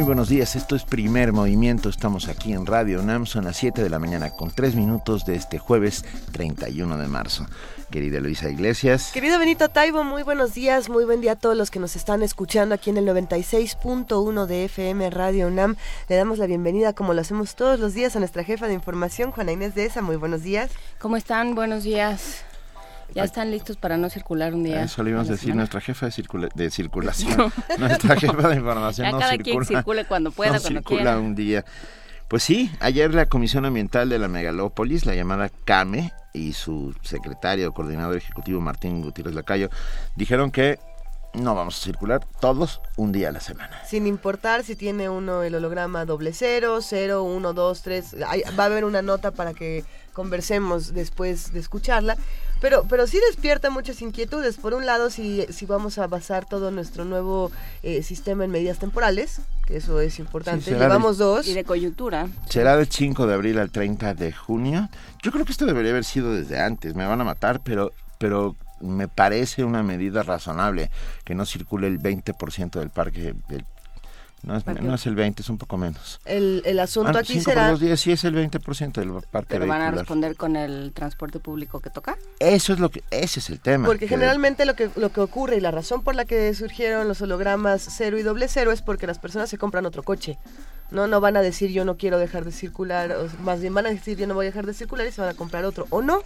Muy buenos días, esto es Primer Movimiento, estamos aquí en Radio UNAM, son las 7 de la mañana con 3 minutos de este jueves 31 de marzo. Querida Luisa Iglesias. Querido Benito Taibo, muy buenos días, muy buen día a todos los que nos están escuchando aquí en el 96.1 de FM Radio UNAM. Le damos la bienvenida, como lo hacemos todos los días, a nuestra jefa de información, Juana Inés de ESA. Muy buenos días. ¿Cómo están? Buenos días. Ya están listos para no circular un día. Eso le íbamos a decir, nuestra jefa de, de circulación. nuestra jefa de información ya no cada circula. Quien circule cuando pueda, no cuando circula quiera. un día. Pues sí, ayer la Comisión Ambiental de la Megalópolis, la llamada CAME, y su secretario, coordinador ejecutivo Martín Gutiérrez Lacayo, dijeron que no vamos a circular todos un día a la semana. Sin importar si tiene uno el holograma doble cero, cero, uno, dos, tres. Hay- va a haber una nota para que conversemos después de escucharla. Pero, pero sí despierta muchas inquietudes. Por un lado, si, si vamos a basar todo nuestro nuevo eh, sistema en medidas temporales, que eso es importante. Sí, Llevamos dos. Y de coyuntura. Será del 5 de abril al 30 de junio. Yo creo que esto debería haber sido desde antes. Me van a matar, pero, pero me parece una medida razonable que no circule el 20% del parque. del- no, es, Parque. no es el 20, es un poco menos. El, el asunto Ah, aquí será... sí es el 20% del parque Pero van a responder con el transporte público que toca. Eso es lo que, ese es el tema. Porque que- generalmente lo que, lo que ocurre y la razón por la que surgieron los hologramas cero y doble cero es porque las personas se compran otro coche. No, no van a decir yo no quiero dejar de circular, o más bien van a decir yo no voy a dejar de circular y se van a comprar otro. ¿O no?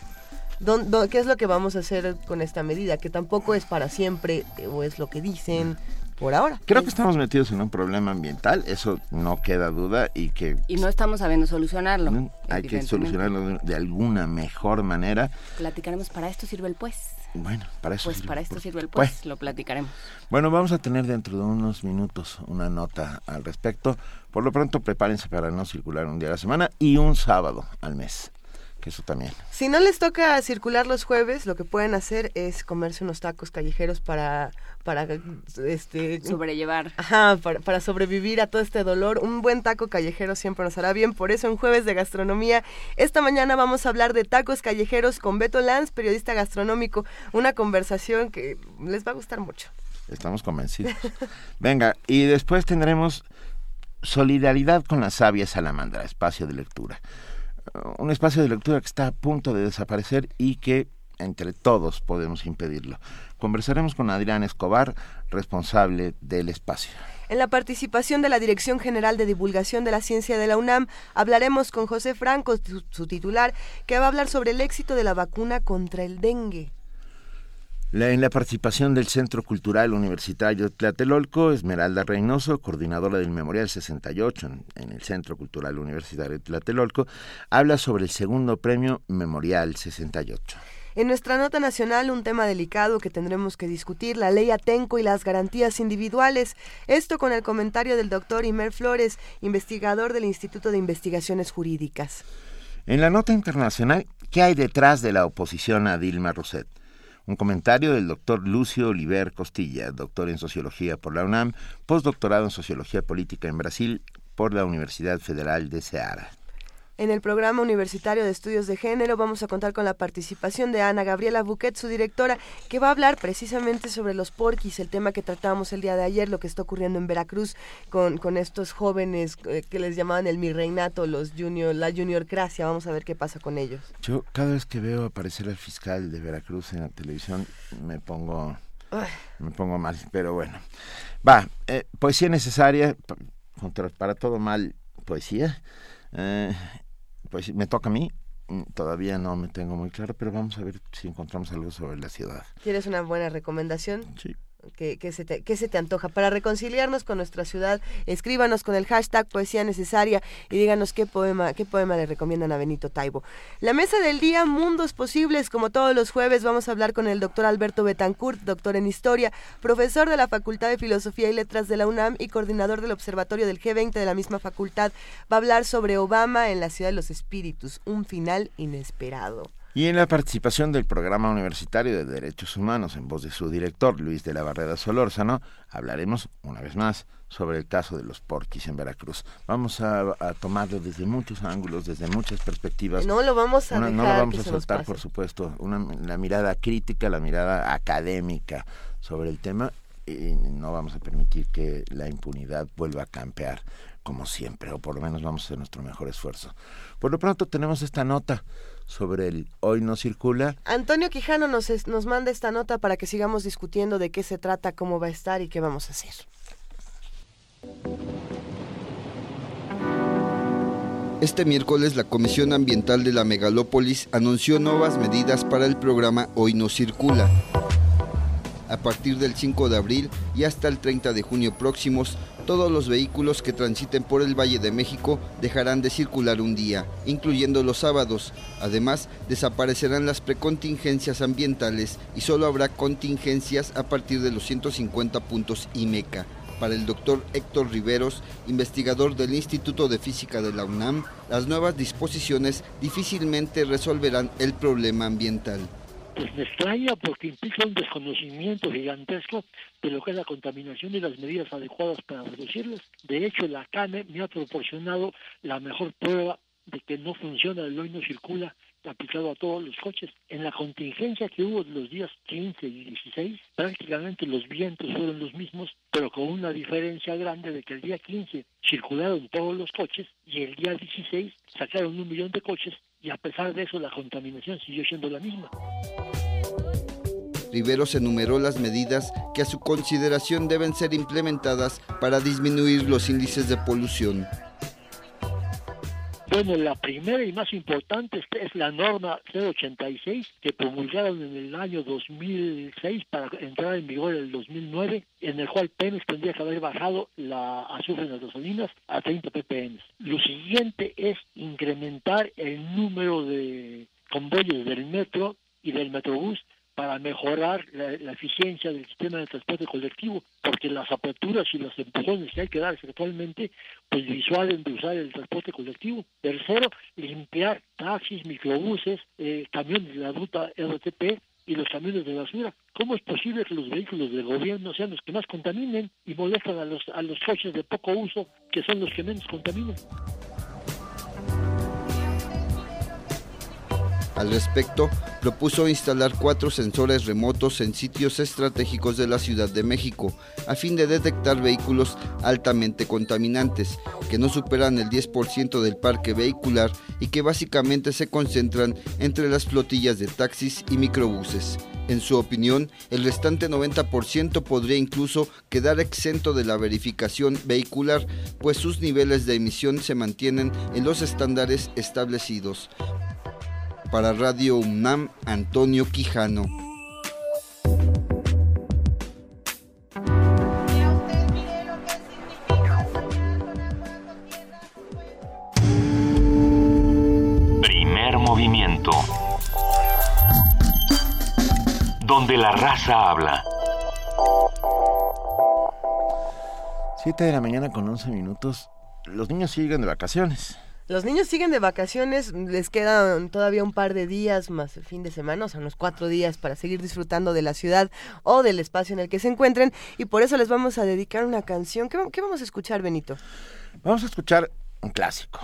Don- don- ¿Qué es lo que vamos a hacer con esta medida? Que tampoco es para siempre, eh, o es lo que dicen por ahora. Creo que estamos metidos en un problema ambiental, eso no queda duda y que Y no estamos sabiendo solucionarlo. hay que solucionarlo de, de alguna mejor manera. Platicaremos, para esto sirve el pues. Bueno, para eso Pues sirve, para esto por sirve el supuesto. pues, lo platicaremos. Bueno, vamos a tener dentro de unos minutos una nota al respecto. Por lo pronto, prepárense para no circular un día a la semana y un sábado al mes, que eso también. Si no les toca circular los jueves, lo que pueden hacer es comerse unos tacos callejeros para, para este, Sobrellevar. Ajá, para, para sobrevivir a todo este dolor, un buen taco callejero siempre nos hará bien. Por eso en Jueves de Gastronomía, esta mañana vamos a hablar de tacos callejeros con Beto Lanz, periodista gastronómico. Una conversación que les va a gustar mucho. Estamos convencidos. Venga, y después tendremos Solidaridad con la Sabia Salamandra, espacio de lectura. Un espacio de lectura que está a punto de desaparecer y que entre todos podemos impedirlo. Conversaremos con Adrián Escobar, responsable del espacio. En la participación de la Dirección General de Divulgación de la Ciencia de la UNAM, hablaremos con José Franco, su titular, que va a hablar sobre el éxito de la vacuna contra el dengue. La- en la participación del Centro Cultural Universitario Tlatelolco, Esmeralda Reynoso, coordinadora del Memorial 68 en, en el Centro Cultural Universitario Tlatelolco, habla sobre el segundo premio Memorial 68. En nuestra nota nacional, un tema delicado que tendremos que discutir, la ley Atenco y las garantías individuales. Esto con el comentario del doctor Imer Flores, investigador del Instituto de Investigaciones Jurídicas. En la nota internacional, ¿qué hay detrás de la oposición a Dilma Rousseff? Un comentario del doctor Lucio Oliver Costilla, doctor en Sociología por la UNAM, postdoctorado en Sociología Política en Brasil por la Universidad Federal de Ceará. En el programa universitario de estudios de género vamos a contar con la participación de Ana Gabriela Buquet, su directora, que va a hablar precisamente sobre los porquis, el tema que tratábamos el día de ayer, lo que está ocurriendo en Veracruz con, con estos jóvenes eh, que les llamaban el mirreinato, los junior, la juniorcracia. Vamos a ver qué pasa con ellos. Yo cada vez que veo aparecer al fiscal de Veracruz en la televisión me pongo Ay. me pongo mal, pero bueno. Va, eh, poesía necesaria contra- para todo mal, poesía. Eh, pues me toca a mí. Mm, Todavía no me tengo muy claro, pero vamos a ver si encontramos algo sobre la ciudad. ¿Quieres una buena recomendación? Sí. ¿Qué, qué se te, qué se te antoja? Para reconciliarnos con nuestra ciudad, escríbanos con el hashtag Poesía Necesaria y díganos qué poema, qué poema le recomiendan a Benito Taibo. La mesa del día, Mundos Posibles, como todos los jueves, vamos a hablar con el doctor Alberto Betancourt, doctor en Historia, profesor de la Facultad de Filosofía y Letras de la UNAM y coordinador del Observatorio del G20 de la misma facultad. Va a hablar sobre Obama en la Ciudad de los Espíritus, un final inesperado. Y en la participación del Programa Universitario de Derechos Humanos, en voz de su director, Luis de la Barrera Solórzano, hablaremos una vez más sobre el caso de los porquis en Veracruz. Vamos a, tomarlo desde muchos ángulos, desde muchas perspectivas. No lo vamos a No lo vamos a soltar, por supuesto. Una, la mirada crítica, la mirada académica sobre el tema y no vamos a permitir que la impunidad vuelva a campear como siempre, o por lo menos vamos a hacer nuestro mejor esfuerzo. Por lo pronto tenemos esta nota sobre el Hoy no circula. Antonio Quijano nos, nos manda esta nota para que sigamos discutiendo de qué se trata, cómo va a estar y qué vamos a hacer. Este miércoles la Comisión Ambiental de la Megalópolis anunció nuevas medidas para el programa Hoy no circula. A partir del 5 de abril y hasta el 30 de junio próximos, todos los vehículos que transiten por el Valle de México dejarán de circular un día, incluyendo los sábados. Además, desaparecerán las precontingencias ambientales y solo habrá contingencias a partir de los 150 puntos IMECA. Para el doctor Héctor Riveros, investigador del Instituto de Física de la UNAM, las nuevas disposiciones difícilmente resolverán el problema ambiental pues me extraña porque implica un desconocimiento gigantesco de lo que es la contaminación y las medidas adecuadas para reducirlas. De hecho, la CANE me ha proporcionado la mejor prueba de que no funciona el hoy no circula aplicado a todos los coches. En la contingencia que hubo los días 15 y 16, prácticamente los vientos fueron los mismos, pero con una diferencia grande de que el día 15 circularon todos los coches y el día 16 sacaron un millón de coches y a pesar de eso la contaminación siguió siendo la misma. Riveros enumeró las medidas que a su consideración deben ser implementadas para disminuir los índices de polución. Bueno, la primera y más importante es la norma 086 que promulgaron en el año 2006 para entrar en vigor en el 2009, en el cual Pemex tendría que haber bajado la azufre en las gasolinas a 30 ppm. Lo siguiente es incrementar el número de convoyes del metro y del metrobús para mejorar la, eficiencia del sistema de transporte colectivo, porque las aperturas y los empujones que hay que dar actualmente, pues disuaden de usar el transporte colectivo. Tercero, limpiar taxis, microbuses, eh, camiones de la ruta RTP y los camiones de basura. ¿Cómo es posible que los vehículos del gobierno sean los que más contaminen y molestan a los, a los coches de poco uso, que son los que menos contaminan? Al respecto, propuso instalar cuatro sensores remotos en sitios estratégicos de la Ciudad de México, a fin de detectar vehículos altamente contaminantes, que no superan el 10% del parque vehicular y que básicamente se concentran entre las flotillas de taxis y microbuses. En su opinión, el restante 90% podría incluso quedar exento de la verificación vehicular, pues sus niveles de emisión se mantienen en los estándares establecidos para Radio UNAM, Antonio Quijano. Primer movimiento. Donde la raza habla. Siete de la mañana con 11 minutos. Los niños siguen de vacaciones. Los niños siguen de vacaciones, les quedan todavía un par de días más el fin de semana, o sea, unos cuatro días para seguir disfrutando de la ciudad o del espacio en el que se encuentren y por eso les vamos a dedicar una canción. ¿Qué, vamos a escuchar, Benito? Vamos a escuchar un clásico,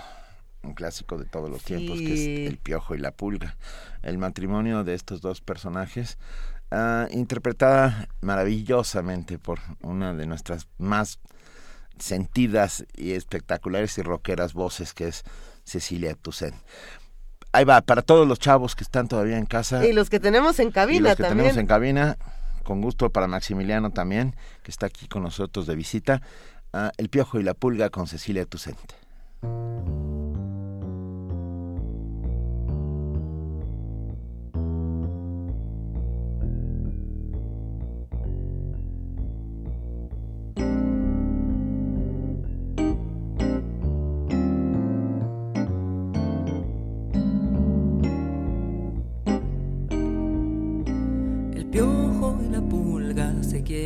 un clásico de todos los tiempos, que es El Piojo y la Pulga. El matrimonio de estos dos personajes, ah, interpretada maravillosamente por una de nuestras más sentidas y espectaculares y rockeras voces que es Cecilia Toussaint. Ahí va, para todos los chavos que están todavía en casa. Y los que tenemos en cabina y los que tenemos en cabina, con gusto para Maximiliano también, que está aquí con nosotros de visita. Ah, El Piojo y la Pulga con Cecilia Toussaint.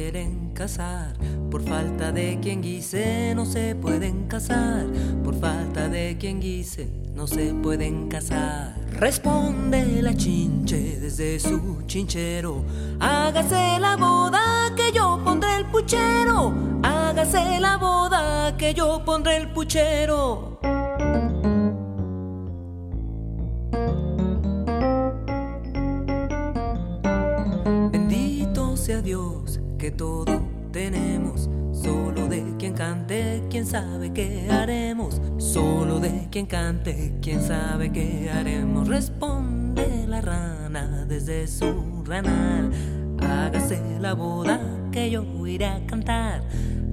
Quieren casar. Por falta de quien guise no se pueden casar. Por falta de quien guise no se pueden casar. Responde la chinche desde su chinchero. Hágase la boda que yo pondré el puchero. Hágase la boda que yo pondré el puchero. Bendito sea Dios que todo tenemos. Solo de quien cante, quién sabe qué haremos. Solo de quien cante, quién sabe qué haremos. Responde la rana desde su ranal. Hágase la boda que yo iré a cantar.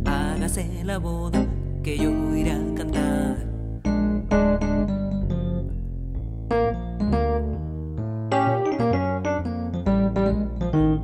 Hágase la boda que yo iré a cantar.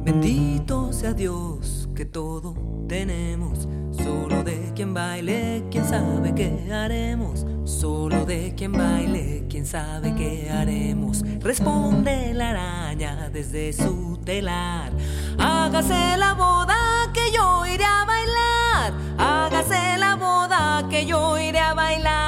Bendito sea Dios que todo tenemos. Solo de quien baile, quién sabe qué haremos. Solo de quien baile, quién sabe qué haremos. Responde la araña desde su telar. Hágase la boda que yo iré a bailar. Hágase la boda que yo iré a bailar.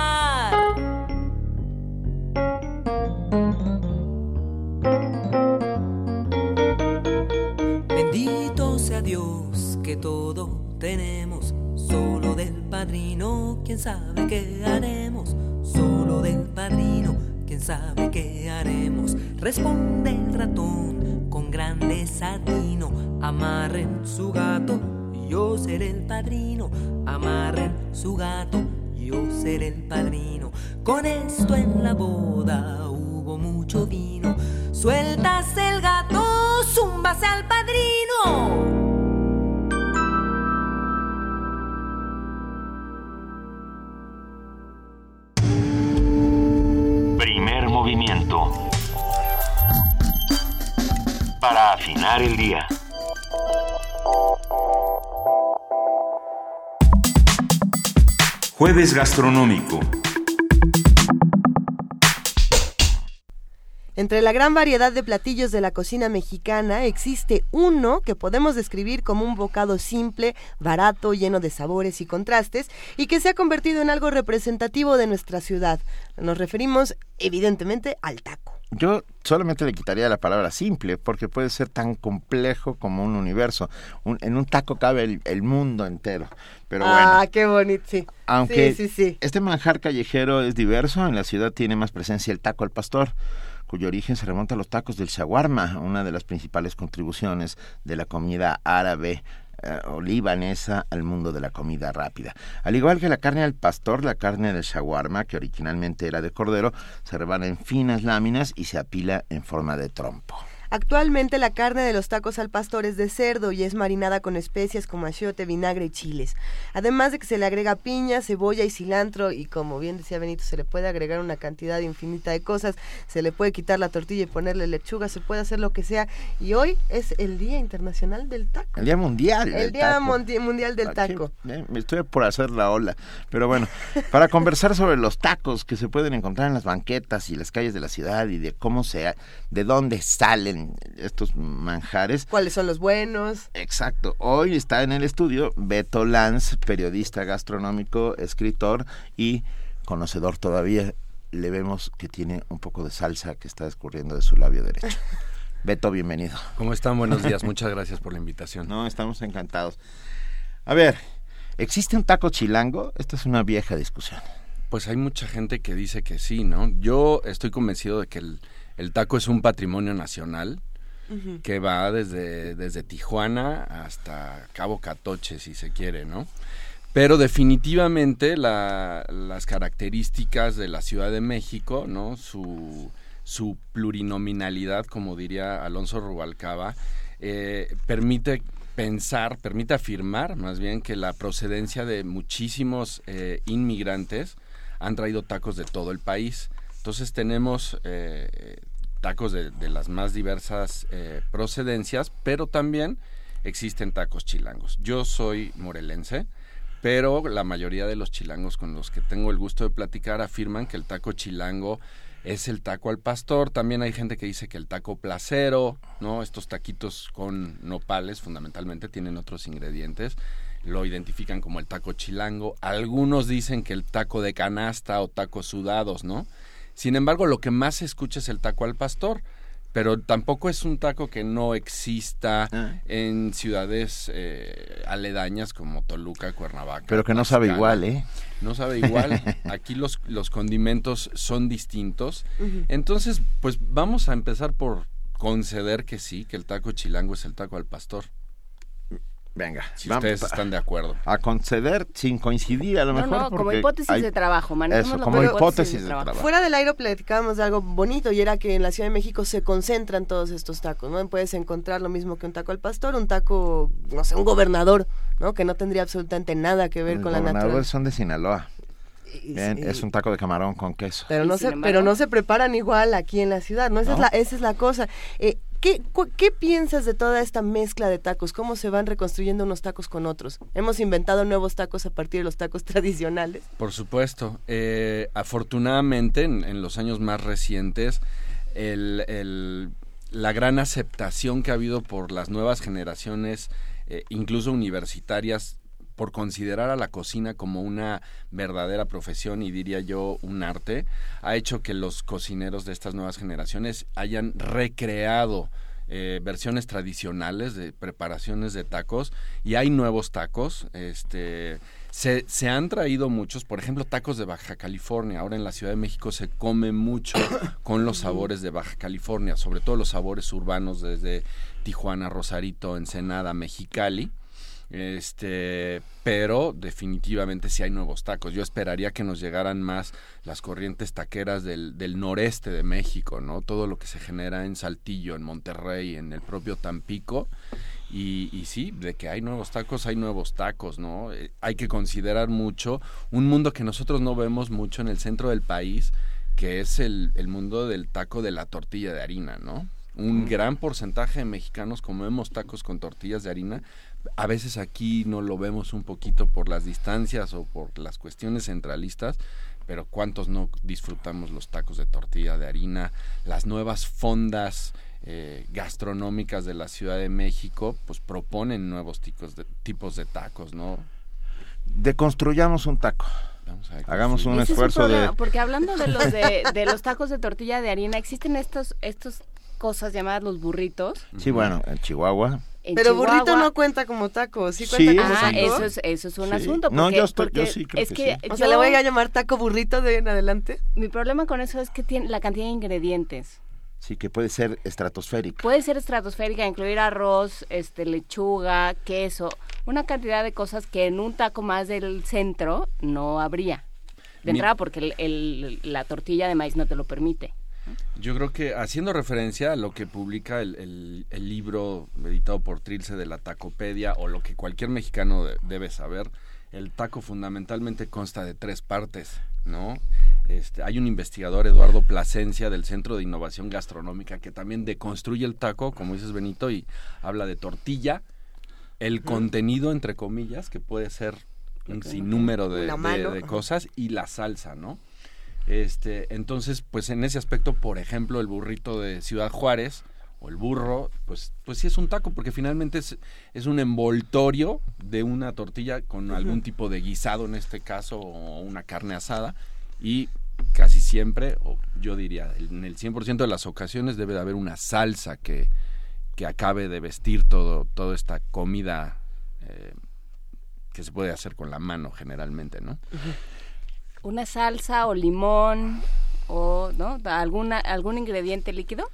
Todo tenemos. Solo del padrino, quién sabe qué haremos. Solo del padrino, quién sabe qué haremos. Responde el ratón con gran desatino. Amarren su gato, yo seré el padrino. Amarren su gato, yo seré el padrino. Con esto en la boda hubo mucho vino. Sueltas el gato, zumbase al padrino. Para afinar el día. Jueves gastronómico. Entre la gran variedad de platillos de la cocina mexicana existe uno que podemos describir como un bocado simple, barato, lleno de sabores y contrastes y que se ha convertido en algo representativo de nuestra ciudad. Nos referimos evidentemente al taco. Yo solamente le quitaría la palabra simple, porque puede ser tan complejo como un universo. Un- en un taco cabe el, el mundo entero. Pero ah, bueno, qué bonito, sí. aunque Sí, sí, sí. este manjar callejero es diverso, en la ciudad tiene más presencia el taco al pastor, cuyo origen se remonta a los tacos del shawarma, una de las principales contribuciones de la comida árabe o libanesa al mundo de la comida rápida. Al igual que la carne al pastor, la carne del shawarma, que originalmente era de cordero, se rebana en finas láminas y se apila en forma de trompo. Actualmente la carne de los tacos al pastor es de cerdo y es marinada con especias como achiote, vinagre y chiles. Además de que se le agrega piña, cebolla y cilantro y como bien decía Benito, se le puede agregar una cantidad infinita de cosas, se le puede quitar la tortilla y ponerle lechuga, se puede hacer lo que sea. Y hoy es el Día Internacional del Taco. El Día Mundial. El del Día taco. Mundial del Aquí, Taco. eh, me estoy por hacer la ola. Pero bueno, para conversar sobre los tacos que se pueden encontrar en las banquetas y las calles de la ciudad y de cómo se, de dónde salen estos manjares. ¿Cuáles son los buenos? Exacto. Hoy está en el estudio Beto Lanz, periodista gastronómico, escritor y conocedor todavía. Le vemos que tiene un poco de salsa que está escurriendo de su labio derecho. Beto, bienvenido. ¿Cómo están? Buenos días. Muchas gracias por la invitación. No, estamos encantados. A ver, ¿existe un taco chilango? Esta es una vieja discusión. Pues hay mucha gente que dice que sí, ¿no? Yo estoy convencido de que el, el taco es un patrimonio nacional que va desde, desde Tijuana hasta Cabo Catoche, si se quiere, ¿no? Pero definitivamente la- las características de la Ciudad de México, ¿no? Su, su plurinominalidad, como diría Alonso Rubalcaba, eh, permite pensar, permite afirmar más bien que la procedencia de muchísimos eh, inmigrantes han traído tacos de todo el país. Entonces tenemos eh, tacos de, de las más diversas eh, procedencias, pero también existen tacos chilangos. Yo soy morelense, pero la mayoría de los chilangos con los que tengo el gusto de platicar afirman que el taco chilango es el taco al pastor. También hay gente que dice que el taco placero, ¿no? Estos taquitos con nopales fundamentalmente tienen otros ingredientes. Lo identifican como el taco chilango. Algunos dicen que el taco de canasta o tacos sudados, ¿no? Sin embargo, lo que más se escucha es el taco al pastor pero tampoco es un taco que no exista Ah. en ciudades eh, aledañas como Toluca, Cuernavaca. Pero que no sabe igual, ¿eh? No sabe igual. Aquí los, los condimentos son distintos. Entonces, pues vamos a empezar por conceder que sí, que el taco chilango es el taco al pastor. Venga, Si vamos ustedes están de acuerdo. a conceder sin coincidir a lo No, mejor. no, como hipótesis hay- de trabajo, Eso, como hipótesis de trabajo. Fuera del aire platicábamos de algo bonito y era que en la Ciudad de México se concentran todos estos tacos, ¿no? Puedes encontrar lo mismo que un taco al pastor, un taco, no sé, un gobernador, ¿no? Que no tendría absolutamente nada que ver Los con la gobernadores naturaleza. son de Sinaloa. Bien, es un taco de camarón con queso. Pero no, se, embargo- pero no se preparan igual aquí en la ciudad, ¿no? Esa, ¿No? Es, la, esa es la cosa. Eh, ¿qué, cu- ¿Qué piensas de toda esta mezcla de tacos? ¿Cómo se van reconstruyendo unos tacos con otros? Hemos inventado nuevos tacos a partir de los tacos tradicionales. Por supuesto. Eh, afortunadamente, en, los años más recientes, la gran aceptación que ha habido por las nuevas generaciones, eh, incluso universitarias, por considerar a la cocina como una verdadera profesión y diría yo un arte, ha hecho que los cocineros de estas nuevas generaciones hayan recreado eh, versiones tradicionales de preparaciones de tacos y hay nuevos tacos. Este, se, se han traído muchos, por ejemplo, tacos de Baja California. Ahora en la Ciudad de México se come mucho con los sabores de Baja California, sobre todo los sabores urbanos desde Tijuana, Rosarito, Ensenada, Mexicali. Este, pero definitivamente sí hay nuevos tacos. Yo esperaría que nos llegaran más las corrientes taqueras del, del noreste de México, ¿no? Todo lo que se genera en Saltillo, en Monterrey, en el propio Tampico. Y, y sí, de que hay nuevos tacos, hay nuevos tacos, ¿no? Eh, hay que considerar mucho un mundo que nosotros no vemos mucho en el centro del país, que es el, el mundo del taco de la tortilla de harina, ¿no? Un gran porcentaje de mexicanos comemos tacos con tortillas de harina. A veces aquí no lo vemos un poquito por las distancias o por las cuestiones centralistas, pero ¿cuántos no disfrutamos los tacos de tortilla de harina? Las nuevas fondas eh, gastronómicas de la Ciudad de México, pues proponen nuevos tipos de, tipos de tacos, ¿no? Deconstruyamos un taco. Vamos a ver Hagamos un Ese es esfuerzo de... Porque hablando de los, de, de los tacos de tortilla de harina, existen estos, estos cosas llamadas los burritos. Sí, bueno, en Chihuahua. En Pero burrito no cuenta como taco, ¿sí Sí, cuenta como Ah, taco? eso es, eso es un Sí. asunto. No, porque- yo estoy- yo porque sí creo es que que sí. O sea, yo- le voy a llamar taco burrito de en adelante. Mi problema con eso es que tiene la cantidad de ingredientes. Sí, que puede ser estratosférica. Puede ser estratosférica, incluir arroz, este, lechuga, queso, una cantidad de cosas que en un taco más del centro no habría. De entrada porque el- el- la tortilla de maíz no te lo permite. Yo creo que haciendo referencia a lo que publica el, el- el libro editado por Trilce de la Tacopedia o lo que cualquier mexicano de- debe saber, el taco fundamentalmente consta de tres partes, ¿no? Este, hay un investigador, Eduardo Plasencia, del Centro de Innovación Gastronómica, que también deconstruye el taco, como dices Benito, y habla de tortilla, el contenido, entre comillas, que puede ser un sinnúmero de, cosas, y la salsa, ¿no? Este, entonces, pues en ese aspecto, por ejemplo, el burrito de Ciudad Juárez o el burro, pues, pues sí es un taco, porque finalmente es, es un envoltorio de una tortilla con algún tipo de guisado, en este caso, o una carne asada, y casi siempre, o yo diría, en el 100% de las ocasiones debe de haber una salsa que, que acabe de vestir todo, toda esta comida eh, que se puede hacer con la mano generalmente, ¿no? Una salsa o limón o ¿no? alguna algún ingrediente líquido.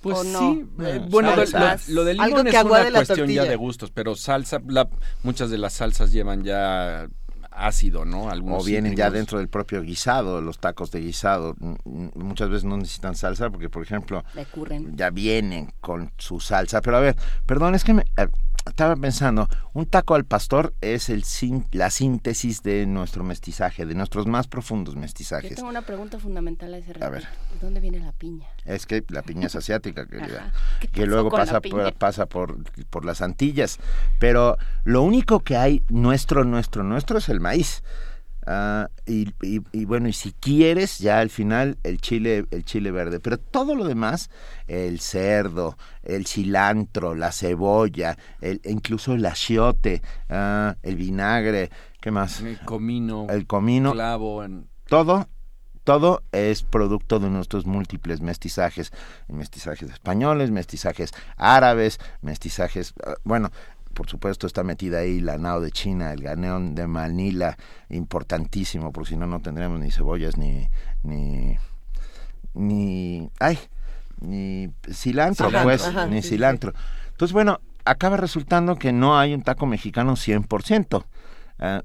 Pues ¿O no? sí, No, eh, bueno, lo, lo- lo del limón es una cuestión ya de gustos, pero salsa, la- muchas de las salsas llevan ya ácido, ¿no? Algunos O vienen ya dentro del propio guisado, los tacos de guisado. Muchas veces no necesitan salsa porque, por ejemplo, ya vienen con su salsa. Pero a ver, perdón, es que me, eh, estaba pensando, un taco al pastor es el la síntesis de nuestro mestizaje, de nuestros más profundos Yo mestizajes. tengo una pregunta fundamental a ese respecto. A ver. ¿De dónde viene la piña? Es que la piña es asiática, querida. Ajá. ¿Qué que luego pasa piña? por, pasa por, por las Antillas. Pero lo único que hay nuestro, nuestro, nuestro es el maíz. Ah, y, y- y bueno, y si quieres, ya al final el chile, el chile verde. Pero todo lo demás, el cerdo, el cilantro, la cebolla, el, incluso el achiote, ah, el vinagre, ¿qué más? El comino, El comino, clavo, en- todo, todo es producto de nuestros múltiples mestizajes, mestizajes españoles, mestizajes árabes, mestizajes, ah, bueno, por supuesto está metida ahí la nao de China, el ganeón de Manila, importantísimo, porque si no no tendremos ni cebollas ni ni ni ay, ni cilantro, pues, ajá, ni sí, cilantro. Entonces, bueno, acaba resultando que no hay un taco mexicano 100%. Ah,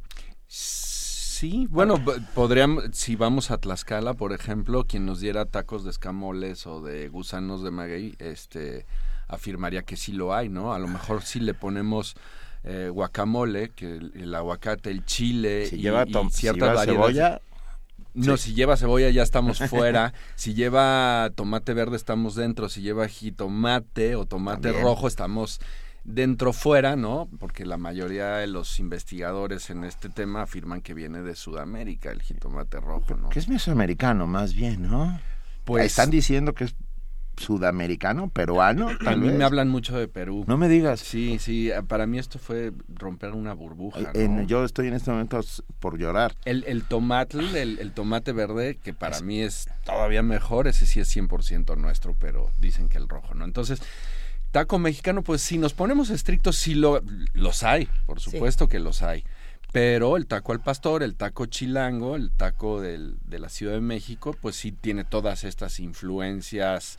Sí, bueno, podríamos, si vamos a Tlaxcala, por ejemplo, quien nos diera tacos de escamoles o de gusanos de maguey, este, afirmaría que sí lo hay, ¿no? A lo mejor si le ponemos eh, guacamole, que el, el aguacate, el chile si y, lleva, y si ciertas lleva variedades- cebolla, No, sí. si lleva cebolla ya estamos fuera. si lleva tomate verde estamos dentro. Si lleva jitomate o tomate También. rojo estamos dentro fuera, ¿no? Porque la mayoría de los investigadores en este tema afirman que viene de Sudamérica el jitomate rojo, ¿no? que es mesoamericano más bien, ¿no? Pues Están diciendo que es sudamericano, peruano, a mí vez. me hablan mucho de Perú. No me digas. Sí, sí, eh, para mí esto fue romper una burbuja. ¿no? En- yo estoy en este momento por llorar. El, el tomate, el, el tomate verde, que para mí es todavía mejor, ese sí es 100% nuestro, pero dicen que el rojo, ¿no? Entonces, taco mexicano, pues si nos ponemos estrictos, sí lo, los hay, por Sí. supuesto que los hay. Pero el taco al pastor, el taco chilango, el taco del- de la Ciudad de México, pues sí tiene todas estas influencias,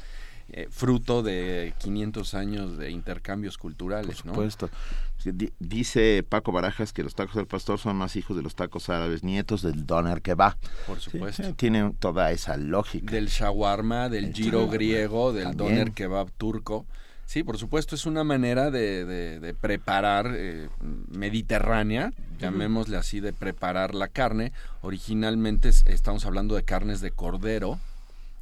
eh, fruto de 500 años de intercambios culturales, Por ¿no? supuesto. Sí, di- Dice Paco Barajas que los tacos del pastor son más hijos de los tacos árabes, nietos del doner que va. Por supuesto. tiene toda esa lógica. del shawarma, del El giro shawarma, griego, del también. doner kebab turco. Sí, por supuesto, es una manera de, de- de preparar eh, mediterránea, llamémosle así, de preparar la carne. Originalmente es- estamos hablando de carnes de cordero,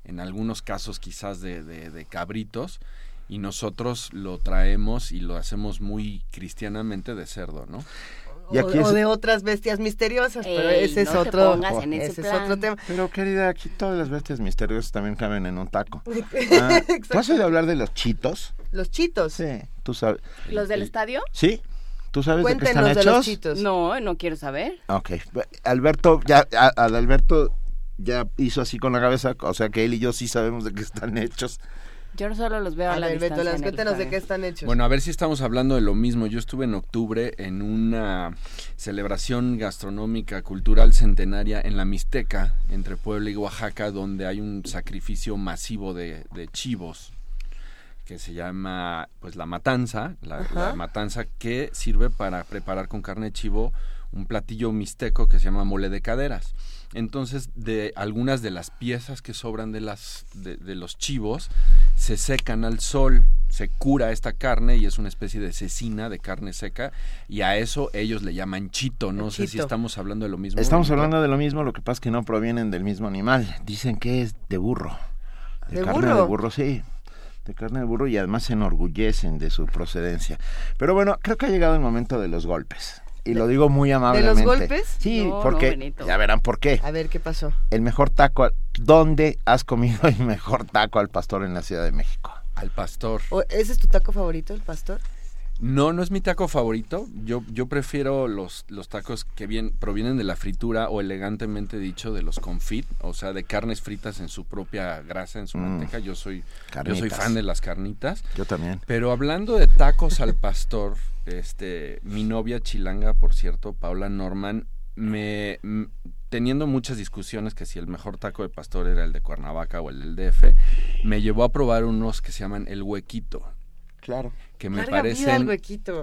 en algunos casos quizás de, de- de cabritos, y nosotros lo traemos y lo hacemos muy cristianamente de cerdo, ¿no? Y o, aquí o es- de otras bestias misteriosas, pero ese es no otro, en ese ese es otro tema. Pero querida, aquí todas las bestias misteriosas también caben en un taco. Ah, ¿Tú has oído hablar de los chitos? Los chitos. Sí. ¿Tú sabes? ¿Los del estadio? ¿Sí? ¿Tú sabes de qué están Cuéntenos de hechos? los chitos. No, no quiero saber. Ok. Alberto, ya, a- Adalberto ya hizo así con la cabeza, o sea que él y yo sí sabemos de qué están hechos. Yo solo los veo a, A la ver, Beto, distancia. las cuéntanos de qué están hechos. Bueno, a ver si estamos hablando de lo mismo. Yo estuve en octubre en una celebración gastronómica cultural centenaria en la Mixteca, entre Puebla y Oaxaca, donde hay un sacrificio masivo de, de chivos que se llama pues la matanza, la, la matanza que sirve para preparar con carne de chivo un platillo mixteco que se llama mole de caderas. Entonces, de algunas de las piezas que sobran de las de, de los chivos se secan al sol, se cura esta carne y es una especie de cecina de carne seca y a eso ellos le llaman chito. No sé si estamos hablando de lo mismo. Estamos hablando de lo mismo, lo que pasa es que no provienen del mismo animal. Dicen que es de burro. ¿De carne burro? de burro, sí. De carne de burro y además se enorgullecen de su procedencia. Pero bueno, creo que ha llegado el momento de los golpes. Y lo digo muy amablemente. golpes? Sí, No, no, porque ya verán por qué. A ver, ¿qué pasó? El mejor taco, ¿dónde has comido el mejor taco al pastor en la Ciudad de México? Al pastor. ¿O ¿Ese es tu taco favorito, el pastor? No, no es mi taco favorito. Yo, yo prefiero los, los tacos que bien, provienen de la fritura o elegantemente dicho de los confit, o sea, de carnes fritas en su propia grasa, en su Mm. manteca. Yo soy, yo soy fan de las carnitas. Yo también. Pero hablando de tacos al pastor, este, mi novia chilanga, por cierto, Paula Norman, me teniendo muchas discusiones que si el mejor taco de pastor era el de Cuernavaca o el del DF, me llevó a probar unos que se llaman el huequito, Claro. que me Larga parecen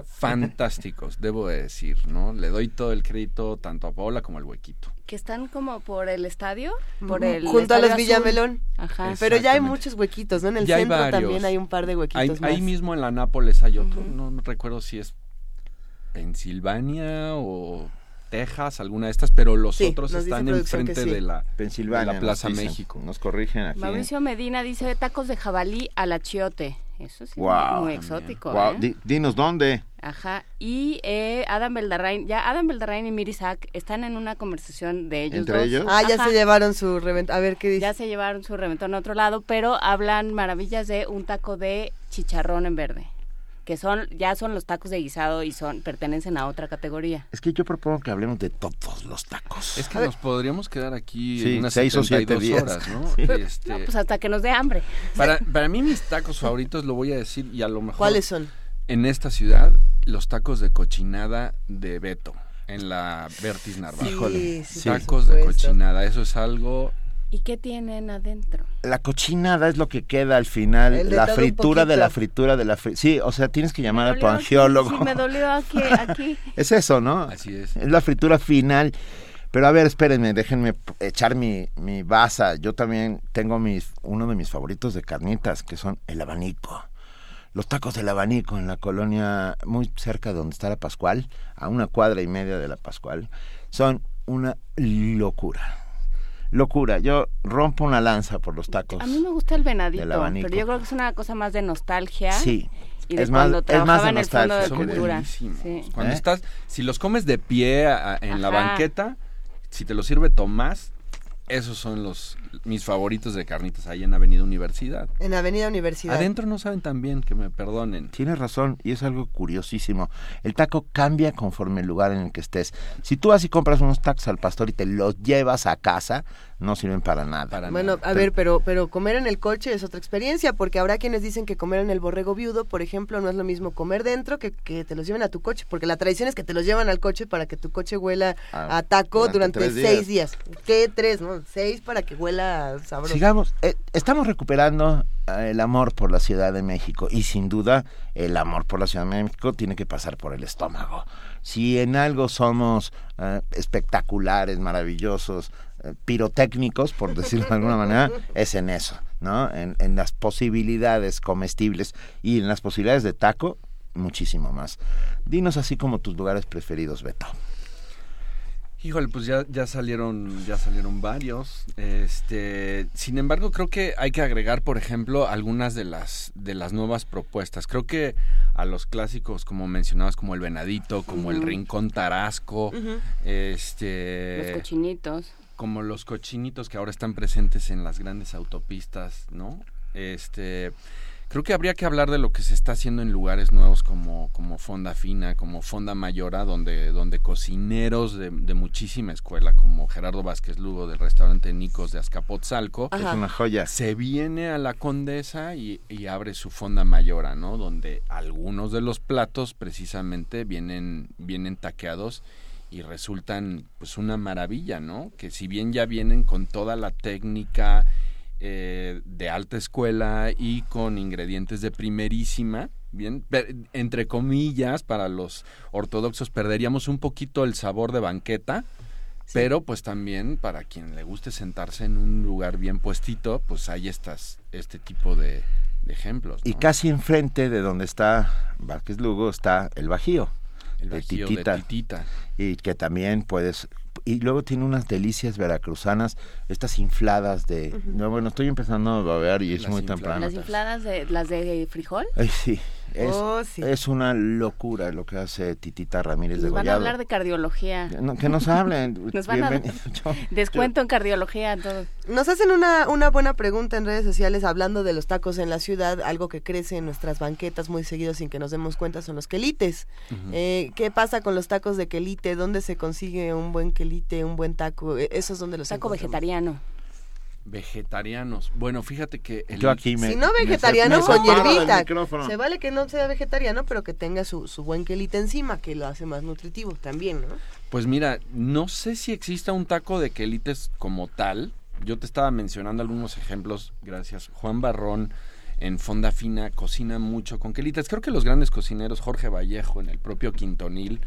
fantásticos, debo de decir, ¿no? Le doy todo el crédito tanto a Paola como al huequito. Que están como por el estadio, por el Junto a los Estadio Azul. Villamelón. Ajá. Pero ya hay muchos huequitos, ¿no? En el Ya centro también hay un par de huequitos más. ahí mismo en la Nápoles hay otro, no, no recuerdo si es Pensilvania o Texas, alguna de estas, pero los Sí, otros están enfrente sí. de la Pensilvania. de la Plaza nos dicen. México. Nos corrigen aquí. Mauricio Medina dice tacos de jabalí al achiote. Eso sí, Wow, muy exótico. ¿eh? di- dinos dónde. Ajá, y eh, Adam Beldarrain, ya Adam Beldarrain y Mirisak están en una conversación de ellos ¿Entre dos. ellos? Ah, ya Ajá. se llevaron su reventón. A ver qué dice. Ya se llevaron su reventón a otro lado, pero hablan maravillas de un taco de chicharrón en verde, que son ya son los tacos de guisado y son pertenecen a otra categoría. Es que yo propongo que hablemos de todos los tacos. Es que nos podríamos quedar aquí Sí, unas seis o siete 72 días. horas, ¿no? Sí. Este, No, pues hasta que nos dé hambre. para, para mí mis tacos favoritos, lo voy a decir, y a lo mejor... ¿Cuáles son? En esta ciudad, los tacos de cochinada de Beto, en la Vertis Narvaja. Sí, sí, tacos de cochinada, eso es algo... ¿Y qué tienen adentro? La cochinada es lo que queda al final, la fritura de la fritura de la fritura. Sí, o sea, tienes que llamar a tu aquí, angiólogo. Sí, me dolió aquí, aquí. Es eso, ¿no? Así es. Es la fritura final. Pero a ver, espérenme, déjenme echar mi, mi baza. Yo también tengo mis, uno de mis favoritos de carnitas, que son el abanico. Los tacos del abanico en la colonia muy cerca de donde está la Pascual, a una cuadra y media de la Pascual, son una locura. Locura. Yo rompo una lanza por los tacos. A mí me gusta el venadito, Del abanico. pero yo creo que es una cosa más de nostalgia. Sí. Y de Es más- cuando es más trabajaba de en el fondo de cultura. Sí. Cuando ¿Eh? estás, si los comes de pie a- en la banqueta, si te lo sirve Tomás, esos son los mis favoritos de carnitas ahí en Avenida Universidad. En Avenida Universidad. Adentro no saben tan bien, que me perdonen. Tienes razón, y es algo curiosísimo. El taco cambia conforme el lugar en el que estés. Si tú vas y compras unos tacos al pastor y te los llevas a casa, no sirven para nada. Para Bueno, nada. a ver, pero, pero comer en el coche es otra experiencia, porque habrá quienes dicen que comer en el borrego viudo, por ejemplo, no es lo mismo comer dentro que que te los lleven a tu coche, porque la tradición es que te los llevan al coche para que tu coche huela Ah, a taco durante durante, tres días. seis días. ¿Qué tres? No, seis para que huela sabroso. Sigamos, eh, estamos recuperando eh, el amor por la Ciudad de México y sin duda el amor por la Ciudad de México tiene que pasar por el estómago. Si en algo somos eh, espectaculares, maravillosos, eh, pirotécnicos, por decirlo de alguna manera, es en eso, ¿no? En, en las posibilidades comestibles y en las posibilidades de taco, muchísimo más. Dinos así como tus lugares preferidos, Beto. Híjole, pues ya, ya salieron, ya salieron varios. Este, sin embargo, creo que hay que agregar, por ejemplo, algunas de las, de las nuevas propuestas. Creo que a los clásicos, como mencionabas, como el Venadito, como el. Rincón Tarasco, este Los cochinitos. como los cochinitos que ahora están presentes en las grandes autopistas, ¿no? Este, creo que habría que hablar de lo que se está haciendo en lugares nuevos como, como Fonda Fina, como Fonda Mayora, donde, donde cocineros de, de muchísima escuela, como Gerardo Vázquez Lugo del restaurante Nicos de Azcapotzalco, Ajá. Es una joya. se viene a la Condesa y, y abre su Fonda Mayora, ¿no? Donde algunos de los platos precisamente vienen, vienen taqueados y resultan pues una maravilla, ¿no? Que si bien ya vienen con toda la técnica eh, de alta escuela y con ingredientes de primerísima, bien, entre comillas, para los ortodoxos perderíamos un poquito el sabor de banqueta, pero pues también para quien le guste sentarse en un lugar bien puestito, pues hay estas, este tipo de, de ejemplos. Y casi enfrente de donde está Vázquez Lugo está el Bajío. el de bajío Titita. de titita. y que también puedes y luego tiene unas delicias veracruzanas estas infladas de no bueno estoy empezando a babear y es Las muy infladas. temprano Las infladas de las de frijol. Ay, sí es, Oh, sí. es una locura lo que hace Titita Ramírez de Nos van a hablar de cardiología. No, que nos hablen Nos van a-. Yo- Descuento en cardiología a todos. Nos hacen una, una buena pregunta en redes sociales hablando de los tacos en la ciudad, algo que crece en nuestras banquetas muy seguido sin que nos demos cuenta son los quelites. Eh, ¿Qué pasa con los tacos de quelite? ¿Dónde se consigue un buen quelite, un buen taco? Eh, Esos donde los Taco vegetariano. Vegetarianos. Bueno, fíjate que el, yo aquí me Si no vegetariano, me con hierbita. Se vale que no sea vegetariano, pero que tenga su, su buen quelite encima, que lo hace más nutritivo también, ¿no? Pues mira, no sé si exista un taco de quelites como tal. Yo te estaba mencionando algunos ejemplos, gracias. Juan Barrón en Fonda Fina cocina mucho con quelites. Creo que los grandes cocineros, Jorge Vallejo en el propio Quintonil,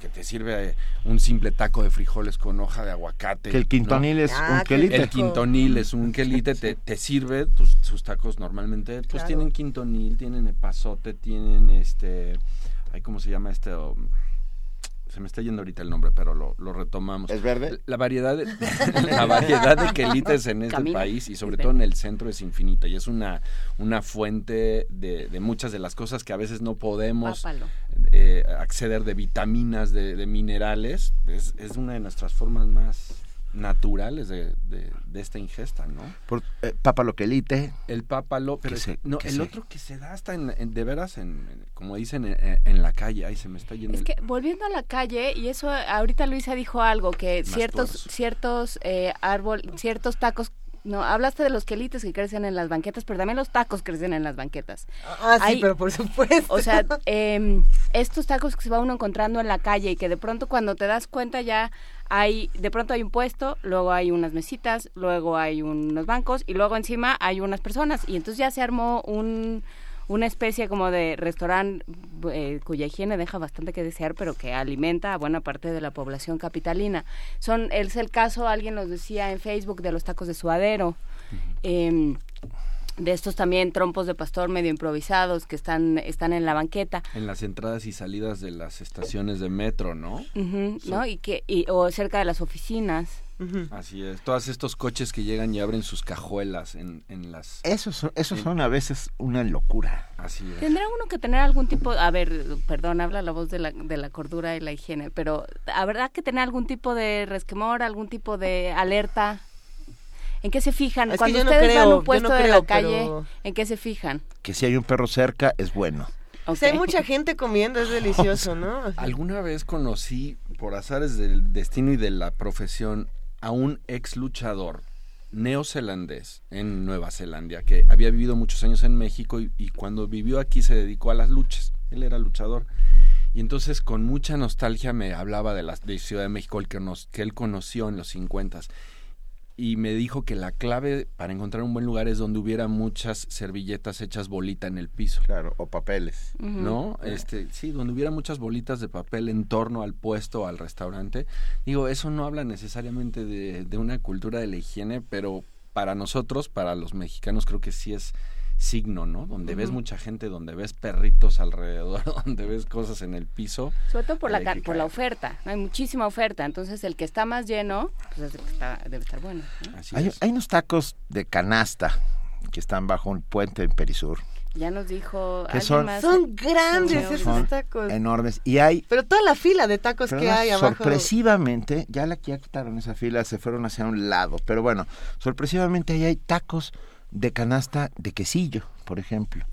que te sirve eh, un simple taco de frijoles con hoja de aguacate. que el ¿no? quintonil es Ah, un qué quelite El quintonil es un quelite, te, te sirve, tus, sus tacos normalmente, pues Claro. tienen quintonil, tienen epazote, tienen este, ay, ¿cómo se llama este? Oh, se me está yendo ahorita el nombre, pero lo, lo retomamos. es verde La variedad de, la variedad de quelites en este país y sobre todo en el centro es infinita y es una, una fuente de, de muchas de las cosas que a veces no podemos eh, acceder de vitaminas, de, de minerales, es, es una de nuestras formas más naturales de, de- de esta ingesta, ¿no? Por, eh, papaloquelite. El pápalo, pero Que es- se- no, que el se- otro que se da hasta en, en- de veras, en, en- como dicen, en, en la calle, ay, se me está yendo Es el- que volviendo a la calle, y eso ahorita Luisa dijo algo, que Más ciertos, tuerzo. ciertos eh, árbol, ciertos tacos, no, hablaste de los quelites que crecen en las banquetas, pero también los tacos crecen en las banquetas. Ah, sí, Hay- pero por supuesto. O sea, em, estos tacos que se va uno encontrando en la calle y que de pronto cuando te das cuenta ya hay, de pronto hay un puesto, luego hay unas mesitas, luego hay unos bancos y luego encima hay unas personas y entonces ya se armó un una especie como de restaurante eh, cuya higiene deja bastante que desear, pero que alimenta a buena parte de la población capitalina. Son es el caso, alguien nos decía en Facebook de los tacos de suadero. em, de estos también trompos de pastor medio improvisados que están están en la banqueta en las entradas y salidas de las estaciones de metro, ¿no? Sí. ¿no? Y que y, o cerca de las oficinas. Así es. Todos estos coches que llegan y abren sus cajuelas en, en las... Esos son, esos son a veces una locura. Así es. Tendrá uno que tener algún tipo, a ver, perdón, habla la voz de la, de la cordura y la higiene, pero habrá que tener algún tipo de resquemor, algún tipo de alerta. ¿En qué se fijan? Es Cuando no ustedes creo, van a un puesto no de la calle, pero- ¿en qué se fijan? Que si hay un perro cerca es bueno. Sea, hay mucha gente comiendo, es delicioso, ¿no? Alguna vez conocí, por azares del destino y de la profesión, a un ex luchador neozelandés en Nueva Zelanda, que había vivido muchos años en México y, cuando vivió aquí se dedicó a las luchas. Él era luchador. Y entonces con mucha nostalgia me hablaba de la de Ciudad de México, el que, nos, que él conoció en los 50 y me dijo que la clave para encontrar un buen lugar es donde hubiera muchas servilletas hechas bolita en el piso. Claro, o papeles. ¿no? Este, sí, donde hubiera muchas bolitas de papel en torno al puesto, al restaurante. Digo, eso no habla necesariamente de, de una cultura de la higiene, pero para nosotros, para los mexicanos, creo que sí es signo, ¿no? Donde ves mucha gente, donde ves perritos alrededor, donde ves cosas en el piso. Sobre todo por la, por la oferta, ¿no? hay muchísima oferta, entonces el que está más lleno, pues es el que está, debe estar bueno. ¿no? Así Hay, es. hay unos tacos de canasta que están bajo un puente en Perisur. Ya nos dijo Que alguien son- más. Son grandes Son- esos Son tacos. enormes. Y hay Pero toda la fila de tacos que hay abajo. sorpresivamente, ya la ya quitaron esa fila, se fueron hacia un lado, pero bueno, sorpresivamente ahí hay tacos de canasta de quesillo, por ejemplo.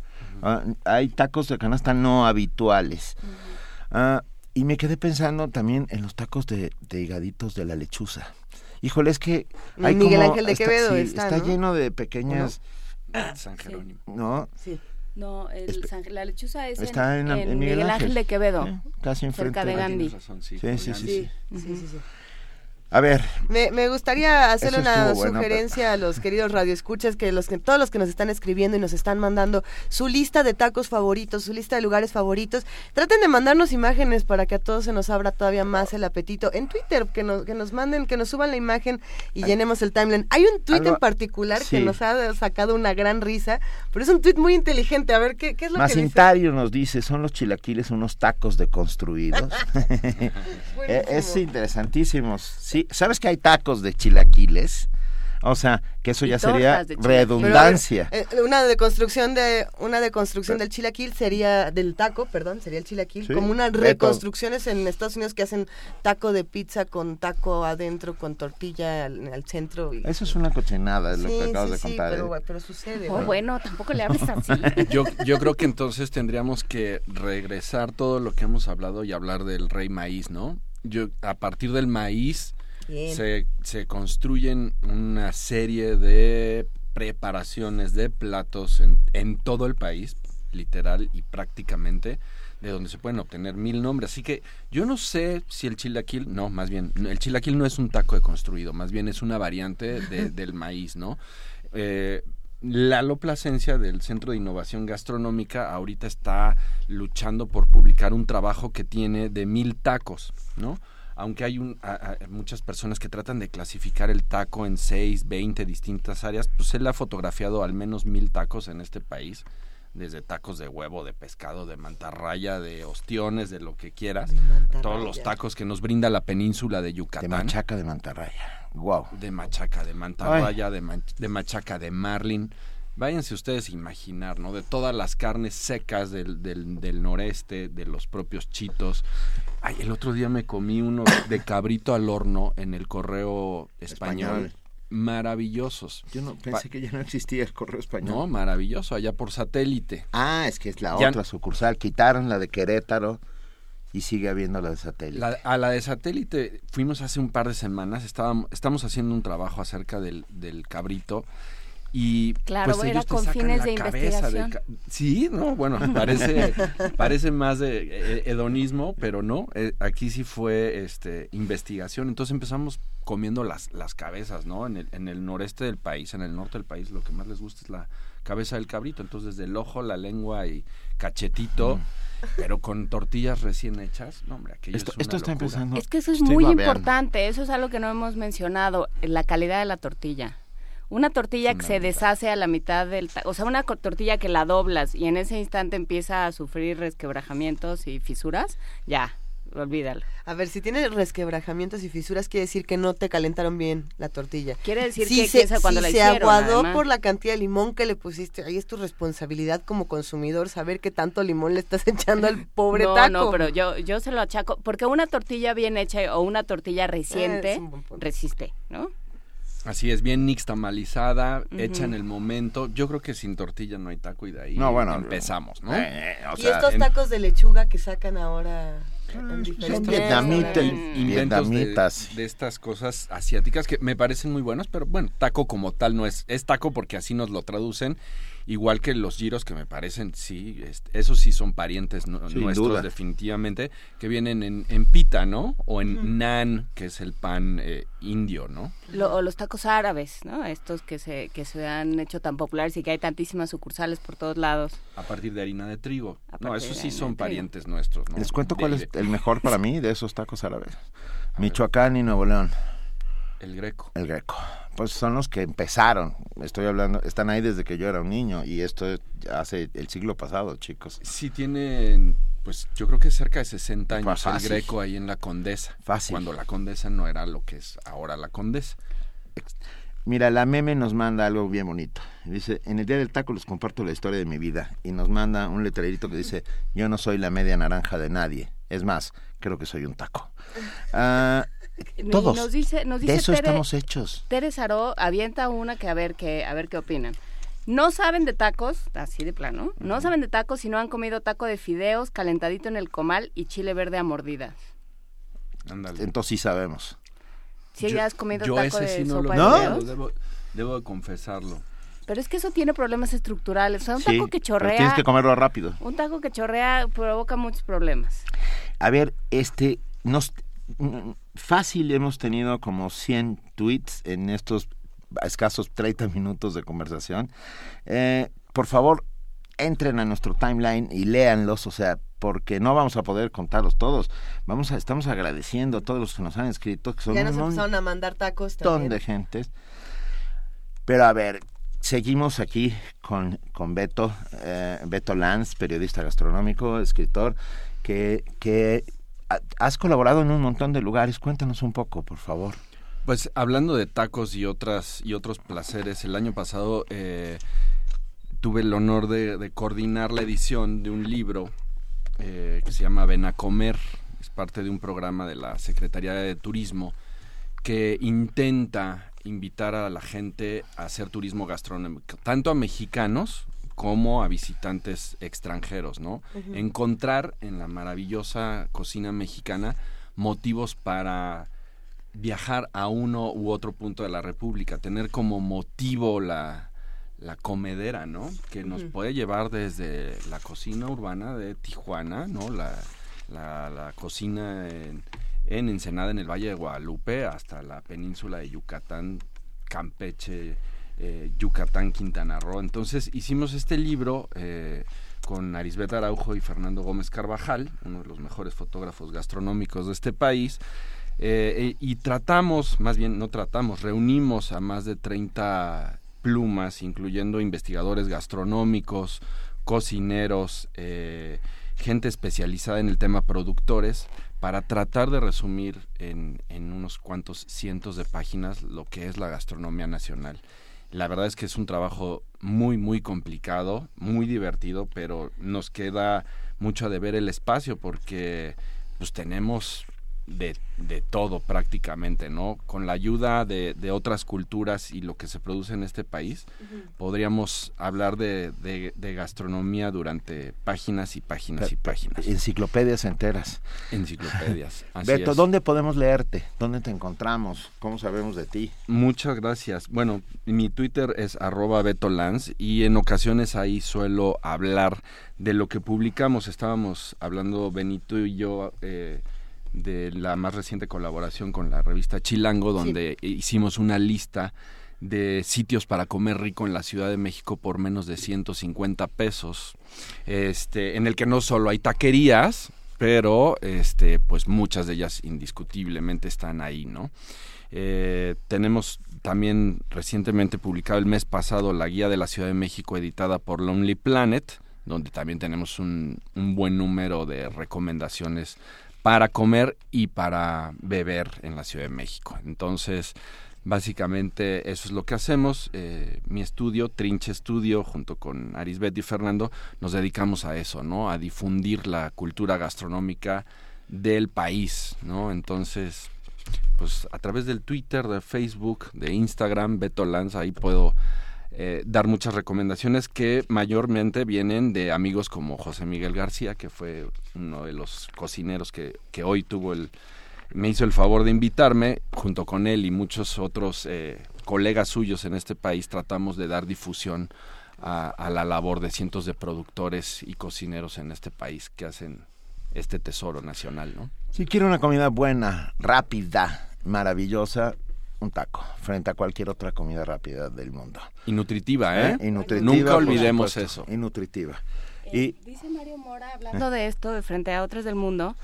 Ah, hay tacos de canasta no habituales. Ah, y me quedé pensando también en los tacos de, de higaditos de la lechuza. Híjole, es que hay Miguel como- Ángel de Quevedo sí, está, ¿no? lleno de pequeñas, San Jerónimo. ¿no? Sí. No, el San- la lechuza es Está en, en, en en Miguel, Ángel, de Quevedo. Casi enfrente cerca de Gandhi. Razón, sí, Sí, sí, sí, sí. A ver, Me, me gustaría hacerle una sugerencia a los queridos radioescuchas, que los que todos los que nos están escribiendo y nos están mandando su lista de tacos favoritos, su lista de lugares favoritos, traten de mandarnos imágenes para que a todos se nos abra todavía más el apetito. En Twitter, que nos, que nos manden, que nos suban la imagen y llenemos el timeline. Hay un tweet Algo- en particular que nos ha sacado una gran risa, pero es un tweet muy inteligente. A ver, ¿qué, qué es lo que dice? Macintario nos dice, son los chilaquiles unos tacos deconstruidos. Es Buenísimo. interesantísimo. Sí, ¿sabes que hay tacos de chilaquiles? O sea, que eso ya sería redundancia. Eh, una deconstrucción de una deconstrucción del chilaquil sería del taco, perdón, sería el chilaquil, Sí, como unas reconstrucciones en Estados Unidos que hacen taco de pizza con taco adentro con tortilla al, al centro y Eso es una cochinada, es lo que acabas sí, de sí, contar. pero, ¿eh? pero sucede. Oh, ¿no? bueno, tampoco le hables así. Yo, yo creo que entonces tendríamos que regresar todo lo que hemos hablado y hablar del rey maíz, ¿no? Yo, a partir del maíz Bien. se, se construyen una serie de preparaciones de platos en, en todo el país, literal y prácticamente, de donde se pueden obtener mil nombres. Así que yo no sé si el chilaquil, no, más bien, el chilaquil no es un taco deconstruido, más bien es una variante de- del maíz, ¿no? Eh, Lalo Plasencia del Centro de Innovación Gastronómica ahorita está luchando por publicar un trabajo que tiene de mil tacos, ¿no? Aunque hay un, a- a- muchas personas que tratan de clasificar el taco en seis, veinte distintas áreas, pues él ha fotografiado al menos mil tacos en este país, desde tacos de huevo, de pescado, de mantarraya, de ostiones, de lo que quieras, De mantarraya. todos los tacos que nos brinda la península de De Yucatán machaca de mantarraya. Wow. de machaca de mantarraya, de, man- de machaca de marlin, váyanse ustedes a imaginar, ¿no? De todas las carnes secas del, del, del noreste, de los propios chitos. Ay, el otro día me comí uno de cabrito al horno en el correo español. Español. Maravillosos. Yo no pensé Pa- que ya no existía el correo español. No, maravilloso, allá por satélite. Ah, es que es la Ya- otra sucursal. Quitaron la de Querétaro y sigue habiendo la de satélite. La- a la de satélite fuimos hace un par de semanas, estábamos, estamos haciendo un trabajo acerca del, del cabrito y Claro, pues era ellos te con sacan fines la de cabeza investigación. ca- sí, no, bueno, parece parece más de eh, hedonismo, pero no, eh, aquí sí fue este investigación, entonces empezamos comiendo las las cabezas, ¿no? En el en el noreste del país, en el norte del país lo que más les gusta es la cabeza del cabrito, entonces desde el ojo, la lengua y cachetito, pero con tortillas recién hechas, no, hombre, aquello Esto, es una esto está locura. empezando. Es que eso es Estoy muy babeando. importante, eso es algo que no hemos mencionado, la calidad de la tortilla. Una tortilla que se deshace a la mitad del... ta- O sea, una tortilla que la doblas y en ese instante empieza a sufrir resquebrajamientos y fisuras, ya, olvídalo. A ver, si tiene resquebrajamientos y fisuras, quiere decir que no te calentaron bien la tortilla. Quiere decir si que, se, que esa cuando si la se hicieron, aguadó además. por la cantidad de limón que le pusiste, ahí es tu responsabilidad como consumidor saber qué tanto limón le estás echando al pobre no, taco. no, pero yo, yo se lo achaco, porque una tortilla bien hecha o una tortilla reciente resiste, ¿no? Así es, bien nixtamalizada, Ujú. hecha en el momento. Yo creo que sin tortilla no hay taco y de ahí No, bueno, empezamos, ¿no? Eh, o y sea, estos en- tacos de lechuga que sacan ahora en son diferentes vietnamitas, de, vietnamitas. de estas cosas asiáticas que me parecen muy buenos, pero bueno, taco como tal no es, es taco porque así nos lo traducen, igual que los giros que me parecen, sí, este, esos sí son parientes nuestros duda. definitivamente, que vienen en, en pita, ¿no? O en naan, que es el pan eh, indio, ¿no? Lo- o los tacos árabes, ¿no? Estos que se, que se han hecho tan populares y que hay tantísimas sucursales por todos lados. A partir de harina de trigo. No, esos sí son parientes nuestros, ¿no? Les cuento De- cuál es de- el mejor para mí de esos tacos árabes. Michoacán y Nuevo León, El greco. el greco. Pues son los que empezaron. Estoy hablando, están ahí desde que yo era un niño y esto es hace el siglo pasado, chicos. Sí tienen, pues yo creo que cerca de 60 años Más el. Greco ahí en la Condesa. Fácil. Cuando la Condesa no era lo que es ahora la Condesa. Mira, la meme nos manda algo bien bonito. Dice, en el Día del Taco les comparto la historia de mi vida. Y nos manda un letrerito que dice, yo no soy la media naranja de nadie. Es más, creo que soy un taco. Ah, todos. nos dice, nos de dice eso Tere, estamos hechos. Tere Saró avienta una que a ver qué, a ver qué opinan. No saben de tacos, así de plano, no saben de tacos si no han comido taco de fideos calentadito en el comal y chile verde a mordidas. Ándale. Entonces sí sabemos. Si Yo- ya has comido yo taco ese de sí no sopa lo de. Debo, debo de confesarlo. Pero es que eso tiene problemas estructurales. O sea, un Sí, taco que pero chorrea, tienes que comerlo rápido. un taco que chorrea provoca muchos problemas. A ver, este, nos, fácil hemos tenido como 100 tweets en estos escasos 30 minutos de conversación. Eh, por favor, entren a nuestro timeline y léanlos, o sea, porque no vamos a poder contarlos todos. Vamos a, estamos agradeciendo a todos los que nos han escrito, que son Ya nos un empezaron a mandar tacos montón de gentes. Pero a ver, seguimos aquí con, con Beto, eh, Beto Lanz, periodista gastronómico, escritor, que, que has colaborado en un montón de lugares. Cuéntanos un poco, por favor. Pues hablando de tacos y otras y otros placeres, el año pasado eh, tuve el honor de, coordinar la edición de un libro eh, que se llama Ven a comer. Es parte de un programa de la Secretaría de Turismo que intenta invitar a la gente a hacer turismo gastronómico, tanto a mexicanos como a visitantes extranjeros, ¿no? Encontrar en la maravillosa cocina mexicana motivos para viajar a uno u otro punto de la República, tener como motivo la, la comedera, ¿no? Que nos puede llevar desde la cocina urbana de Tijuana, ¿no? La, la, la cocina en, en Ensenada, en el Valle de Guadalupe, hasta la península de Yucatán, Campeche, eh, Yucatán, Quintana Roo. Entonces hicimos este libro eh, con Arisbet Araujo y Fernando Gómez Carvajal, uno de los mejores fotógrafos gastronómicos de este país, eh, y tratamos, más bien no tratamos, reunimos a más de 30 plumas, incluyendo investigadores gastronómicos, cocineros, gente especializada en el tema productores, para tratar de resumir en unos cuantos cientos de páginas lo que es la gastronomía nacional. La verdad es que es un trabajo muy, muy complicado, muy divertido, pero nos queda mucho a deber el espacio porque pues tenemos de, de, todo prácticamente, ¿no? Con la ayuda de, de, otras culturas y lo que se produce en este país, podríamos hablar de, de, gastronomía durante páginas y páginas y páginas. Enciclopedias enteras. Enciclopedias. Beto, ¿dónde podemos leerte? ¿Dónde te encontramos? ¿Cómo sabemos de ti? Muchas gracias. Bueno, mi Twitter es arroba Beto Lanz y en ocasiones ahí suelo hablar de lo que publicamos. Estábamos hablando Benito y yo... Eh, de la más reciente colaboración con la revista Chilango, donde hicimos una lista de sitios para comer rico en la Ciudad de México por menos de 150 pesos, este, en el que no solo hay taquerías, pero este, pues muchas de ellas indiscutiblemente están ahí, ¿no? Eh, tenemos también recientemente publicado el mes pasado la guía de la Ciudad de México editada por Lonely Planet, donde también tenemos un, un buen número de recomendaciones para comer y para beber en la Ciudad de México. Entonces, básicamente eso es lo que hacemos. Eh, mi estudio, Trinche Estudio, junto con Arisbet y Fernando, nos dedicamos a eso, ¿no? A difundir la cultura gastronómica del país, ¿no? Entonces, pues a través del Twitter, de Facebook, de Instagram, Beto Lanza, ahí puedo eh, dar muchas recomendaciones que mayormente vienen de amigos como José Miguel García, que fue uno de los cocineros que, que hoy tuvo el, me hizo el favor de invitarme, junto con él y muchos otros eh, colegas suyos en este país, tratamos de dar difusión a, la labor de cientos de productores y cocineros en este país que hacen este tesoro nacional. Si quiero una comida buena, rápida, maravillosa, un taco frente a cualquier otra comida rápida del mundo. Y nutritiva, ¿eh? Y nutritiva, Nunca olvidemos eso. Y nutritiva. Eh, y, dice Mario Mora, hablando de esto, de frente a otras del mundo,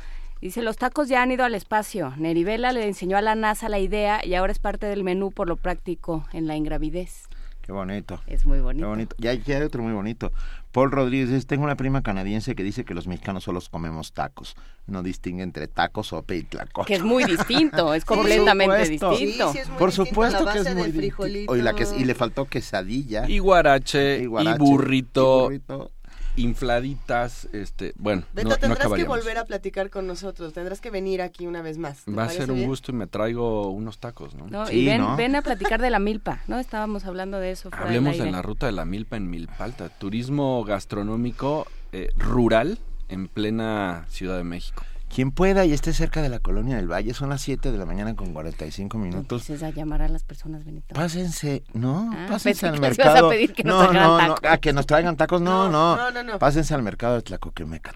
dice, los tacos ya han ido al espacio. Nerivela le enseñó a la NASA la idea y ahora es parte del menú por lo práctico en la ingravidez. Qué bonito. Es muy bonito. Qué bonito. Y hay, hay otro muy bonito. Paul Rodríguez dice, tengo una prima canadiense que dice que los mexicanos solo comemos tacos. No distingue entre tacos, sopa y tlacoyo. Que es muy distinto, es completamente distinto. Sí, sí, es muy Por distinto, supuesto que es muy distinto. Y, la que, y le faltó quesadilla. Y guarache, y, guarache, burrito, y burrito. Infladitas, este, bueno, Beto, no, no tendrás que volver a platicar con nosotros, tendrás que venir aquí una vez más. ¿te Va a ser un bien? gusto y me traigo unos tacos, ¿no? ¿no? Sí, y ven, ¿no? ven a platicar de la milpa, ¿no? Estábamos hablando de eso. fuera Hablemos en la ruta de la milpa en Milpalta, turismo gastronómico eh, rural en plena Ciudad de México. Quien pueda y esté cerca de la colonia del Valle, son las 7 de la mañana con 45 No minutos. empieces a llamar a las personas, Benito. Pásense, no, Ah, pásense pensé al ibas a mercado. pedir que nos no, no, no, a que nos traigan tacos, no, no. No, no, no. Pásense al mercado de Tlacoquemecat.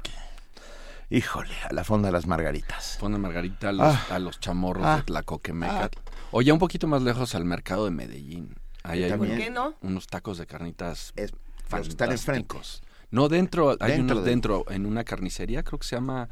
Híjole, a la fonda de las margaritas. Fonda Margarita a los, Ah. a los chamorros Ah. de Tlacoquemecat. O ya un poquito más lejos al mercado de Medellín. Ahí hay También. ¿Por qué no? unos tacos de carnitas Es, que están enfrente. fantásticos. No, dentro, hay Dentro unos de- dentro, en una carnicería, creo que se llama,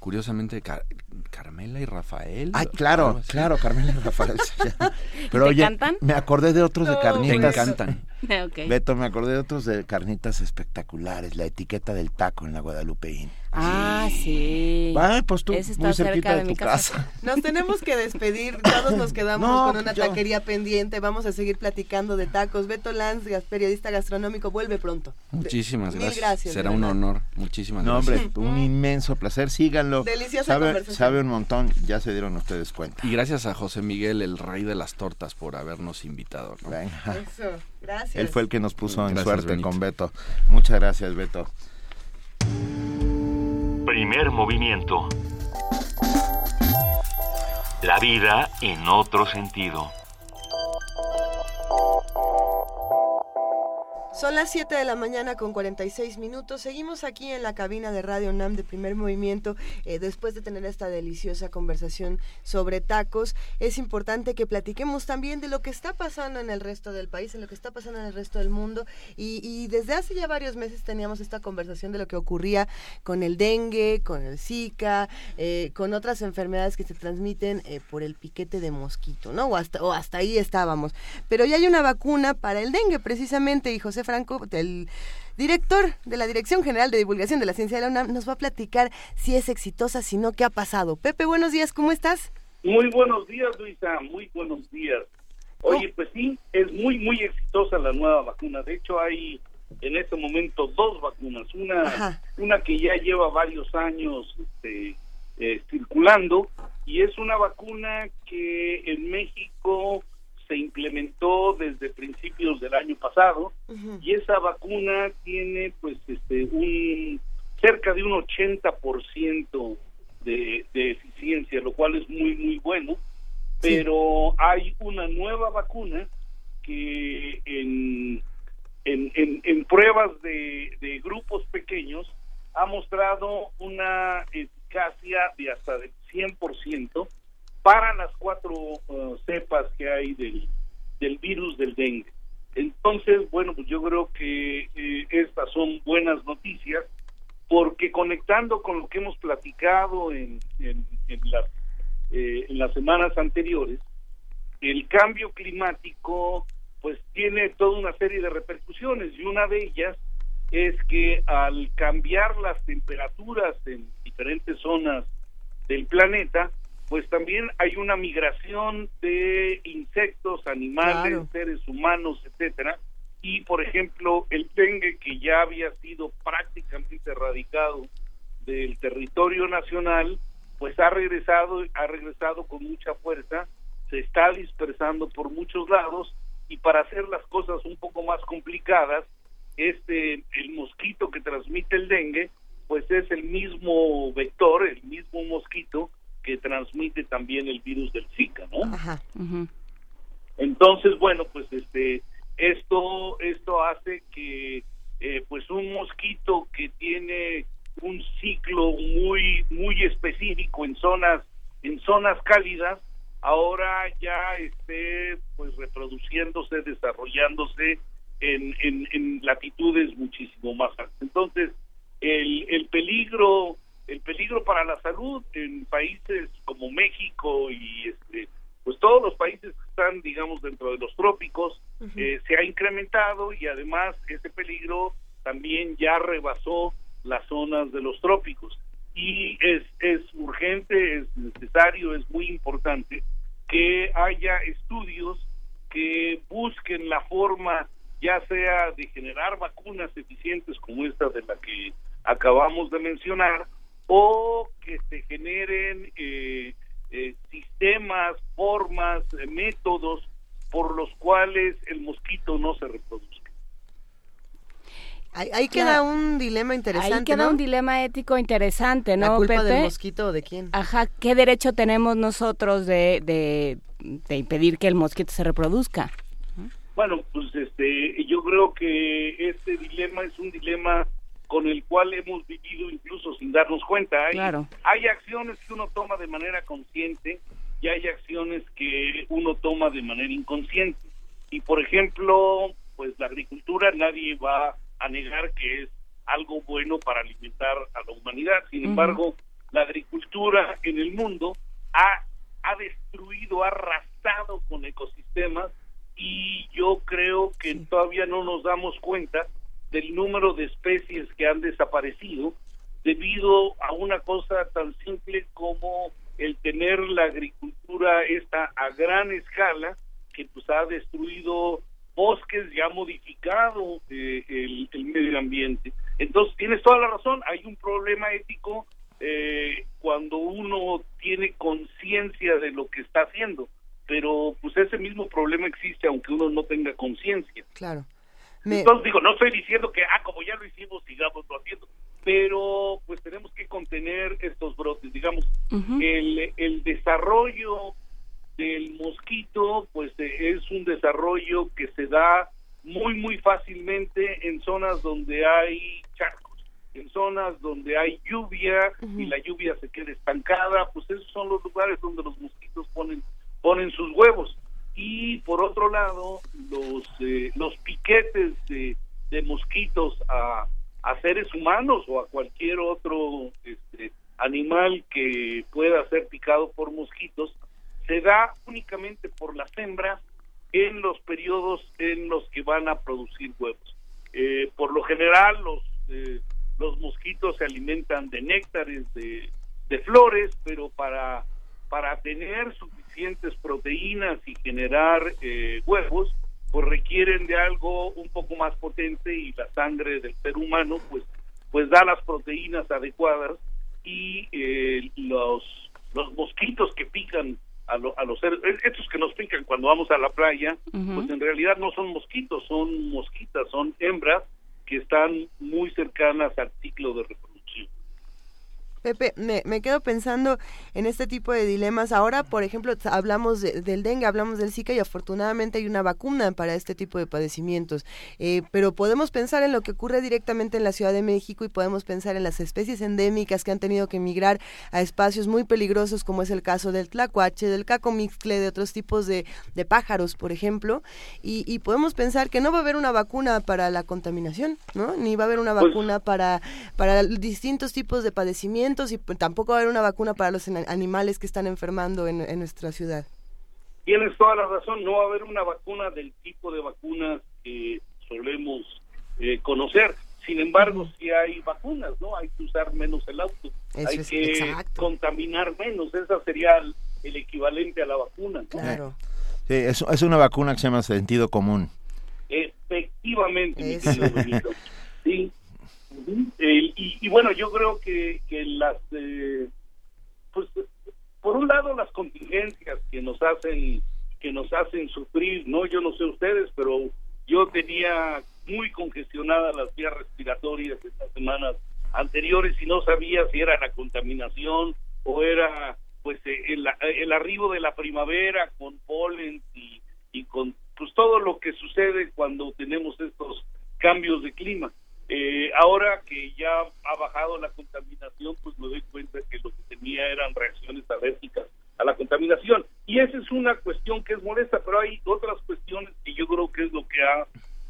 curiosamente, Car- Carmela y Rafael. Ay, claro, claro, Carmela y Rafael. Pero te oye, cantan? me acordé de otros de No, Te carnitas. encantan. Beto, me acordé de otros de carnitas espectaculares. La etiqueta del taco en la Guadalupeín. Ah, sí. Ay, pues tú, Ese está muy cerca cerquita de de, mi tu casa. casa. Nos tenemos que despedir, todos nos quedamos No, con una yo- taquería pendiente, vamos a seguir platicando de tacos. Beto Lanz, periodista gastronómico, vuelve pronto. Muchísimas Mil gracias. gracias, Será un honor. Muchísimas No, gracias. hombre, un inmenso placer. Síganlo. Deliciosa sabe, conversación. sabe un montón, ya se dieron ustedes cuenta. Y gracias a José Miguel, el rey de las tortas, por habernos invitado. ¿no? Venga. Eso, gracias. Él fue el que nos puso en Gracias, suerte Benito. con Beto. Muchas gracias, Beto. Primer movimiento. La vida en otro sentido. Son las 7 de la mañana con 46 minutos. Seguimos aquí en la cabina de Radio NAM de primer movimiento. eh, después de tener esta deliciosa conversación sobre tacos, es importante que platiquemos también de lo que está pasando en el resto del país, en lo que está pasando en el resto del mundo. Y, desde hace ya varios meses teníamos esta conversación de lo que ocurría con el dengue, con el Zika, eh, con otras enfermedades que se transmiten eh, por el piquete de mosquito, ¿no? O hasta, o hasta ahí estábamos. Pero ya hay una vacuna para el dengue, precisamente, y José Franco, el director de la Dirección General de Divulgación de la Ciencia de la UNAM, nos va a platicar si es exitosa, si no, qué ha pasado. Pepe, buenos días, ¿cómo estás? Muy buenos días, Luisa. Muy buenos días. Oye, pues sí, es muy, muy exitosa la nueva vacuna. De hecho, hay en este momento dos vacunas. Una, una que ya lleva varios años este, eh, circulando y es una vacuna que en México se implementó desde principios del año pasado y esa vacuna tiene pues este un cerca de un 80% de, de eficiencia, lo cual es muy muy bueno. Pero hay una nueva vacuna que en, en, en, pruebas de, de, grupos pequeños ha mostrado una eficacia de hasta del 100% para las cuatro uh, cepas que hay del, del virus del dengue. Entonces, bueno, pues yo creo que eh, estas son buenas noticias porque conectando con lo que hemos platicado en, en, las eh, en las semanas anteriores, el cambio climático pues tiene toda una serie de repercusiones y una de ellas es que al cambiar las temperaturas en diferentes zonas del planeta, pues también hay una migración de insectos, animales, seres humanos, etcétera, y por ejemplo el dengue que ya había sido prácticamente erradicado del territorio nacional, pues ha regresado, ha regresado con mucha fuerza, se está dispersando por muchos lados y para hacer las cosas un poco más complicadas, este el mosquito que transmite el dengue, pues es el mismo vector, el mismo mosquito que transmite también el virus del Zika, ¿no? Entonces, bueno, pues este esto esto hace que eh, pues un mosquito que tiene un ciclo muy muy específico en zonas en zonas cálidas ahora ya esté pues reproduciéndose desarrollándose en, en, latitudes muchísimo más altas. Entonces el, el peligro el peligro para la salud en países como México y este pues todos los países que están digamos dentro de los trópicos eh, se ha incrementado y además ese peligro también ya rebasó las zonas de los trópicos. Y es, es urgente, es necesario, es muy importante que haya estudios que busquen la forma ya sea de generar vacunas eficientes como esta de la que acabamos de mencionar o que se generen eh, eh, sistemas, formas, métodos por los cuales el mosquito no se reproduzca. Ahí, queda un dilema interesante. Ahí queda un dilema ético interesante, ¿no? ¿La culpa del mosquito de quién? Ajá, ¿qué derecho tenemos nosotros de, de, impedir que el mosquito se reproduzca? Bueno, pues este, yo creo que este dilema es un dilema con el cual hemos vivido incluso sin darnos cuenta. Hay, claro. hay acciones que uno toma de manera consciente y hay acciones que uno toma de manera inconsciente. Y por ejemplo, pues la agricultura nadie va a negar que es algo bueno para alimentar a la humanidad. Sin embargo, la agricultura en el mundo ha, ha destruido, ha arrasado con ecosistemas y yo creo que todavía no nos damos cuenta del número de especies que han desaparecido debido a una cosa tan simple como el tener la agricultura esta a gran escala que pues ha destruido bosques ya modificado eh, el, medio ambiente. Entonces, tienes toda la razón, hay un problema ético eh, cuando uno tiene conciencia de lo que está haciendo, pero pues ese mismo problema existe aunque uno no tenga conciencia. Claro. Entonces digo, no estoy diciendo que, ah, como ya lo hicimos, sigamos lo haciendo, pero pues tenemos que contener estos brotes, digamos, el, el desarrollo del mosquito, pues eh, es un desarrollo que se da muy, muy fácilmente en zonas donde hay charcos, en zonas donde hay lluvia y la lluvia se queda estancada, pues esos son los lugares donde los mosquitos ponen, ponen sus huevos. Y por otro lado, los, eh, los piquetes de, de mosquitos a, a seres humanos o a cualquier otro este, animal que pueda ser picado por mosquitos, se da únicamente por las hembras en los periodos en los que van a producir huevos. Eh, por lo general, los, eh, los mosquitos se alimentan de néctares, de, de flores, pero para, para tener suficiente suficientes proteínas y generar eh, huevos, pues requieren de algo un poco más potente y la sangre del ser humano pues pues da las proteínas adecuadas y eh, los los mosquitos que pican a, a los seres, estos que nos pican cuando vamos a la playa, pues en realidad no son mosquitos, son mosquitas, son hembras que están muy cercanas al ciclo de reproducción. Pepe, me, me, quedo pensando en este tipo de dilemas. Ahora, por ejemplo, hablamos del dengue, hablamos del Zika y afortunadamente hay una vacuna para este tipo de padecimientos. Eh, pero podemos pensar en lo que ocurre directamente en la Ciudad de México y podemos pensar en las especies endémicas que han tenido que emigrar a espacios muy peligrosos, como es el caso del tlacuache, del cacomixcle, de otros tipos de, de pájaros, por ejemplo. Y, y, podemos pensar que no va a haber una vacuna para la contaminación, ¿no? Ni va a haber una pues vacuna para, para distintos tipos de padecimientos y tampoco va a haber una vacuna para los animales que están enfermando en, nuestra ciudad. Tienes toda la razón, no va a haber una vacuna del tipo de vacunas que solemos eh, conocer. Sin embargo, si hay vacunas, ¿no? Hay que usar menos el auto, hay que contaminar menos. Esa sería el, equivalente a la vacuna. Claro. Sí, es, es una vacuna que se llama sentido común. Efectivamente, mi querido Sí, y, bueno, yo creo que, que las, eh, pues, por un lado las contingencias que nos hacen que nos hacen sufrir, no, yo no sé ustedes, pero yo tenía muy congestionadas las vías respiratorias estas semanas anteriores y no sabía si era la contaminación o era pues eh, el, el arribo de la primavera con polen y, y con pues todo lo que sucede cuando tenemos estos cambios de clima. Eh, ahora que ya ha bajado la contaminación, pues me doy cuenta que lo que tenía eran reacciones alérgicas a la contaminación. Y esa es una cuestión que es molesta, pero hay otras cuestiones que yo creo que es lo que ha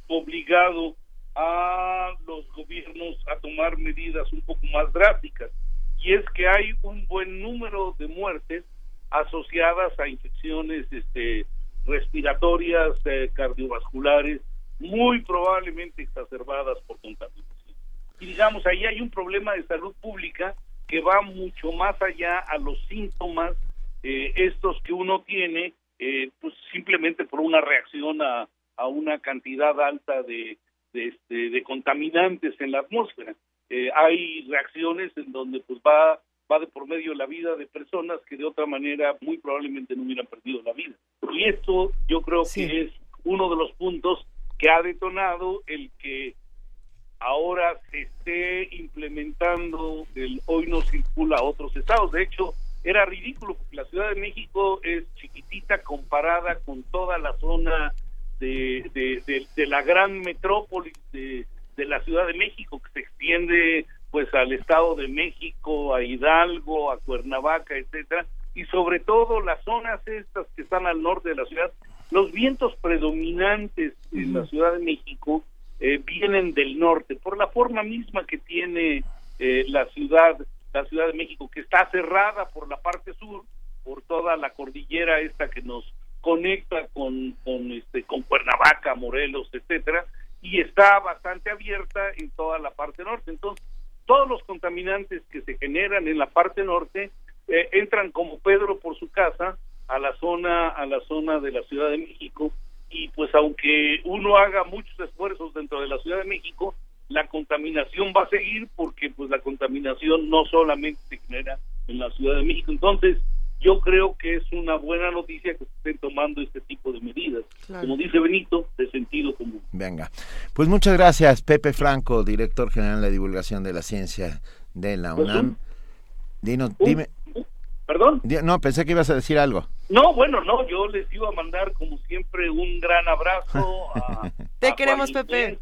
obligado a los gobiernos a tomar medidas un poco más drásticas. Y es que hay un buen número de muertes asociadas a infecciones este, respiratorias, eh, cardiovasculares, muy probablemente exacerbadas por contaminación. Y digamos, ahí hay un problema de salud pública que va mucho más allá a los síntomas eh, estos que uno tiene, eh, pues simplemente por una reacción a, a una cantidad alta de, de, este, de contaminantes en la atmósfera. Eh, hay reacciones en donde pues va va de por medio la vida de personas que de otra manera muy probablemente no hubieran perdido la vida. Y esto yo creo que es uno de los puntos que ha detonado el que ahora se esté implementando el hoy no circula a otros estados. De hecho, era ridículo porque la Ciudad de México es chiquitita comparada con toda la zona de, de, la gran metrópolis de, de la Ciudad de México que se extiende pues al Estado de México, a Hidalgo, a Cuernavaca, etcétera, y sobre todo las zonas estas que están al norte de la ciudad los vientos predominantes en la Ciudad de México eh, vienen del norte, por la forma misma que tiene eh, la ciudad, la Ciudad de México, que está cerrada por la parte sur, por toda la cordillera esta que nos conecta con, con, este, con Cuernavaca, Morelos, etcétera, y está bastante abierta en toda la parte norte. Entonces, todos los contaminantes que se generan en la parte norte eh, entran como Pedro por su casa a la zona a la zona de la Ciudad de México y pues aunque uno haga muchos esfuerzos dentro de la Ciudad de México la contaminación va a seguir porque pues la contaminación no solamente se genera en la Ciudad de México. Entonces yo creo que es una buena noticia que se estén tomando este tipo de medidas. Como dice Benito de sentido común. Venga. Pues muchas gracias Pepe Franco director general de divulgación de la ciencia de la pues UNAM. Dino, dime. ¿Perdón? No, pensé que ibas a decir algo. No, bueno, no, yo les iba a mandar como siempre un gran abrazo. A, te queremos, Pepe.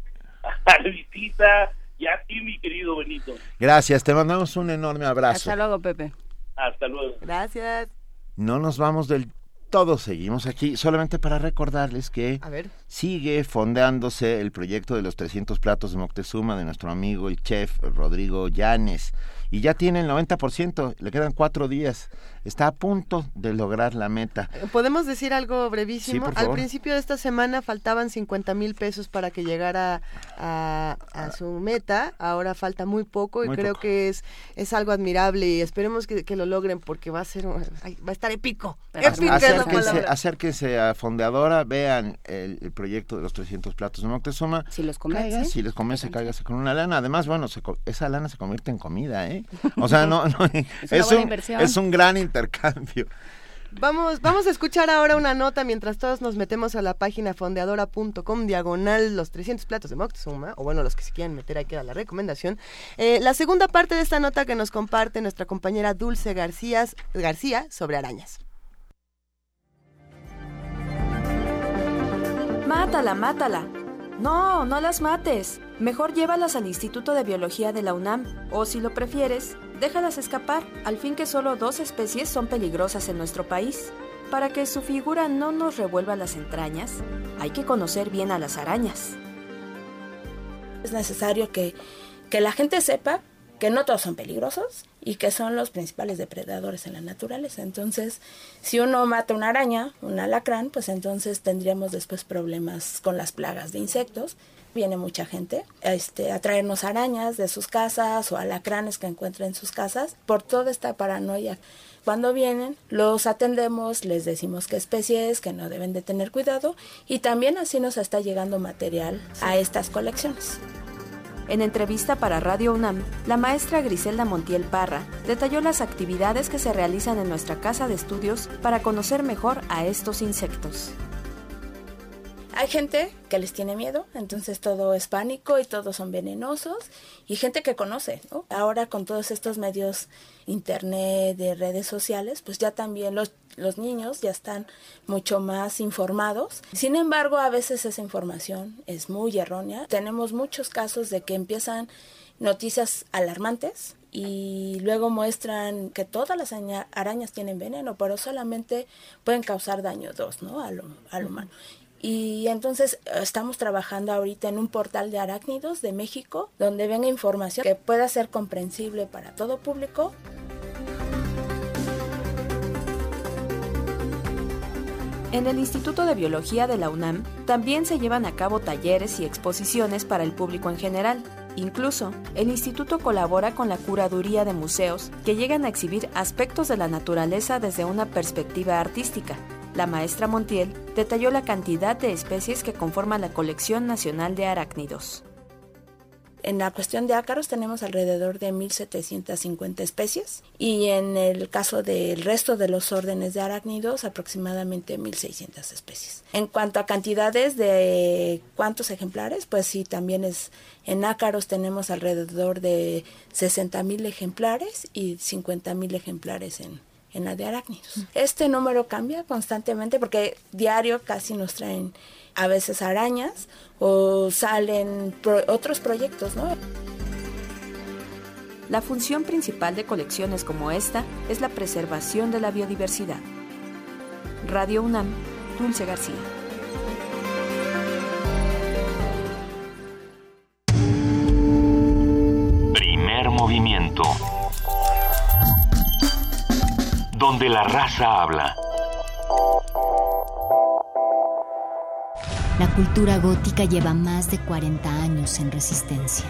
A visita y a ti, mi querido Benito. Gracias, te mandamos un enorme abrazo. Hasta luego, Pepe. Hasta luego. Gracias. No nos vamos del todos seguimos aquí, solamente para recordarles que sigue fondeándose el proyecto de los 300 platos de Moctezuma de nuestro amigo el chef Rodrigo Llanes y ya tiene el 90%, le quedan cuatro días, está a punto de lograr la meta. ¿Podemos decir algo brevísimo? Al principio de esta semana faltaban 50 mil pesos para que llegara a, su meta, ahora falta muy poco y creo que es, es algo admirable y esperemos que, lo logren porque va a ser, va a estar épico. épico acérquense, acérquense, a Fondeadora, vean el, proyecto de los 300 platos de Moctezuma. Si les convence. si les convence, cáigase con una lana. Además, bueno, esa lana se convierte en comida, ¿eh? O sea, no, no es, un, es un gran intercambio. Vamos, vamos a escuchar ahora una nota mientras todos nos metemos a la página fondeadora.com diagonal los 300 platos de Moctezuma, o bueno, los que se quieran meter ahí queda la recomendación. Eh, la segunda parte de esta nota que nos comparte nuestra compañera Dulce García, García sobre arañas. Mátala, mátala. No, no las mates. Mejor llévalas al Instituto de Biología de la UNAM, o si lo prefieres, déjalas escapar, al fin que solo dos especies son peligrosas en nuestro país. Para que su figura no nos revuelva las entrañas, hay que conocer bien a las arañas. Es necesario que, que la gente sepa que no todos son peligrosos y que son los principales depredadores en la naturaleza. Entonces, si uno mata una araña, un alacrán, pues entonces tendríamos después problemas con las plagas de insectos. Viene mucha gente este, a traernos arañas de sus casas o alacranes que encuentren en sus casas por toda esta paranoia. Cuando vienen, los atendemos, les decimos qué especie es, que no deben de tener cuidado y también así nos está llegando material a estas colecciones. En entrevista para Radio UNAM, la maestra Griselda Montiel Parra detalló las actividades que se realizan en nuestra casa de estudios para conocer mejor a estos insectos. Hay gente que les tiene miedo, entonces todo es pánico y todos son venenosos, y gente que conoce, Ahora con todos estos medios, internet, de redes sociales, pues ya también los los niños ya están mucho más informados. Sin embargo, a veces esa información es muy errónea. Tenemos muchos casos de que empiezan noticias alarmantes y luego muestran que todas las arañas tienen veneno, pero solamente pueden causar daño dos, ¿no? Al humano. Y entonces estamos trabajando ahorita en un portal de arácnidos de México donde venga información que pueda ser comprensible para todo público En el Instituto de Biología de la UNAM también se llevan a cabo talleres y exposiciones para el público en general. Incluso, el instituto colabora con la curaduría de museos que llegan a exhibir aspectos de la naturaleza desde una perspectiva artística. La maestra Montiel detalló la cantidad de especies que conforman la colección nacional de arácnidos. En la cuestión de ácaros tenemos alrededor de 1.750 especies y en el caso del resto de los órdenes de arácnidos aproximadamente 1.600 especies. En cuanto a cantidades de cuántos ejemplares, pues sí, también es en ácaros tenemos alrededor de 60.000 ejemplares y 50.000 ejemplares en, en la de arácnidos. Este número cambia constantemente porque diario casi nos traen a veces arañas o salen otros proyectos, ¿no? La función principal de colecciones como esta es la preservación de la biodiversidad. Radio UNAM, Dulce García. Primer movimiento. Donde la raza habla. La cultura gótica lleva más de 40 años en resistencia.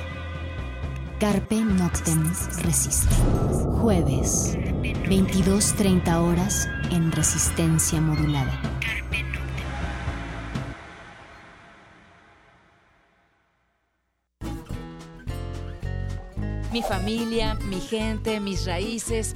Carpe Noctem Resiste. Jueves, 22.30 horas en resistencia modulada. Mi familia, mi gente, mis raíces,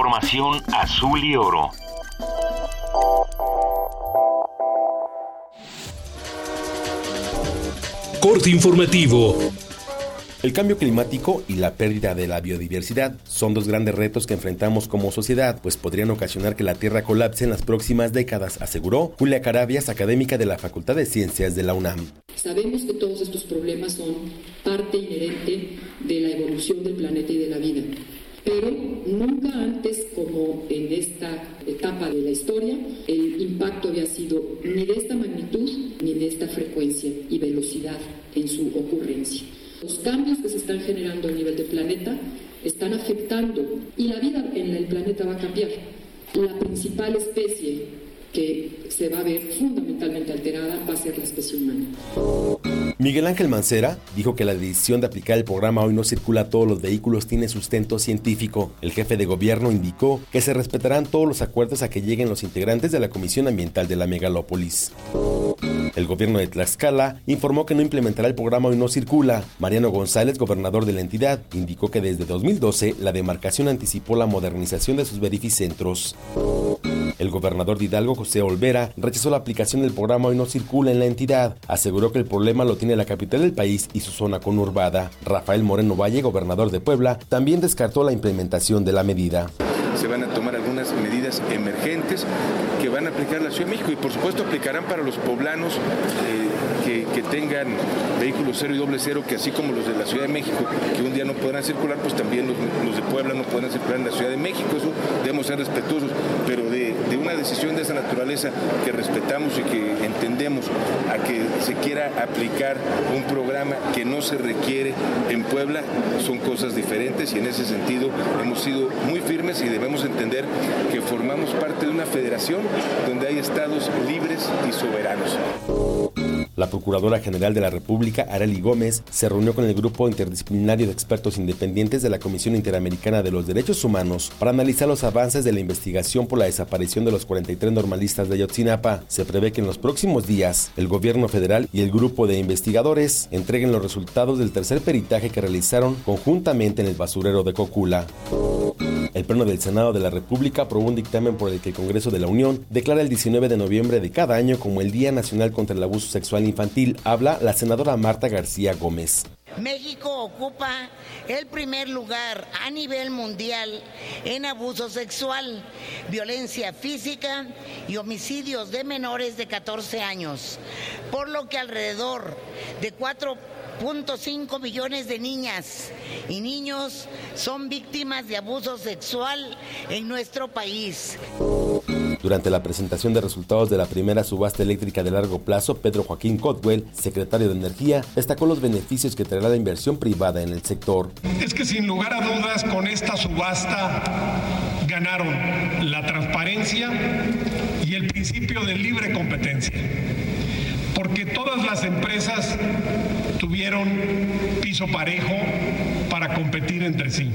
Información azul y oro. Corte informativo. El cambio climático y la pérdida de la biodiversidad son dos grandes retos que enfrentamos como sociedad, pues podrían ocasionar que la Tierra colapse en las próximas décadas, aseguró Julia Carabias, académica de la Facultad de Ciencias de la UNAM. Sabemos que todos estos problemas son parte inherente de la evolución del planeta y de la vida pero nunca antes como en esta etapa de la historia el impacto había sido ni de esta magnitud ni de esta frecuencia y velocidad en su ocurrencia. Los cambios que se están generando a nivel del planeta están afectando y la vida en el planeta va a cambiar. La principal especie que se va a ver fundamentalmente alterada va a ser la especie humana. Miguel Ángel Mancera dijo que la decisión de aplicar el programa Hoy no circula a todos los vehículos tiene sustento científico. El jefe de gobierno indicó que se respetarán todos los acuerdos a que lleguen los integrantes de la Comisión Ambiental de la Megalópolis. El gobierno de Tlaxcala informó que no implementará el programa Hoy no circula. Mariano González, gobernador de la entidad, indicó que desde 2012 la demarcación anticipó la modernización de sus verificentros. El gobernador de Hidalgo, José Olvera, rechazó la aplicación del programa Hoy no circula en la entidad. Aseguró que el problema lo tiene la capital del país y su zona conurbada. Rafael Moreno Valle, gobernador de Puebla, también descartó la implementación de la medida. Se van a tomar algunas medidas emergentes que van a aplicar la Ciudad de México y por supuesto aplicarán para los poblanos eh, tengan vehículos cero y doble cero, que así como los de la Ciudad de México, que un día no podrán circular, pues también los, de Puebla no podrán circular en la Ciudad de México. Eso debemos ser respetuosos, pero de, de una decisión de esa naturaleza que respetamos y que entendemos a que se quiera aplicar un programa que no se requiere en Puebla, son cosas diferentes y en ese sentido hemos sido muy firmes y debemos entender que formamos parte de una federación donde hay estados libres y soberanos. La Procuradora General de la República, Arely Gómez, se reunió con el grupo interdisciplinario de expertos independientes de la Comisión Interamericana de los Derechos Humanos para analizar los avances de la investigación por la desaparición de los 43 normalistas de Ayotzinapa. Se prevé que en los próximos días el gobierno federal y el grupo de investigadores entreguen los resultados del tercer peritaje que realizaron conjuntamente en el basurero de Cocula. El Pleno del Senado de la República aprobó un dictamen por el que el Congreso de la Unión declara el 19 de noviembre de cada año como el Día Nacional contra el Abuso Sexual Infantil. Habla la senadora Marta García Gómez. México ocupa el primer lugar a nivel mundial en abuso sexual, violencia física y homicidios de menores de 14 años, por lo que alrededor de 4.5 millones de niñas y niños son víctimas de abuso sexual en nuestro país. Durante la presentación de resultados de la primera subasta eléctrica de largo plazo, Pedro Joaquín Cotwell, secretario de Energía, destacó los beneficios que traerá la inversión privada en el sector. Es que sin lugar a dudas con esta subasta ganaron la transparencia y el principio de libre competencia, porque todas las empresas tuvieron piso parejo para competir entre sí.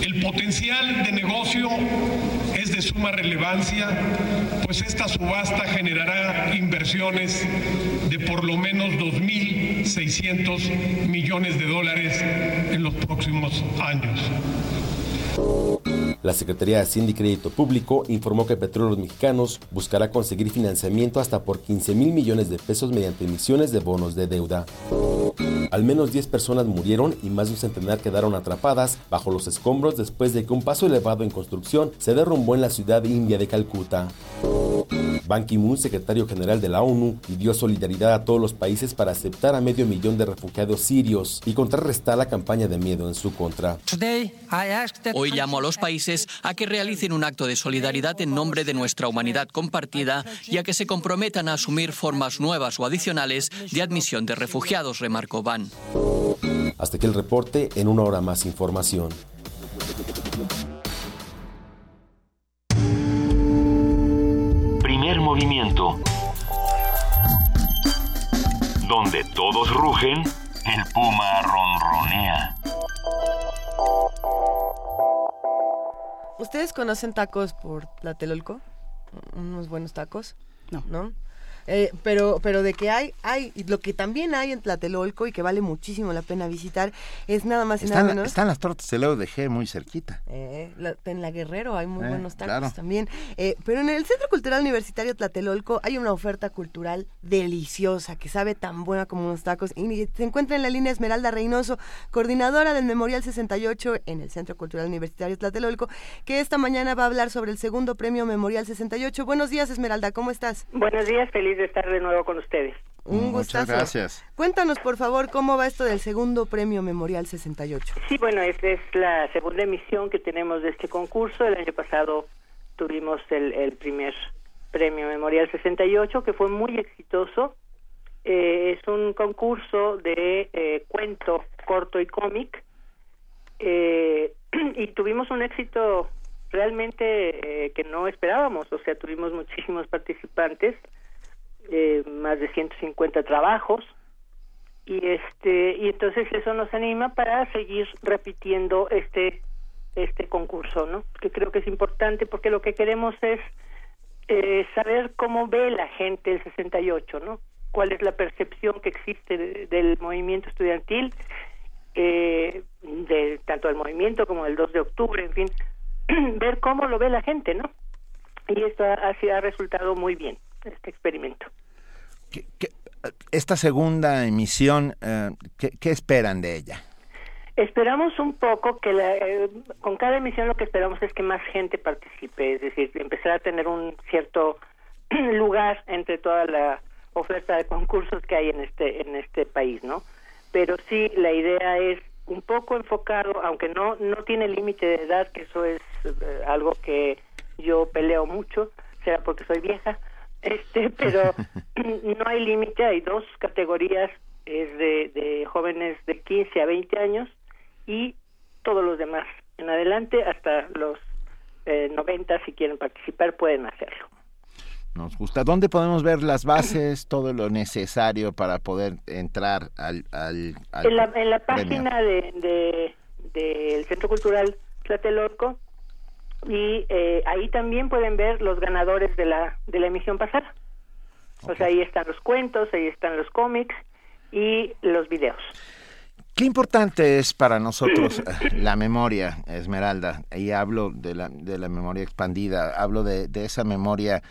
El potencial de negocio es de suma relevancia, pues esta subasta generará inversiones de por lo menos 2.600 millones de dólares en los próximos años. La Secretaría de Hacienda y Crédito Público informó que Petróleos Mexicanos buscará conseguir financiamiento hasta por 15 mil millones de pesos mediante emisiones de bonos de deuda. Al menos 10 personas murieron y más de un centenar quedaron atrapadas bajo los escombros después de que un paso elevado en construcción se derrumbó en la ciudad india de Calcuta. Ban Ki-moon, secretario general de la ONU, pidió solidaridad a todos los países para aceptar a medio millón de refugiados sirios y contrarrestar la campaña de miedo en su contra. Hoy llamo a los países a que realicen un acto de solidaridad en nombre de nuestra humanidad compartida y a que se comprometan a asumir formas nuevas o adicionales de admisión de refugiados, remarcó Van. Hasta que el reporte, en una hora más información. Primer movimiento. Donde todos rugen, el puma ronronea. ¿Ustedes conocen tacos por Tlatelolco? Unos buenos tacos. No. ¿No? Eh, pero, pero de que hay, hay, y lo que también hay en Tlatelolco y que vale muchísimo la pena visitar es nada más y nada Están, menos. están las tortas de UDG muy cerquita. Eh, la- en la Guerrero hay muy Eh, buenos tacos claro. también. Eh, pero en el Centro Cultural Universitario Tlatelolco hay una oferta cultural deliciosa que sabe tan buena como unos tacos. Y se encuentra en la línea Esmeralda Reynoso, coordinadora del Memorial 68 en el Centro Cultural Universitario Tlatelolco, que esta mañana va a hablar sobre el segundo premio Memorial 68. Buenos días, Esmeralda, ¿cómo estás? Buenos días, feliz de estar de nuevo con ustedes. Un Muchas gustazo. gracias. Cuéntanos, por favor, cómo va esto del segundo premio Memorial 68. Sí, bueno, esta es la segunda emisión que tenemos de este concurso. El año pasado tuvimos el, el primer premio Memorial 68, que fue muy exitoso. Eh, es un concurso de eh, cuento corto y cómic. Eh, y tuvimos un éxito realmente eh, que no esperábamos. O sea, tuvimos muchísimos participantes, eh, más de 150 trabajos. Y este y entonces eso nos anima para seguir repitiendo este este concurso no que creo que es importante porque lo que queremos es eh, saber cómo ve la gente el 68 no cuál es la percepción que existe de- del movimiento estudiantil eh, de tanto del movimiento como del 2 de octubre en fin ver cómo lo ve la gente no y esto ha, ha resultado muy bien este experimento Esta segunda emisión, eh, ¿qué, qué esperan de ella? Esperamos un poco que la- eh, con cada emisión lo que esperamos es que más gente participe, es decir, empezar a tener un cierto lugar entre toda la oferta de concursos que hay en este en este país, ¿no? Pero sí la idea es un poco enfocado, aunque no no tiene límite de edad, que eso es eh, algo que yo peleo mucho, será porque soy vieja, este, pero no hay límite, hay dos categorías, es de, de jóvenes de 15 a 20 años y todos los demás en adelante, hasta los eh, 90 si quieren participar pueden hacerlo. Nos gusta. ¿Dónde podemos ver las bases, todo lo necesario para poder entrar al, al, al En la, en la premio? página de, de- del Centro Cultural Tlatelolco y eh, ahí también pueden ver los ganadores de la de la emisión pasada. O sea, ahí están los cuentos, ahí están los cómics y los videos. Qué importante es para nosotros eh, la memoria, Esmeralda, y hablo de la, de la memoria expandida, hablo de, de esa memoria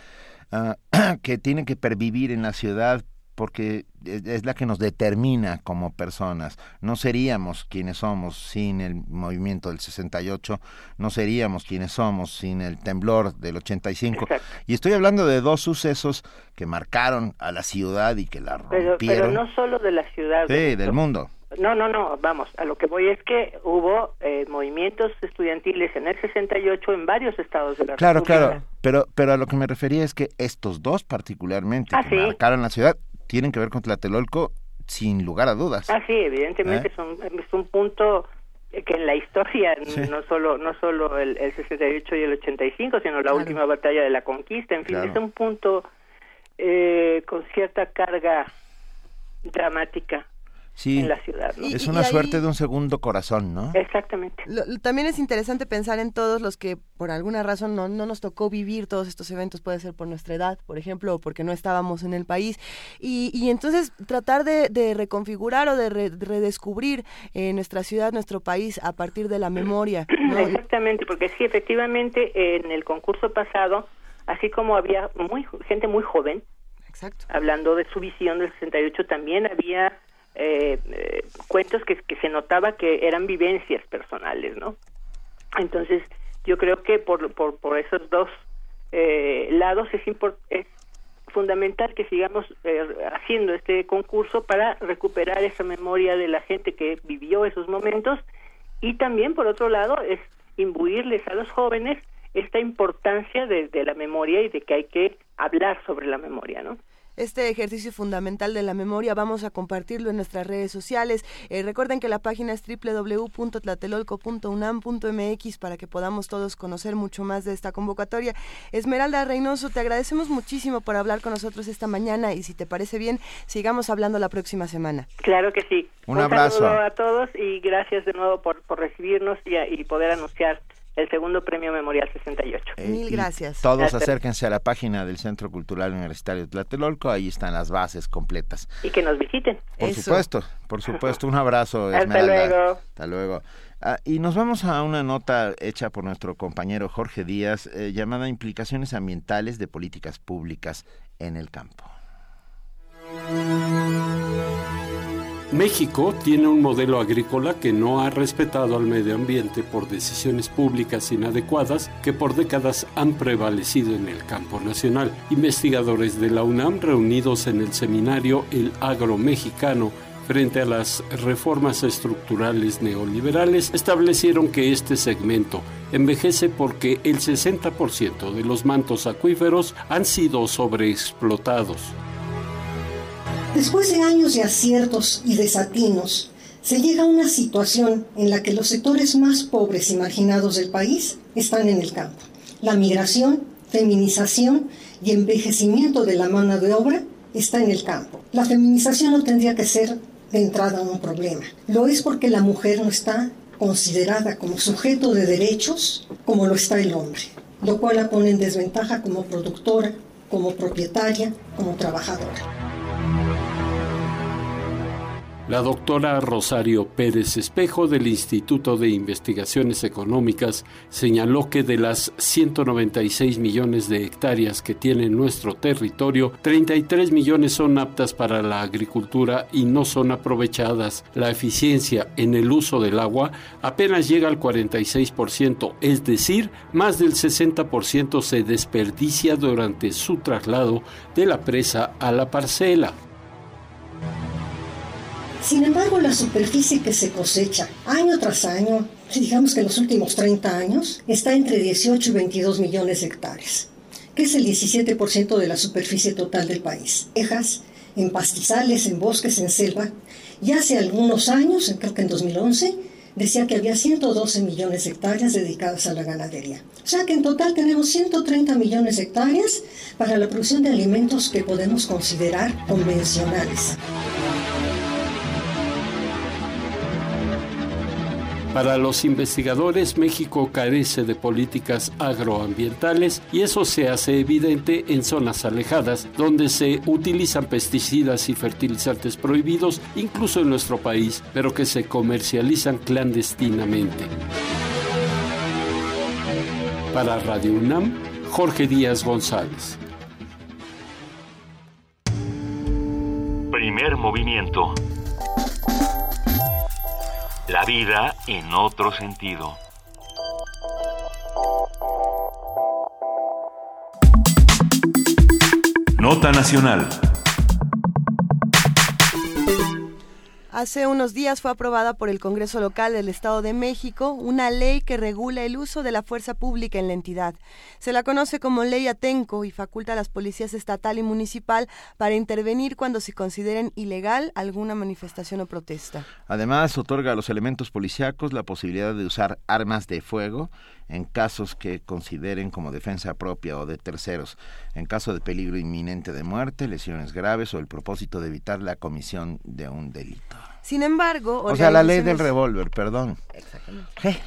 ah, que tiene que pervivir en la ciudad porque es es la que nos determina como personas. No seríamos quienes somos sin el movimiento del 68, no seríamos quienes somos sin el temblor del 85. Y estoy hablando de dos sucesos que marcaron a la ciudad y que la Pero, pero rompieron. no solo de la ciudad. sí, del mundo. No, no, no, vamos, a lo que voy es que hubo eh, movimientos estudiantiles en el 68 en varios estados de la Claro, República. claro, pero, pero a lo que me refería es que estos dos particularmente Ah, que sí. marcaron la ciudad tienen que ver con Tlatelolco sin lugar a dudas. Ah, sí, evidentemente ¿Eh? es, un, es un punto eh, que en la historia Sí. no solo no solo el, el 68 y el 85, sino la última batalla de la conquista, en fin, Claro. es un punto eh, con cierta carga dramática Sí, en la ciudad. ¿no? es una suerte de un segundo corazón, ¿no? Exactamente. Lo- lo- también es interesante pensar en todos los que por alguna razón no, no nos tocó vivir todos estos eventos, puede ser por nuestra edad, por ejemplo, o porque no estábamos en el país, y, y entonces tratar de, de reconfigurar o de re- redescubrir eh, nuestra ciudad, nuestro país a partir de la memoria. ¿no? Exactamente, porque sí, efectivamente, en el concurso pasado, así como había muy gente muy joven, hablando de su visión del 68, también había eh, eh, cuentos que, se notaba que eran vivencias personales, ¿no? Entonces, yo creo que por, por, esos dos eh, lados es fundamental que sigamos eh, haciendo este concurso para recuperar esa memoria de la gente que vivió esos momentos y también, por otro lado, es imbuirles a los jóvenes esta importancia de, de la memoria y de que hay que hablar sobre la memoria, ¿no? Este ejercicio fundamental de la memoria. Vamos a compartirlo en nuestras redes sociales. Eh, recuerden que la página es www.tlatelolco.unam.mx para que podamos todos conocer mucho más de esta convocatoria. Esmeralda Reynoso, te agradecemos muchísimo por hablar con nosotros esta mañana y si te parece bien, sigamos hablando la próxima semana. Claro que sí. Un abrazo. a todos y gracias de nuevo por, por recibirnos y, y poder anunciar el segundo premio Memorial 68. Eh, Mil gracias. Todos acérquense a la página del Centro Cultural Universitario de Tlatelolco, ahí están las bases completas. Y que nos visiten. Por supuesto, por supuesto. Un abrazo, Hasta luego. Hasta luego. Ah, y nos vamos a una nota hecha por nuestro compañero Jorge Díaz eh, llamada Implicaciones ambientales de políticas públicas en el campo. México tiene un modelo agrícola que no ha respetado al medio ambiente por decisiones públicas inadecuadas que por décadas han prevalecido en el campo nacional. Investigadores de la UNAM reunidos en el seminario El Agro Mexicano frente a las reformas estructurales neoliberales establecieron que este segmento envejece porque el 60% de los mantos acuíferos han sido sobreexplotados. Después de años de aciertos y desatinos, se llega a una situación en la que los sectores más pobres y marginados del país están en el campo. La migración, feminización y envejecimiento de la mano de obra está en el campo. La feminización no tendría que ser de entrada un problema. Lo es porque la mujer no está considerada como sujeto de derechos como lo está el hombre, lo cual la pone en desventaja como productora, como propietaria, como trabajadora. La doctora Rosario Pérez Espejo del Instituto de Investigaciones Económicas señaló que de las 196 millones de hectáreas que tiene nuestro territorio, 33 millones son aptas para la agricultura y no son aprovechadas. La eficiencia en el uso del agua apenas llega al 46%, es decir, más del 60% se desperdicia durante su traslado de la presa a la parcela. Sin embargo, la superficie que se cosecha año tras año, digamos que en los últimos 30 años, está entre 18 y 22 millones de hectáreas, que es el 17% de la superficie total del país. Tejas, en pastizales, en bosques, en selva. Y hace algunos años, creo que en 2011, decía que había 112 millones de hectáreas dedicadas a la ganadería. O sea que en total tenemos 130 millones de hectáreas para la producción de alimentos que podemos considerar convencionales. Para los investigadores, México carece de políticas agroambientales y eso se hace evidente en zonas alejadas, donde se utilizan pesticidas y fertilizantes prohibidos, incluso en nuestro país, pero que se comercializan clandestinamente. Para Radio UNAM, Jorge Díaz González. Primer movimiento la vida en otro sentido. Nota Nacional. Hace unos días fue aprobada por el Congreso Local del Estado de México una ley que regula el uso de la fuerza pública en la entidad. Se la conoce como Ley Atenco y faculta a las policías estatal y municipal para intervenir cuando se consideren ilegal alguna manifestación o protesta. Además, otorga a los elementos policíacos la posibilidad de usar armas de fuego en casos que consideren como defensa propia o de terceros, en caso de peligro inminente de muerte, lesiones graves o el propósito de evitar la comisión de un delito. Sin embargo, o sea, la ley del revólver, perdón. Exactamente.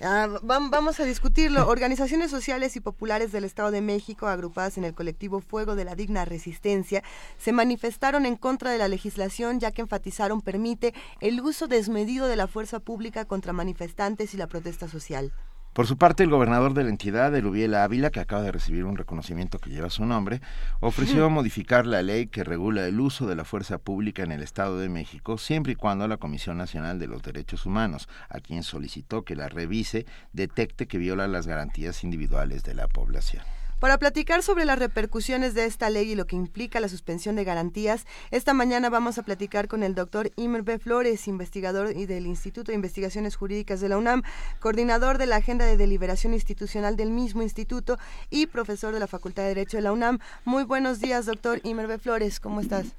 Ah, vamos a discutirlo. Organizaciones sociales y populares del Estado de México, agrupadas en el colectivo Fuego de la Digna Resistencia, se manifestaron en contra de la legislación ya que enfatizaron permite el uso desmedido de la fuerza pública contra manifestantes y la protesta social. Por su parte, el gobernador de la entidad, Elubiel Ávila, que acaba de recibir un reconocimiento que lleva su nombre, ofreció modificar la ley que regula el uso de la fuerza pública en el Estado de México, siempre y cuando la Comisión Nacional de los Derechos Humanos, a quien solicitó que la revise, detecte que viola las garantías individuales de la población. Para platicar sobre las repercusiones de esta ley y lo que implica la suspensión de garantías, esta mañana vamos a platicar con el doctor Imer B. Flores, investigador y del Instituto de Investigaciones Jurídicas de la UNAM, coordinador de la Agenda de Deliberación Institucional del mismo instituto y profesor de la Facultad de Derecho de la UNAM. Muy buenos días, doctor Imer B. Flores, ¿cómo estás?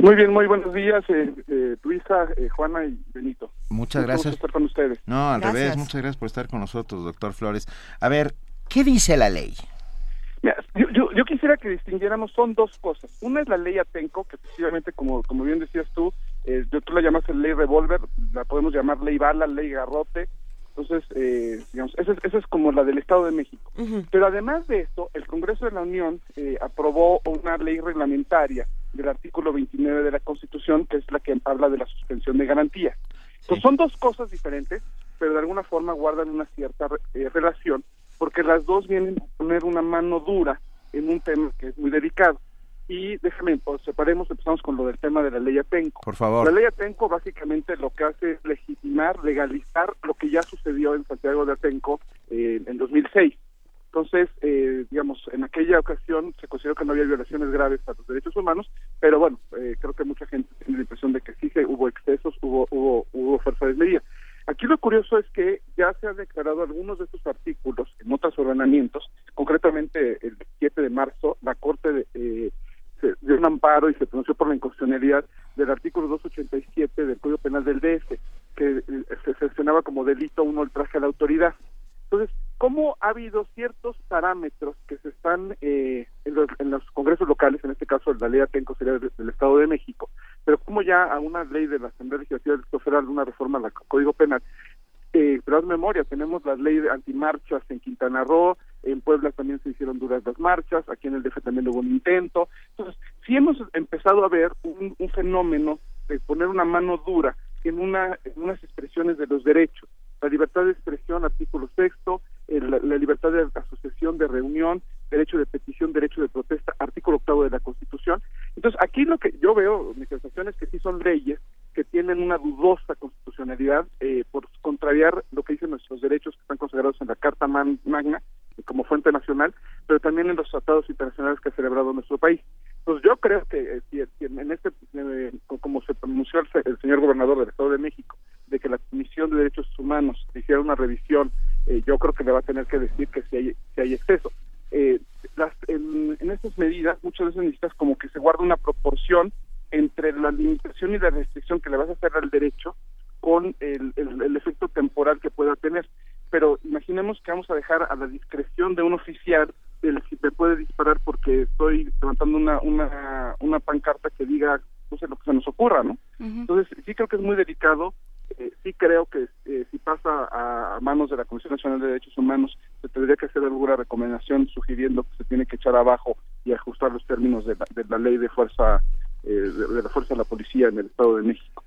Muy bien, muy buenos días, eh, eh, Luisa, eh, Juana y Benito. Muchas gracias. por estar con ustedes. No, al revés, muchas gracias por estar con nosotros, doctor Flores. A ver, ¿qué dice la ley? Mira, yo, yo, yo, quisiera que distinguiéramos, son dos cosas. Una es la ley Atenco, que efectivamente, como, como bien decías tú, eh, tú la llamas ley revólver, la podemos llamar ley bala, ley garrote. Entonces, eh, digamos, esa es, esa es como la del Estado de México. Pero además de esto, el Congreso de la Unión eh, aprobó una ley reglamentaria del artículo 29 de la Constitución, que es la que habla de la suspensión de garantía. Entonces, son dos cosas diferentes, pero de alguna forma guardan una cierta eh, relación, porque las dos vienen a poner una mano dura en un tema que es muy delicado. Y déjame, pues, separemos, empezamos con lo del tema de la ley Atenco. Por favor. La ley Atenco básicamente lo que hace es legitimar, legalizar lo que ya sucedió en Santiago de Atenco eh, en 2006. Entonces, eh, digamos, en aquella ocasión se consideró que no había violaciones graves a los derechos humanos, pero bueno, eh, creo que mucha gente tiene la impresión de que sí se hubo excesos, hubo, hubo, hubo fuerza desmedida. Aquí lo curioso es que ya se han declarado algunos de estos artículos en otros ordenamientos, concretamente el 7 de marzo, la Corte de, eh, se dio un amparo y se pronunció por la inconstitucionalidad del artículo 287 del Código Penal del DF, que eh, se sancionaba como delito un ultraje a la autoridad. Entonces, ¿cómo ha habido ciertos parámetros que se están eh, en, los, en, los, congresos locales, en este caso la ley Atenco sería del, del, Estado de México, pero como ya a una ley de la Asamblea Legislativa del Estado Federal, una reforma al Código Penal, eh, pero haz memoria, tenemos la ley de antimarchas en Quintana Roo, en Puebla también se hicieron duras las marchas, aquí en el DF también hubo un intento. Entonces, sí hemos empezado a ver un, un fenómeno de poner una mano dura en, una, en unas expresiones de los derechos. La libertad de expresión, artículo sexto, el, la libertad de asociación, de reunión, derecho de petición, derecho de protesta, artículo octavo de la Constitución. Entonces, aquí lo que yo veo, mi sensación es que sí son leyes que tienen una dudosa constitucionalidad eh, por contrariar lo que dicen nuestros derechos que están consagrados en la Carta Magna como fuente nacional, pero también en los tratados internacionales que ha celebrado nuestro país. Entonces yo creo que eh, si en este, eh, como se pronunció el, el, señor gobernador del Estado de México, de que la Comisión de Derechos Humanos hiciera una revisión, eh, yo creo que le va a tener que decir que si hay, si hay exceso. las, en, en estas medidas muchas veces necesitas como que se guarda una proporción entre la limitación y la restricción que le vas a hacer al derecho con el, el, el, efecto temporal que pueda tener. Pero imaginemos que vamos a dejar a la discreción de un oficial el si me puede disparar porque estoy levantando una, una, una pancarta que diga, no sé, lo que se nos ocurra, ¿no? Uh -huh. Entonces, sí creo que es muy delicado. Eh, sí creo que eh, si pasa a, manos de la Comisión Nacional de Derechos Humanos, se tendría que hacer alguna recomendación sugiriendo que se tiene que echar abajo y ajustar los términos de la, de la ley de fuerza eh, de, la fuerza de la policía en el Estado de México.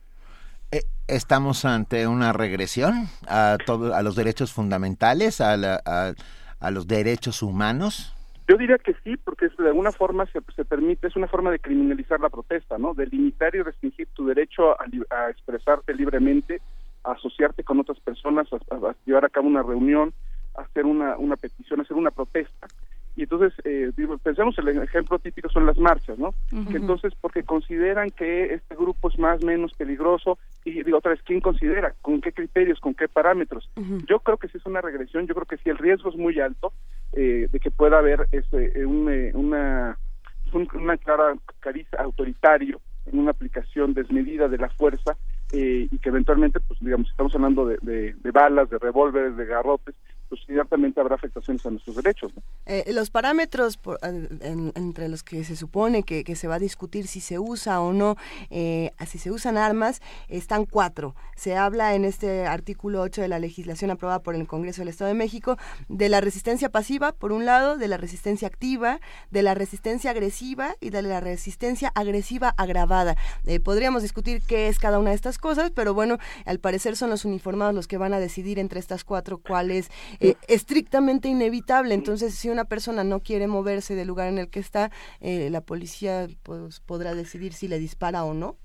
¿Estamos ante una regresión a, todo, a los derechos fundamentales, a, la, a, a, los derechos humanos? Yo diría que sí, porque de alguna forma se, se, permite, es una forma de criminalizar la protesta, ¿no? De limitar y restringir tu derecho a, a expresarte libremente, a asociarte con otras personas, a, a, llevar a cabo una reunión, a hacer una, una petición, a hacer una protesta y entonces eh, digo, pensemos el ejemplo típico son las marchas no uh -huh. que entonces porque consideran que este grupo es más menos peligroso y digo otra vez quién considera con qué criterios con qué parámetros uh -huh. yo creo que si es una regresión yo creo que si el riesgo es muy alto eh, de que pueda haber ese un, una un, una clara cariz autoritario en una aplicación desmedida de la fuerza eh, y que eventualmente, pues digamos, estamos hablando de, de balas, de revólveres, de garrotes, pues ciertamente habrá afectaciones a nuestros derechos. Eh, los parámetros por, en, entre los que se supone que, se va a discutir si se usa o no, eh, si se usan armas, están cuatro. Se habla en este artículo 8 de la legislación aprobada por el Congreso del Estado de México de la resistencia pasiva, por un lado, de la resistencia activa, de la resistencia agresiva y de la resistencia agresiva agravada. Eh, podríamos discutir qué es cada una de estas cosas, pero bueno, al parecer son los uniformados los que van a decidir entre estas cuatro cuál es eh, estrictamente inevitable. Entonces, si una persona no quiere moverse del lugar en el que está, eh, la policía pues, podrá decidir si le dispara o no.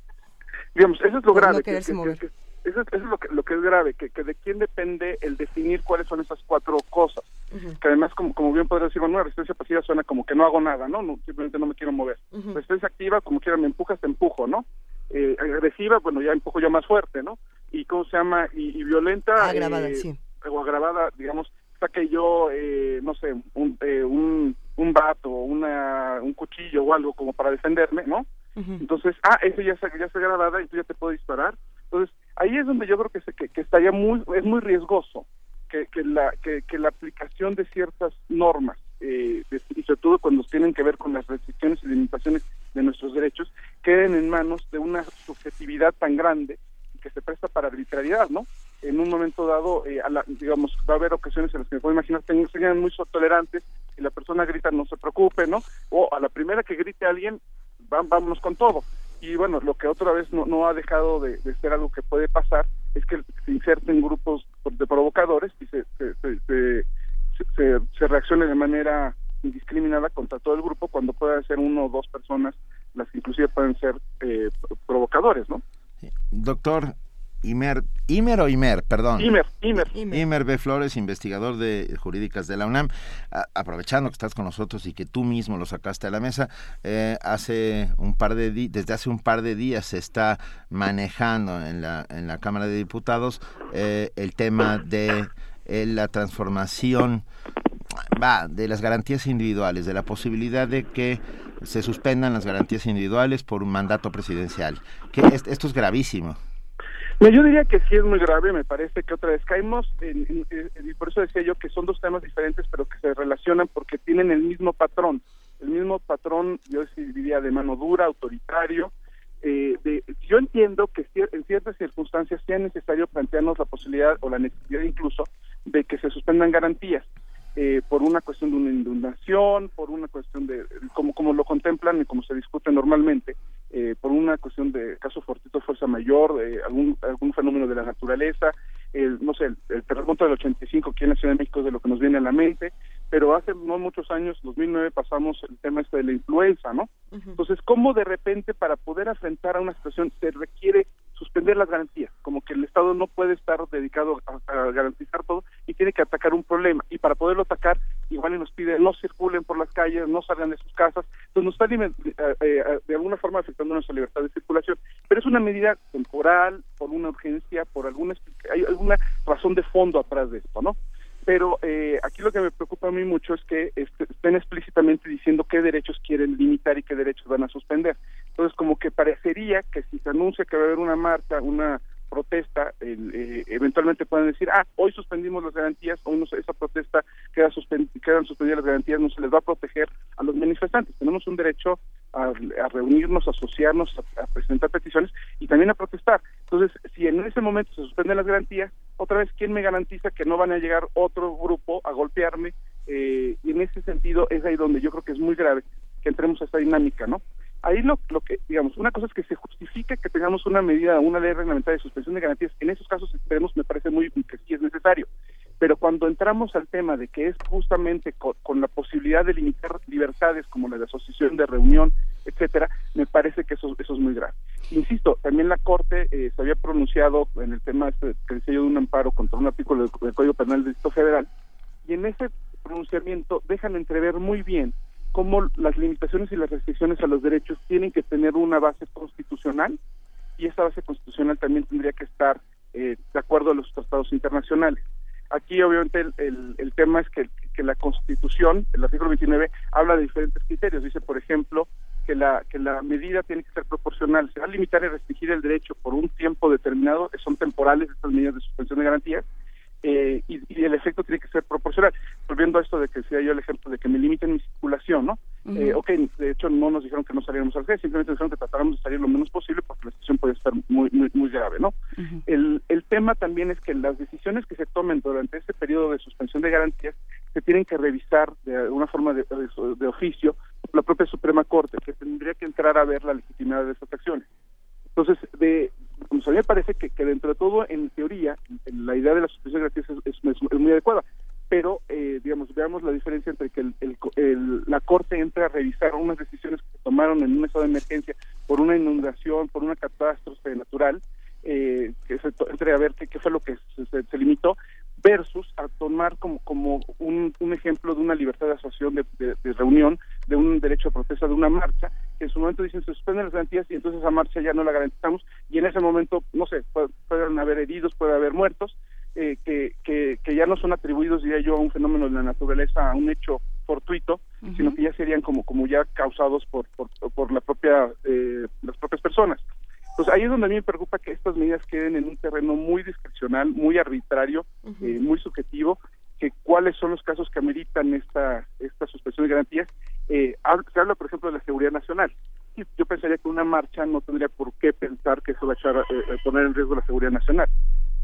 Digamos, eso es lo grave. No que, que, que, eso, es lo que, lo que es grave, que, que de quién depende el definir cuáles son esas cuatro cosas. Que además, como, como bien podría decir, bueno, resistencia pasiva suena como que no hago nada, ¿no? no simplemente no me quiero mover. Resistencia activa, como quiera, me empujas, te empujo, ¿no? Eh, agresiva, bueno, ya empujo yo más fuerte, ¿no? Y cómo se llama, y, violenta. Agravada, eh, sí. O agravada, digamos, saque yo, eh, no sé, un, eh, un, un vato, una, un cuchillo o algo como para defenderme, ¿no? Entonces, ah, eso ya está, ya está grabada y tú ya te puedo disparar. Entonces, ahí es donde yo creo que, se, que, que estaría muy, es muy riesgoso que, que, la, que, que la aplicación de ciertas normas, eh, y sobre todo cuando tienen que ver con las restricciones y limitaciones de nuestros derechos, queden en manos de una subjetividad tan grande que se presta para arbitrariedad, ¿no? En un momento dado, eh, a la- digamos, va a haber ocasiones en las que me puedo imaginar que sean muy tolerantes y la persona grita no se preocupe, ¿no? O a la primera que grite alguien, va- vámonos con todo. Y bueno, lo que otra vez no, no ha dejado de, ser algo que puede pasar es que se inserten grupos de provocadores y se, se, reaccione de manera indiscriminada contra todo el grupo cuando puedan ser uno o dos personas las que inclusive pueden ser eh, provocadores, ¿no? Doctor Imer, Imer o Imer, perdón. Imer, Imer. Imer B. Flores, investigador de jurídicas de la UNAM. A- aprovechando que estás con nosotros y que tú mismo lo sacaste a la mesa, eh, hace un par de di- desde hace un par de días se está manejando en la, en la Cámara de Diputados eh, el tema de eh, la transformación va de las garantías individuales, de la posibilidad de que se suspendan las garantías individuales por un mandato presidencial. Que es- esto es gravísimo. Yo diría que sí es muy grave, me parece que otra vez caemos, en, en- y por eso decía yo que son dos temas diferentes, pero que se relacionan porque tienen el mismo patrón, el mismo patrón, yo diría, de mano dura, autoritario. eh, de, yo entiendo que en ciertas circunstancias sea necesario plantearnos la posibilidad o la necesidad incluso de que se suspendan garantías. Eh, por una cuestión de una inundación, por una cuestión de, como, como lo contemplan y como se discute normalmente, eh, por una cuestión de caso fortuito fuerza mayor, eh, algún, algún fenómeno de la naturaleza, el, no sé, el, el terremoto del 85 aquí en la Ciudad de México es de lo que nos viene a la mente, pero hace no muchos años, 2009, pasamos el tema este de la influenza, ¿no? Entonces, ¿cómo de repente para poder enfrentar a una situación se requiere suspender las garantías? Como que el Estado no puede estar dedicado a, garantizar todo y tiene que atacar un problema. Y para poderlo atacar, igual nos pide no circulen por las calles, no salgan de sus casas. Entonces nos está alimen- eh, eh, de alguna forma afectando nuestra libertad de circulación. Pero es una medida temporal, por una urgencia, por alguna, hay alguna razón de fondo atrás de esto, ¿no? pero eh, aquí lo que me preocupa a mí mucho es que este, estén explícitamente diciendo qué derechos quieren limitar y qué derechos van a suspender. Entonces, como que parecería que si se anuncia que va a haber una marcha, una protesta, el, eh, eventualmente pueden decir, ah, hoy suspendimos las garantías, hoy no esa protesta queda suspen- quedan suspendidas las garantías, no se les va a proteger a los manifestantes. Tenemos un derecho a, reunirnos, a asociarnos, a, presentar peticiones y también a protestar. Entonces, si en ese momento se suspenden las garantías, otra vez, ¿quién me garantiza que no van a llegar otro grupo a golpearme? Eh, y en ese sentido es ahí donde yo creo que es muy grave que entremos a esta dinámica, ¿no? Ahí lo, lo que, digamos, una cosa es que se justifique que tengamos una medida, una ley reglamentaria de suspensión de garantías. En esos casos extremos me parece muy que sí es necesario. Pero cuando entramos al tema de que es justamente co- con, la posibilidad de limitar libertades como la de asociación, de reunión, etcétera, me parece que eso, eso es muy grave. Insisto, también la Corte eh, se había pronunciado en el tema este, que de un amparo contra un artículo del, del Código Penal del Distrito Federal y en ese pronunciamiento dejan entrever muy bien cómo las limitaciones y las restricciones a los derechos tienen que tener una base constitucional y esa base constitucional también tendría que estar eh, de acuerdo a los tratados internacionales. Aquí obviamente el, tema es que, que la Constitución, el artículo 29, habla de diferentes criterios. Dice, por ejemplo, que la, que la medida tiene que ser proporcional. Se va a limitar y restringir el derecho por un tiempo determinado, son temporales estas medidas de suspensión de garantías, eh, y, y el efecto tiene que ser proporcional. Volviendo a esto de que decía yo el ejemplo de que me limiten mi circulación, ¿no? Ujú. Eh, ok, de hecho no nos dijeron que no saliéramos al calle, simplemente dijeron que tratáramos de salir lo menos posible porque la situación puede estar muy, muy, muy grave, ¿no? El, el tema también es que las decisiones que se tomen durante este periodo de suspensión de garantías se tienen que revisar de alguna forma de, de- de oficio por la propia Suprema Corte, que tendría que entrar a ver la legitimidad de estas acciones. Entonces, de, a mí me parece que, dentro de todo, en teoría, la idea de la suspensión garantías es, muy adecuada, pero, eh, digamos, veamos la diferencia entre que el- el- el- la Corte entre a revisar unas decisiones que se tomaron en un estado de emergencia por una inundación, por una catástrofe natural, eh, que se entre a ver qué, fue lo que se- se limitó, versus a tomar como, como un, un ejemplo de una libertad de asociación, de, de- de reunión, de un derecho a protesta, de una marcha, que en su momento dicen suspenden las garantías y entonces esa marcha ya no la garantizamos y en ese momento, no sé, pu- pueden haber heridos, puede haber muertos, eh, que, que, que ya no son atribuidos, diría yo, a un fenómeno de la naturaleza, a un hecho fortuito, sino que ya serían como, como ya causados por, por, por la propia, eh, las propias personas. Entonces ahí es donde a mí me preocupa que estas medidas queden en un terreno muy muy arbitrario, eh, muy subjetivo, que cuáles son los casos que ameritan esta, esta suspensión de garantías. Eh, se habla, por ejemplo, de la seguridad nacional. Yo pensaría que una marcha no tendría por qué pensar que eso va a echar, eh, poner en riesgo la seguridad nacional.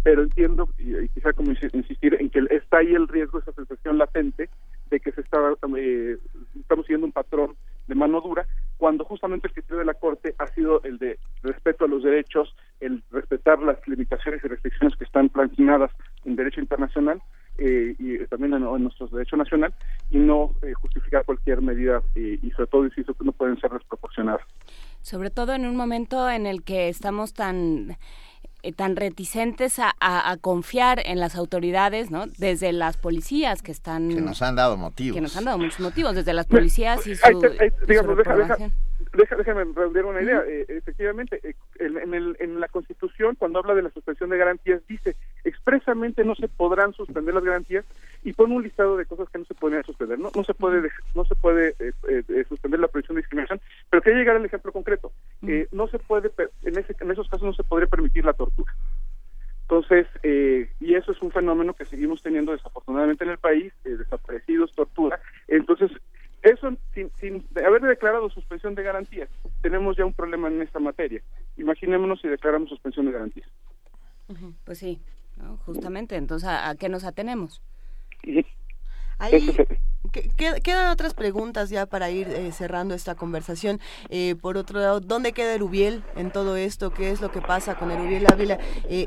Pero entiendo, y, y quizá como insi- insistir, en que está ahí el riesgo, esa sensación latente de que se está, eh, estamos siguiendo un patrón de mano dura, cuando justamente el criterio de la Corte ha sido el de respeto a los derechos, el respetar las limitaciones y restricciones que están planteadas en derecho internacional eh, y también en, en nuestro derecho nacional, y no eh, justificar cualquier medida eh, y sobre todo, insisto, que no pueden ser desproporcionadas. sobre todo en un momento en el que estamos tan tan reticentes a, a- a confiar en las autoridades, ¿no? Desde las policías que están Que nos han dado motivos. que nos han dado muchos motivos, desde las policías y su, deja, deja, reprobación. deja- déjame redondear una idea. Eh, efectivamente, eh, en, el- en la Constitución, cuando habla de la suspensión de garantías, dice expresamente no se podrán suspender las garantías y pone un listado de cosas que no se podrían suspender. No, no se puede no se puede eh, eh, eh, suspender la prohibición de discriminación, pero quería llegar al ejemplo concreto. Eh, no se puede, en, ese, en esos casos no se podría permitir la tortura. Entonces, eh, y eso es un fenómeno que seguimos teniendo desafortunadamente en el país, eh, desaparecidos, tortura. Entonces, eso sin, sin haber declarado suspensión de garantías, tenemos ya un problema en esta materia. Imaginémonos si declaramos suspensión de garantías. Pues sí, ¿no? justamente. Entonces, ¿a, a qué nos atenemos? Ahí que- que- quedan otras preguntas ya para ir eh, cerrando esta conversación. Eh, por otro lado, ¿dónde queda Erubiel en todo esto? ¿Qué es lo que pasa con Erubiel Ávila? Eh,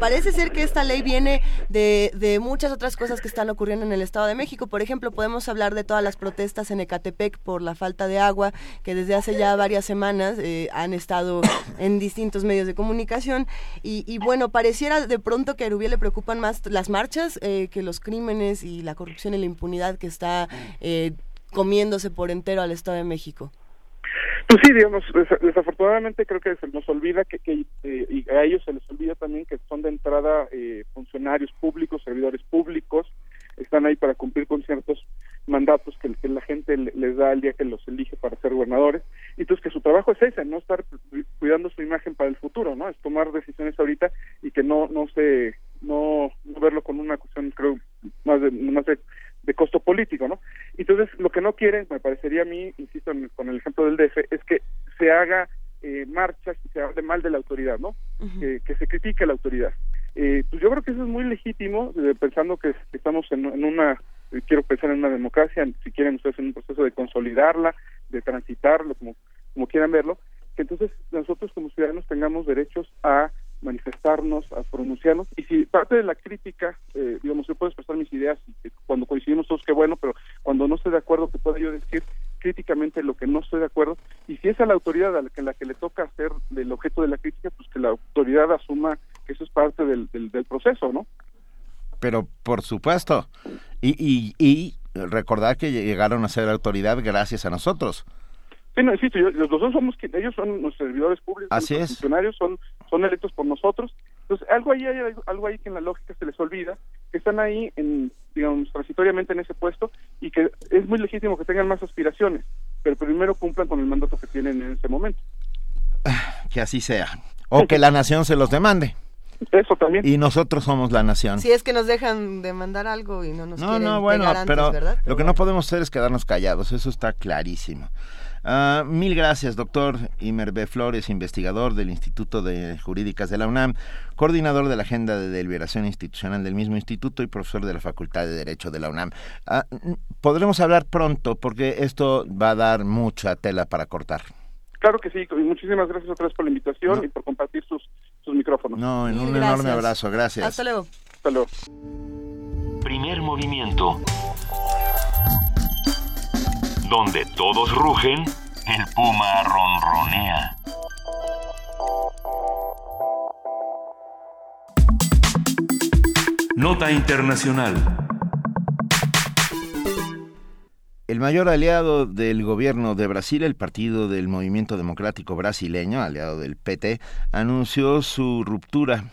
parece ser que esta ley viene de, de muchas otras cosas que están ocurriendo en el Estado de México. Por ejemplo, podemos hablar de todas las protestas en Ecatepec por la falta de agua, que desde hace ya varias semanas han estado en distintos medios de comunicación. Y, y bueno, pareciera de pronto que a Erubiel le preocupan más las marchas que los crímenes y la corrupción y la impunidad que está eh, comiéndose por entero al Estado de México. Pues sí, digamos, des- desafortunadamente creo que se nos olvida que, que, eh, y a ellos se les olvida también que son de entrada eh, funcionarios públicos, servidores públicos, están ahí para cumplir con ciertos mandatos que, la gente le- les da el día que los elige para ser gobernadores, y entonces que su trabajo es ese, no estar cu- cuidando su imagen para el futuro, ¿no? Es tomar decisiones ahorita y que no no se no, no verlo con una cuestión creo más de más de, de costo político, ¿no? Entonces, lo que no quieren, me parecería a mí, insisto en- con el ejemplo del DF, es que se haga eh, marchas y se hable mal de la autoridad, ¿no? que, que se critique a la autoridad. Eh, pues yo creo que eso es muy legítimo, eh, pensando que, que estamos en, en una, eh, quiero pensar en una democracia, si quieren ustedes en un proceso de consolidarla, de transitarlo, como, como quieran verlo, que entonces nosotros como ciudadanos tengamos derechos a manifestarnos, a pronunciarnos, y si parte de la crítica, eh, digamos, yo puedo expresar mis ideas, cuando coincidimos todos, qué bueno, pero cuando no estoy de acuerdo, que pueda yo decir críticamente lo que no estoy de acuerdo, y si es a la autoridad a la que, la que le toca hacer el objeto de la crítica, pues que la autoridad asuma que eso es parte del, del, del proceso, ¿no? Pero por supuesto. Y, y, y recordar que llegaron a ser autoridad gracias a nosotros. Sí, no, insisto, yo- los dos somos, ellos son nuestros servidores públicos, Así es. funcionarios son, son electos por nosotros. Entonces, algo ahí, hay algo ahí que en la lógica se les olvida, que están ahí, en, digamos, transitoriamente en ese puesto y que es muy legítimo que tengan más aspiraciones, pero primero cumplan con el mandato que tienen en ese momento. Que así sea. O que la nación se los demande. Eso también. Y nosotros somos la nación. Si es que nos dejan de mandar algo y no nos No, quieren no, bueno, pegar antes, pero ¿verdad? lo que no podemos hacer es quedarnos callados, eso está clarísimo. Ah, mil gracias, doctor Imer B. Flores, investigador del Instituto de Jurídicas de la UNAM, coordinador de la Agenda de Deliberación Institucional del mismo instituto y profesor de la Facultad de Derecho de la UNAM. Ah, podremos hablar pronto porque esto va a dar mucha tela para cortar. Claro que sí, y muchísimas gracias otra vez por la invitación y por compartir sus, sus micrófonos. No, en un enorme abrazo, gracias. Hasta luego. Hasta luego. Primer movimiento. Donde todos rugen, el puma ronronea. Nota Internacional. El mayor aliado del gobierno de Brasil, el Partido del Movimiento Democrático Brasileño, aliado del PT, anunció su ruptura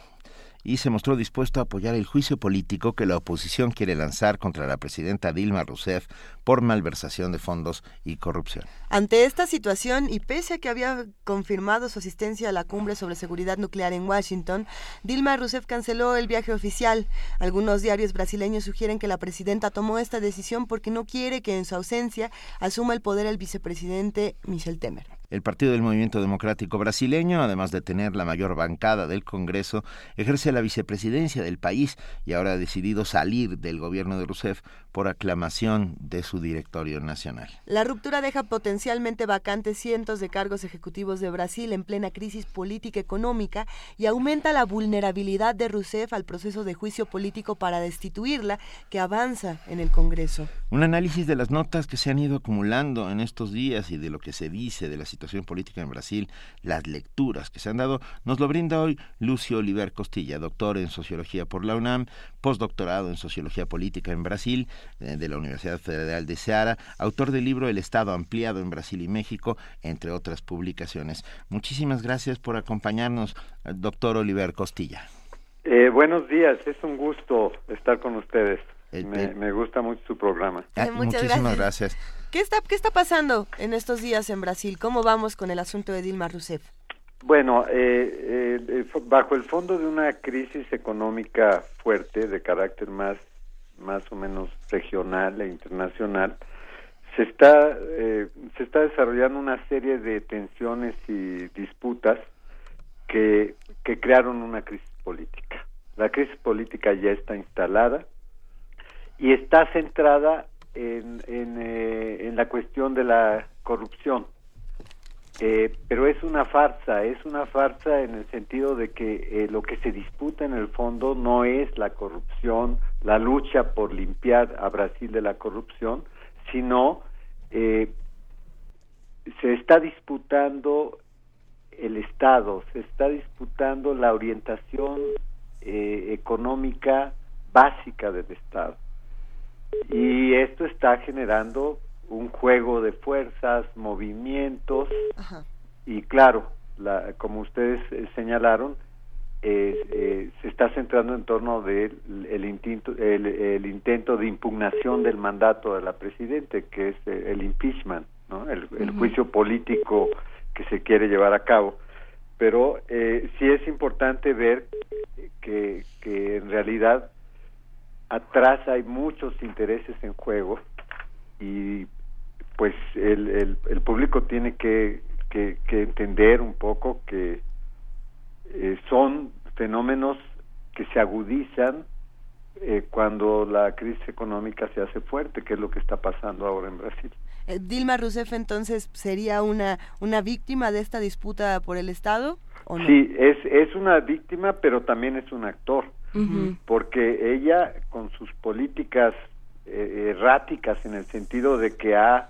y se mostró dispuesto a apoyar el juicio político que la oposición quiere lanzar contra la presidenta Dilma Rousseff por malversación de fondos y corrupción. Ante esta situación y pese a que había confirmado su asistencia a la cumbre sobre seguridad nuclear en Washington, Dilma Rousseff canceló el viaje oficial. Algunos diarios brasileños sugieren que la presidenta tomó esta decisión porque no quiere que en su ausencia asuma el poder el vicepresidente Michel Temer. El Partido del Movimiento Democrático Brasileño, además de tener la mayor bancada del Congreso, ejerce la vicepresidencia del país y ahora ha decidido salir del gobierno de Rousseff por aclamación de su directorio nacional. La ruptura deja potencialmente vacantes cientos de cargos ejecutivos de Brasil en plena crisis política económica y aumenta la vulnerabilidad de Rousseff al proceso de juicio político para destituirla que avanza en el Congreso. Un análisis de las notas que se han ido acumulando en estos días y de lo que se dice de la situación política en Brasil, las lecturas que se han dado, nos lo brinda hoy Lucio Oliver Costilla, doctor en Sociología por la UNAM, postdoctorado en Sociología Política en Brasil eh, de la Universidad Federal de Ceará, autor del libro El Estado ampliado en Brasil y México, entre otras publicaciones. Muchísimas gracias por acompañarnos, eh, doctor Oliver Costilla. Eh, buenos días, es un gusto estar con ustedes. Me, gusta mucho su programa. Ah, muchísimas gracias. ¿Qué está, ¿Qué está pasando en estos días en Brasil? ¿Cómo vamos con el asunto de Dilma Rousseff? Bueno, bajo el fondo de una crisis económica fuerte de carácter más más o menos regional e internacional, se está, eh, se está desarrollando una serie de tensiones y disputas que, que crearon una crisis política. La crisis política ya está instalada y está centrada en, eh, en la cuestión de la corrupción. Eh, pero es una farsa, es una farsa en el sentido de que eh, lo que se disputa en el fondo no es la corrupción, la lucha por limpiar a Brasil de la corrupción, sino eh, se está disputando el Estado, se está disputando la orientación económica básica del Estado. Y esto está generando un juego de fuerzas, movimientos y claro, la, como ustedes eh, señalaron, eh, se está centrando en torno del el, intento, el, intento de impugnación del mandato de la presidente, que es eh, el impeachment, ¿no? el, juicio político que se quiere llevar a cabo. Pero eh, sí es importante ver que, que en realidad atrás hay muchos intereses en juego y pues el, el, público tiene que, que, entender un poco que eh, son fenómenos que se agudizan eh, cuando la crisis económica se hace fuerte, que es lo que está pasando ahora en Brasil. Eh, Dilma Rousseff entonces sería una una víctima de esta disputa por el Estado ¿o no? Sí, es es una víctima, pero también es un actor, porque ella con sus políticas erráticas en el sentido de que ha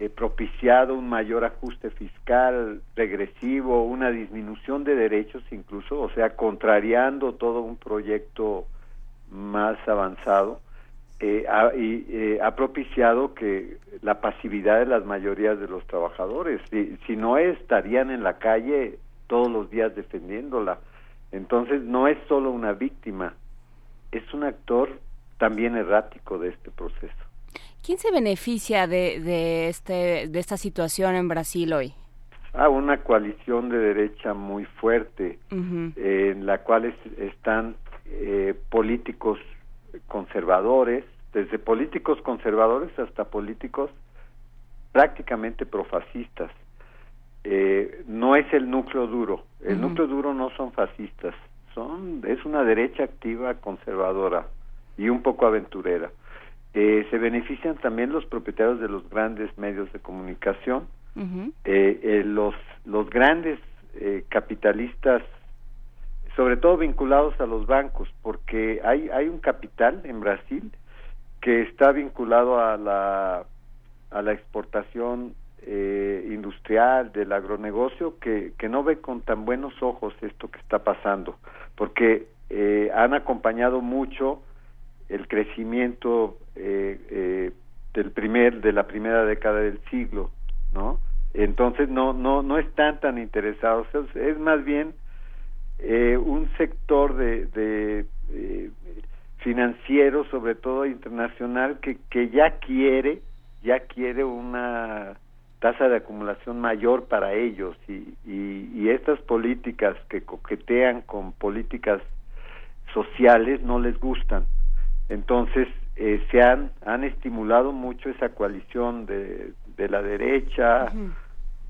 eh, propiciado un mayor ajuste fiscal regresivo, una disminución de derechos incluso, o sea, contrariando todo un proyecto más avanzado, eh, ha, y eh, ha propiciado que la pasividad de las mayorías de los trabajadores, si, si no estarían en la calle todos los días defendiéndola. Entonces no es solo una víctima, es un actor también errático de este proceso. ¿Quién se beneficia de, de, este, de esta situación en Brasil hoy? Ah, una coalición de derecha muy fuerte, en la cual están eh, políticos conservadores, desde políticos conservadores hasta políticos prácticamente profascistas. Eh, no es el núcleo duro, el núcleo duro no son fascistas, son es una derecha activa conservadora y un poco aventurera. Eh, se benefician también los propietarios de los grandes medios de comunicación, eh, eh, los, los grandes capitalistas, sobre todo vinculados a los bancos, porque hay, hay un capital en Brasil que está vinculado a la, a la exportación industrial, del agronegocio, que, que no ve con tan buenos ojos esto que está pasando, porque eh, han acompañado mucho el crecimiento eh, eh, del primer de la primera década del siglo, ¿no? Entonces no no no están tan interesados, es, más bien eh, un sector de, de eh, financiero, sobre todo internacional, que, que ya quiere ya quiere una tasa de acumulación mayor para ellos y, y, y estas políticas que coquetean con políticas sociales no les gustan. Entonces, eh, se han, han estimulado mucho esa coalición de, de la derecha,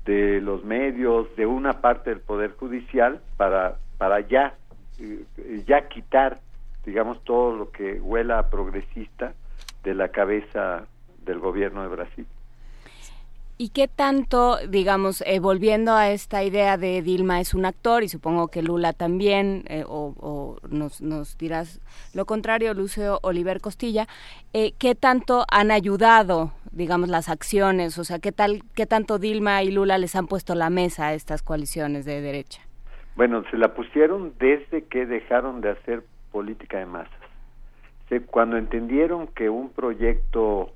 de los medios, de una parte del Poder Judicial para, para ya, eh, ya quitar, digamos, todo lo que huela a progresista de la cabeza del gobierno de Brasil. ¿Y qué tanto, digamos, eh, volviendo a esta idea de Dilma es un actor y supongo que Lula también, eh, o, o nos, nos, dirás lo contrario, Lucio Oliver Costilla, eh, ¿qué tanto han ayudado, digamos, las acciones? O sea, ¿qué, tal, ¿qué tanto Dilma y Lula les han puesto la mesa a estas coaliciones de derecha? Bueno, se la pusieron desde que dejaron de hacer política de masas. cuando entendieron que un proyecto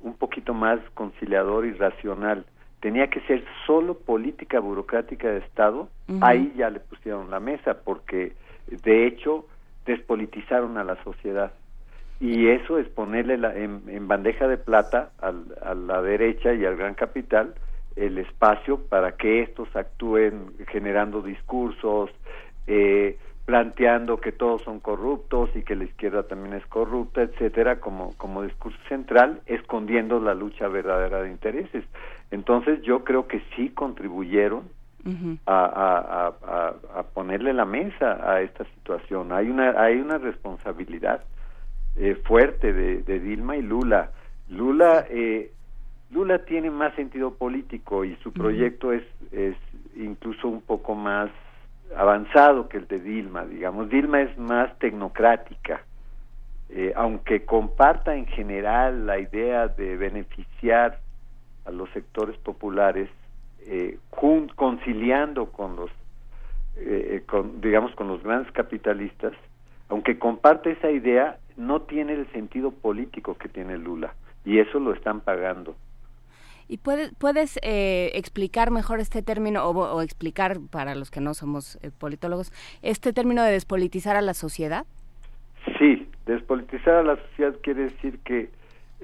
un poquito más conciliador y racional tenía que ser solo política burocrática de Estado, uh -huh. ahí ya le pusieron la mesa, porque de hecho despolitizaron a la sociedad. Y eso es ponerle la, en, en, bandeja de plata al, a la derecha y al gran capital el espacio para que estos actúen generando discursos, eh, planteando que todos son corruptos y que la izquierda también es corrupta, etcétera, como, como discurso central, escondiendo la lucha verdadera de intereses. Entonces yo creo que sí contribuyeron uh -huh. a, a, a, a, ponerle la mesa a esta situación. Hay una, hay una responsabilidad eh, fuerte de, de, Dilma y Lula. Lula, eh, Lula tiene más sentido político y su proyecto uh -huh. es, es incluso un poco más avanzado que el de Dilma, digamos. Dilma es más tecnocrática, eh, aunque comparta en general la idea de beneficiar a los sectores populares, eh, conciliando con los, eh, con, digamos, con los grandes capitalistas, aunque comparte esa idea, no tiene el sentido político que tiene Lula, y eso lo están pagando. ¿Y puedes, puedes eh, explicar mejor este término, o, o, explicar para los que no somos eh, politólogos, este término de despolitizar a la sociedad? Sí, despolitizar a la sociedad quiere decir que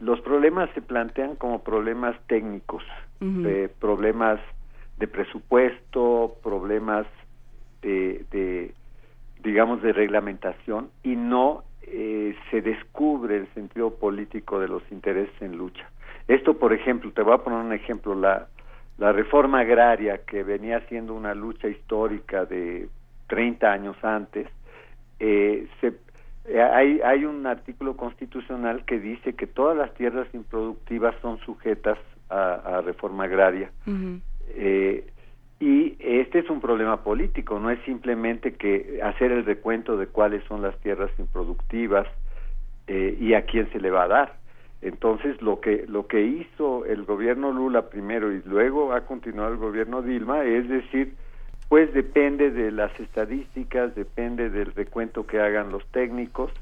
los problemas se plantean como problemas técnicos, uh -huh. problemas de presupuesto, problemas de, de, digamos, de reglamentación, y no eh, se descubre el sentido político de los intereses en lucha. Esto, por ejemplo, te voy a poner un ejemplo, la, la reforma agraria que venía siendo una lucha histórica de 30 años antes, eh, se, eh, hay, hay un artículo constitucional que dice que todas las tierras improductivas son sujetas a, a reforma agraria. Uh -huh. eh, y este es un problema político, no es simplemente que hacer el recuento de cuáles son las tierras improductivas y a quién se le va a dar entonces lo que lo que hizo el gobierno Lula primero y luego ha continuado el gobierno Dilma es decir, pues depende de las estadísticas, depende del recuento que hagan los técnicos,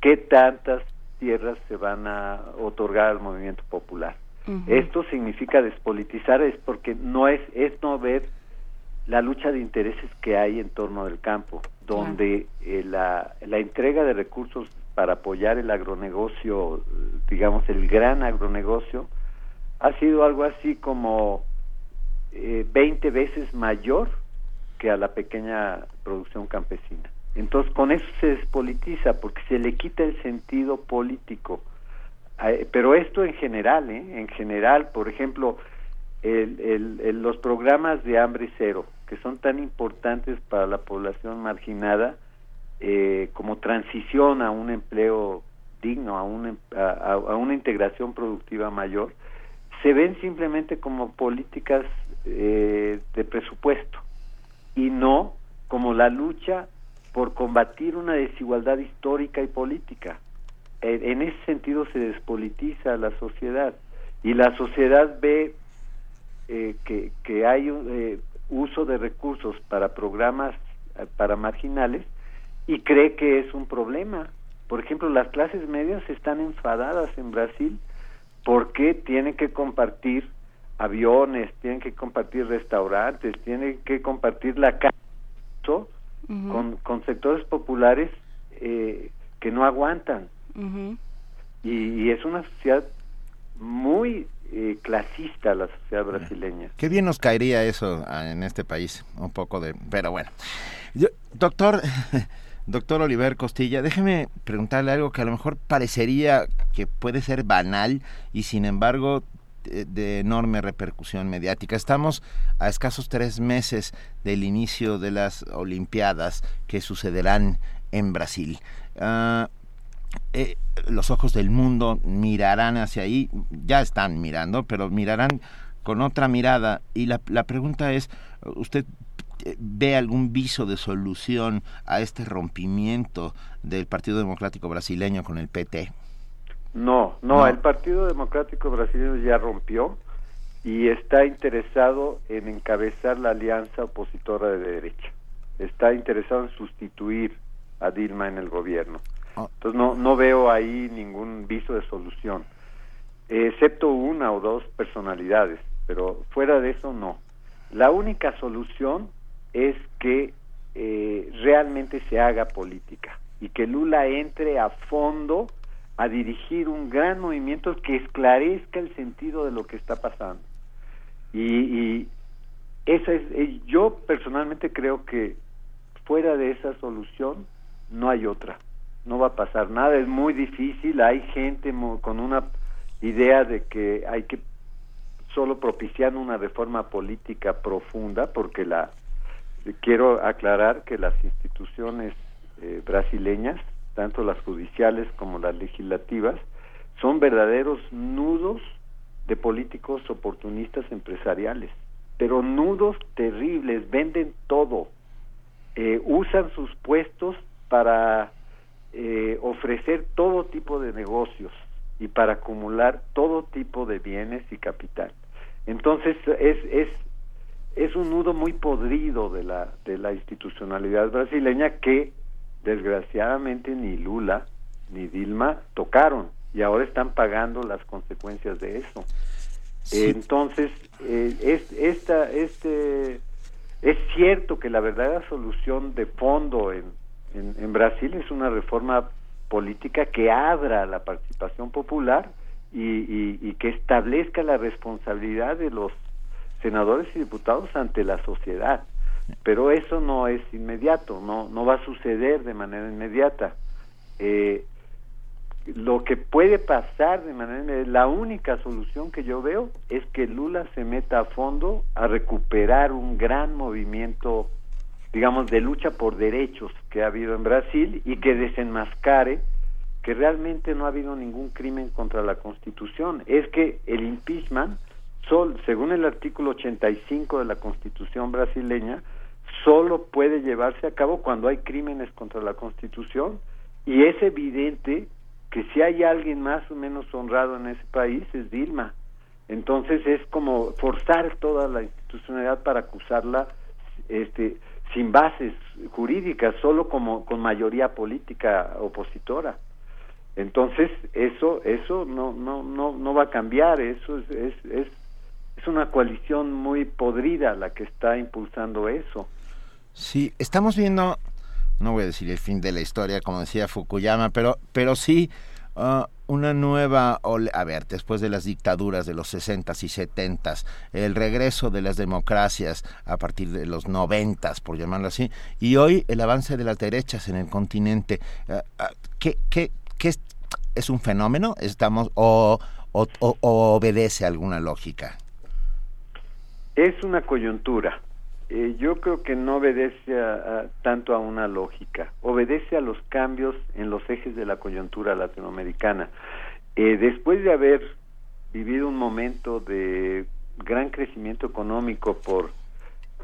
qué tantas tierras se van a otorgar al movimiento popular. Uh -huh. Esto significa despolitizar es porque no es es no ver la lucha de intereses que hay en torno del campo, donde eh, la, la entrega de recursos para apoyar el agronegocio, digamos el gran agronegocio, ha sido algo así como eh, 20 veces mayor que a la pequeña producción campesina. Entonces con eso se despolitiza porque se le quita el sentido político. Eh, pero esto en general, ¿eh? en general, por ejemplo, el, el, el, los programas de hambre cero, que son tan importantes para la población marginada, eh, como transición a un empleo digno, a una, a, a una integración productiva mayor, se ven simplemente como políticas eh, de presupuesto y no como la lucha por combatir una desigualdad histórica y política. En, ese sentido se despolitiza la sociedad y la sociedad ve eh, que, que hay eh, uso de recursos para programas para marginales y cree que es un problema. Por ejemplo, las clases medias están enfadadas en Brasil porque tienen que compartir aviones, tienen que compartir restaurantes, tienen que compartir la casa con, con sectores populares eh, que no aguantan. y, y, es una sociedad muy eh, clasista, la sociedad brasileña. Qué bien nos caería eso ah, en este país, un poco de... Pero bueno. doctor... Doctor Oliver Costilla, déjeme preguntarle algo que a lo mejor parecería que puede ser banal y sin embargo de enorme repercusión mediática. Estamos a escasos tres meses del inicio de las Olimpiadas que sucederán en Brasil. Ah, eh, los ojos del mundo mirarán hacia ahí, ya están mirando, pero mirarán con otra mirada. Y la, pregunta es, ¿usted ve algún viso de solución a este rompimiento del Partido Democrático Brasileño con el PT? No, no, el Partido Democrático Brasileño ya rompió y está interesado en encabezar la alianza opositora de derecha. Está interesado en sustituir a Dilma en el gobierno. Ah. Entonces no, no veo ahí ningún viso de solución, excepto una o dos personalidades, pero fuera de eso no. La única solución es que eh, realmente se haga política y que Lula entre a fondo a dirigir un gran movimiento que esclarezca el sentido de lo que está pasando. Y, esa es, eh, yo personalmente creo que fuera de esa solución no hay otra. No va a pasar nada, es muy difícil, hay gente con una idea de que hay que solo propiciar una reforma política profunda, porque la quiero aclarar que las instituciones eh, brasileñas tanto las judiciales como las legislativas, son verdaderos nudos de políticos oportunistas empresariales, pero nudos terribles, venden todo, eh, usan sus puestos para eh, ofrecer todo tipo de negocios y para acumular todo tipo de bienes y capital. Entonces es, es, es un nudo muy podrido de la, de la institucionalidad brasileña que desgraciadamente ni Lula ni Dilma tocaron y ahora están pagando las consecuencias de eso. Entonces, eh, es, esta, este, es cierto que la verdadera solución de fondo en, en, Brasil es una reforma política que abra la participación popular y, y, que establezca la responsabilidad de los senadores y diputados ante la sociedad pero eso no es inmediato, no, no va a suceder de manera inmediata. Eh, lo que puede pasar de manera inmediata, la única solución que yo veo es que Lula se meta a fondo a recuperar un gran movimiento, digamos, de lucha por derechos que ha habido en Brasil y que desenmascare que realmente no ha habido ningún crimen contra la Constitución. Es que el impeachment, sol, según el artículo 85 de la Constitución brasileña, solo puede llevarse a cabo cuando hay crímenes contra la Constitución y es evidente que si hay alguien más o menos honrado en ese país es Dilma. Entonces es como forzar toda la institucionalidad para acusarla este sin bases jurídicas, solo como con mayoría política opositora. Entonces eso eso no no no no va a cambiar, eso es es, es, una coalición muy podrida la que está impulsando eso. Sí, estamos viendo, no voy a decir el fin de la historia, como decía Fukuyama, pero, pero sí uh, una nueva, a ver, después de las dictaduras de los 60 y 70 el regreso de las democracias a partir de los 90 por llamarlo así, y hoy el avance de las derechas en el continente. Uh, uh, ¿qué, es, un fenómeno? ¿Estamos o, o, o obedece alguna lógica? Es una coyuntura eh, yo creo que no obedece a, tanto a una lógica, obedece a los cambios en los ejes de la coyuntura latinoamericana. Eh, después de haber vivido un momento de gran crecimiento económico por,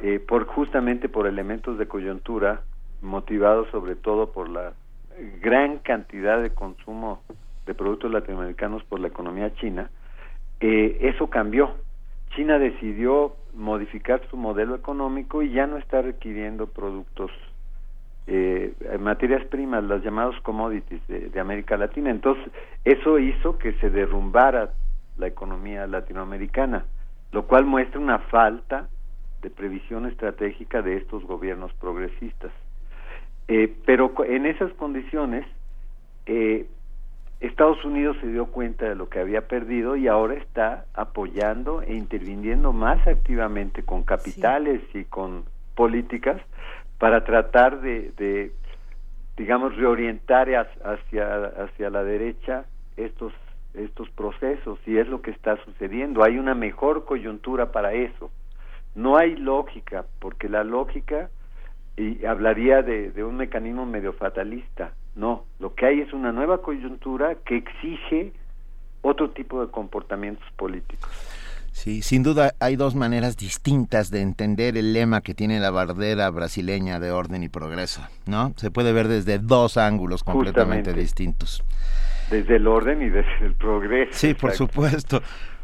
eh, por justamente por elementos de coyuntura, motivados sobre todo por la gran cantidad de consumo de productos latinoamericanos por la economía china, eso cambió. China decidió modificar su modelo económico y ya no está requiriendo productos eh, materias primas, las llamadas commodities de, de, América Latina. Entonces, eso hizo que se derrumbara la economía latinoamericana, lo cual muestra una falta de previsión estratégica de estos gobiernos progresistas. Eh, pero en esas condiciones, eh, Estados Unidos se dio cuenta de lo que había perdido y ahora está apoyando e interviniendo más activamente con capitales y con políticas para tratar de, digamos, reorientar hacia, hacia la derecha estos, estos procesos y es lo que está sucediendo. Hay una mejor coyuntura para eso. No hay lógica, porque la lógica y hablaría de, de un mecanismo medio fatalista. No, lo que hay es una nueva coyuntura que exige otro tipo de comportamientos políticos. Sí, sin duda hay dos maneras distintas de entender el lema que tiene la bandera brasileña de orden y progreso, ¿no? Se puede ver desde dos ángulos completamente distintos. Desde el orden y desde el progreso. Sí, por supuesto.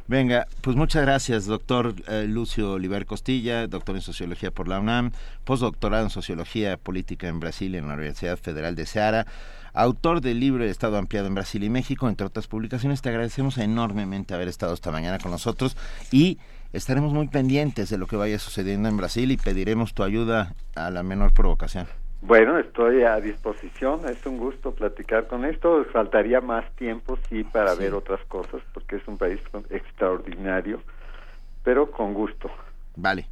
Venga, pues muchas gracias, doctor eh, Lucio Oliver Costilla, doctor en Sociología por la UNAM, postdoctorado en Sociología Política en Brasil en la Universidad Federal de Ceará autor del libro Estado Ampliado en Brasil y México, entre otras publicaciones. Te agradecemos enormemente haber estado esta mañana con nosotros y estaremos muy pendientes de lo que vaya sucediendo en Brasil y pediremos tu ayuda a la menor provocación. Bueno, estoy a disposición, es un gusto platicar con esto, faltaría más tiempo, sí, para ver otras cosas, porque es un país extraordinario, pero con gusto. Vale,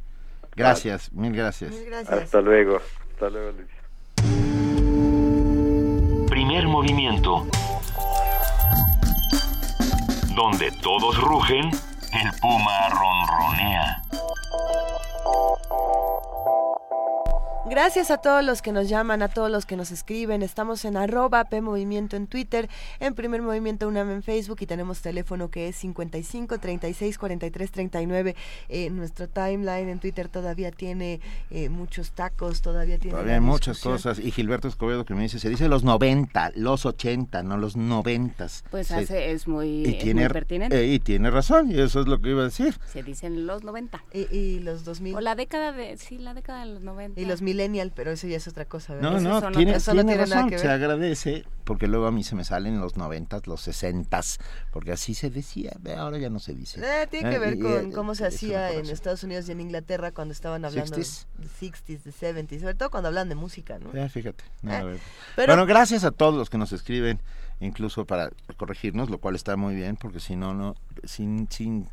gracias, mil gracias. Hasta luego, hasta luego, Luis. Primer movimiento. Donde todos rugen, el puma ronronea. Gracias a todos los que nos llaman, a todos los que nos escriben. Estamos en arroba P Movimiento en Twitter, en Primer Movimiento UNAM en Facebook y tenemos teléfono que es 55 36 43 39. nuestro timeline en Twitter todavía tiene eh, muchos tacos, todavía tiene... Todavía hay muchas cosas. Y Gilberto Escobedo que me dice, se dice los 90, los 80, no los 90. Pues hace, es muy, pertinente. Eh, y tiene razón, y eso es lo que iba a decir. Se dicen los 90. Y, los 2000. O la década de, sí, la década de los 90. Y los mil pero eso ya es otra cosa. No, no, tiene, razón, se agradece, porque luego a mí se me salen los noventas, los sesentas, porque así se decía, ahora ya no se dice. Eh, tiene que eh, ver con eh, cómo se hacía en Estados Unidos y en Inglaterra cuando estaban hablando de 60s, de 70s, sobre todo cuando hablan de música, ¿no? fíjate. Bueno, gracias a todos los que nos escriben, incluso para corregirnos, lo cual está muy bien, porque si no, no, sin, sin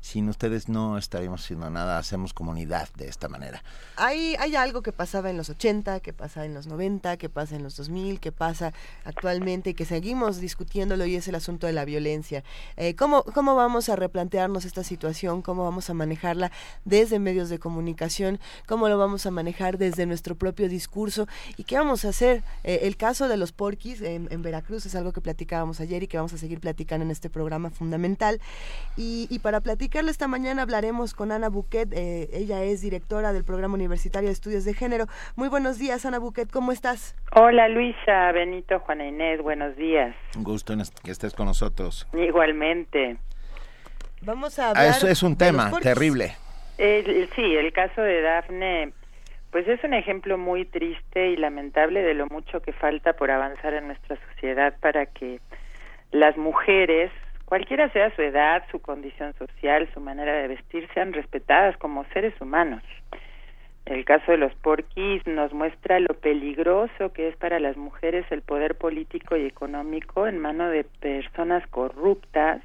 sin ustedes no estaríamos haciendo nada, hacemos comunidad de esta manera. Hay, hay algo que pasaba en los 80, que pasa en los 90, que pasa en los 2000, que pasa actualmente y que seguimos discutiéndolo y es el asunto de la violencia. Eh, ¿cómo, ¿Cómo vamos a replantearnos esta situación? ¿Cómo vamos a manejarla desde medios de comunicación? ¿Cómo lo vamos a manejar desde nuestro propio discurso? ¿Y qué vamos a hacer? Eh, el caso de los porquis en, Veracruz es algo que platicábamos ayer y que vamos a seguir platicando en este programa fundamental. Y, y para platicar esta mañana hablaremos con Ana Buquet. Eh, ella es directora del Programa Universitario de Estudios de Género. Muy buenos días, Ana Buquet. ¿Cómo estás? Hola, Luisa, Benito, Juana Inés. Buenos días. Un gusto que estés con nosotros. Igualmente. Vamos a ah, hablar. eso es un tema terrible. sí, el caso de Dafne pues es un ejemplo muy triste y lamentable de lo mucho que falta por avanzar en nuestra sociedad para que las mujeres cualquiera sea su edad, su condición social, su manera de vestir, sean respetadas como seres humanos. El caso de los porquis nos muestra lo peligroso que es para las mujeres el poder político y económico en mano de personas corruptas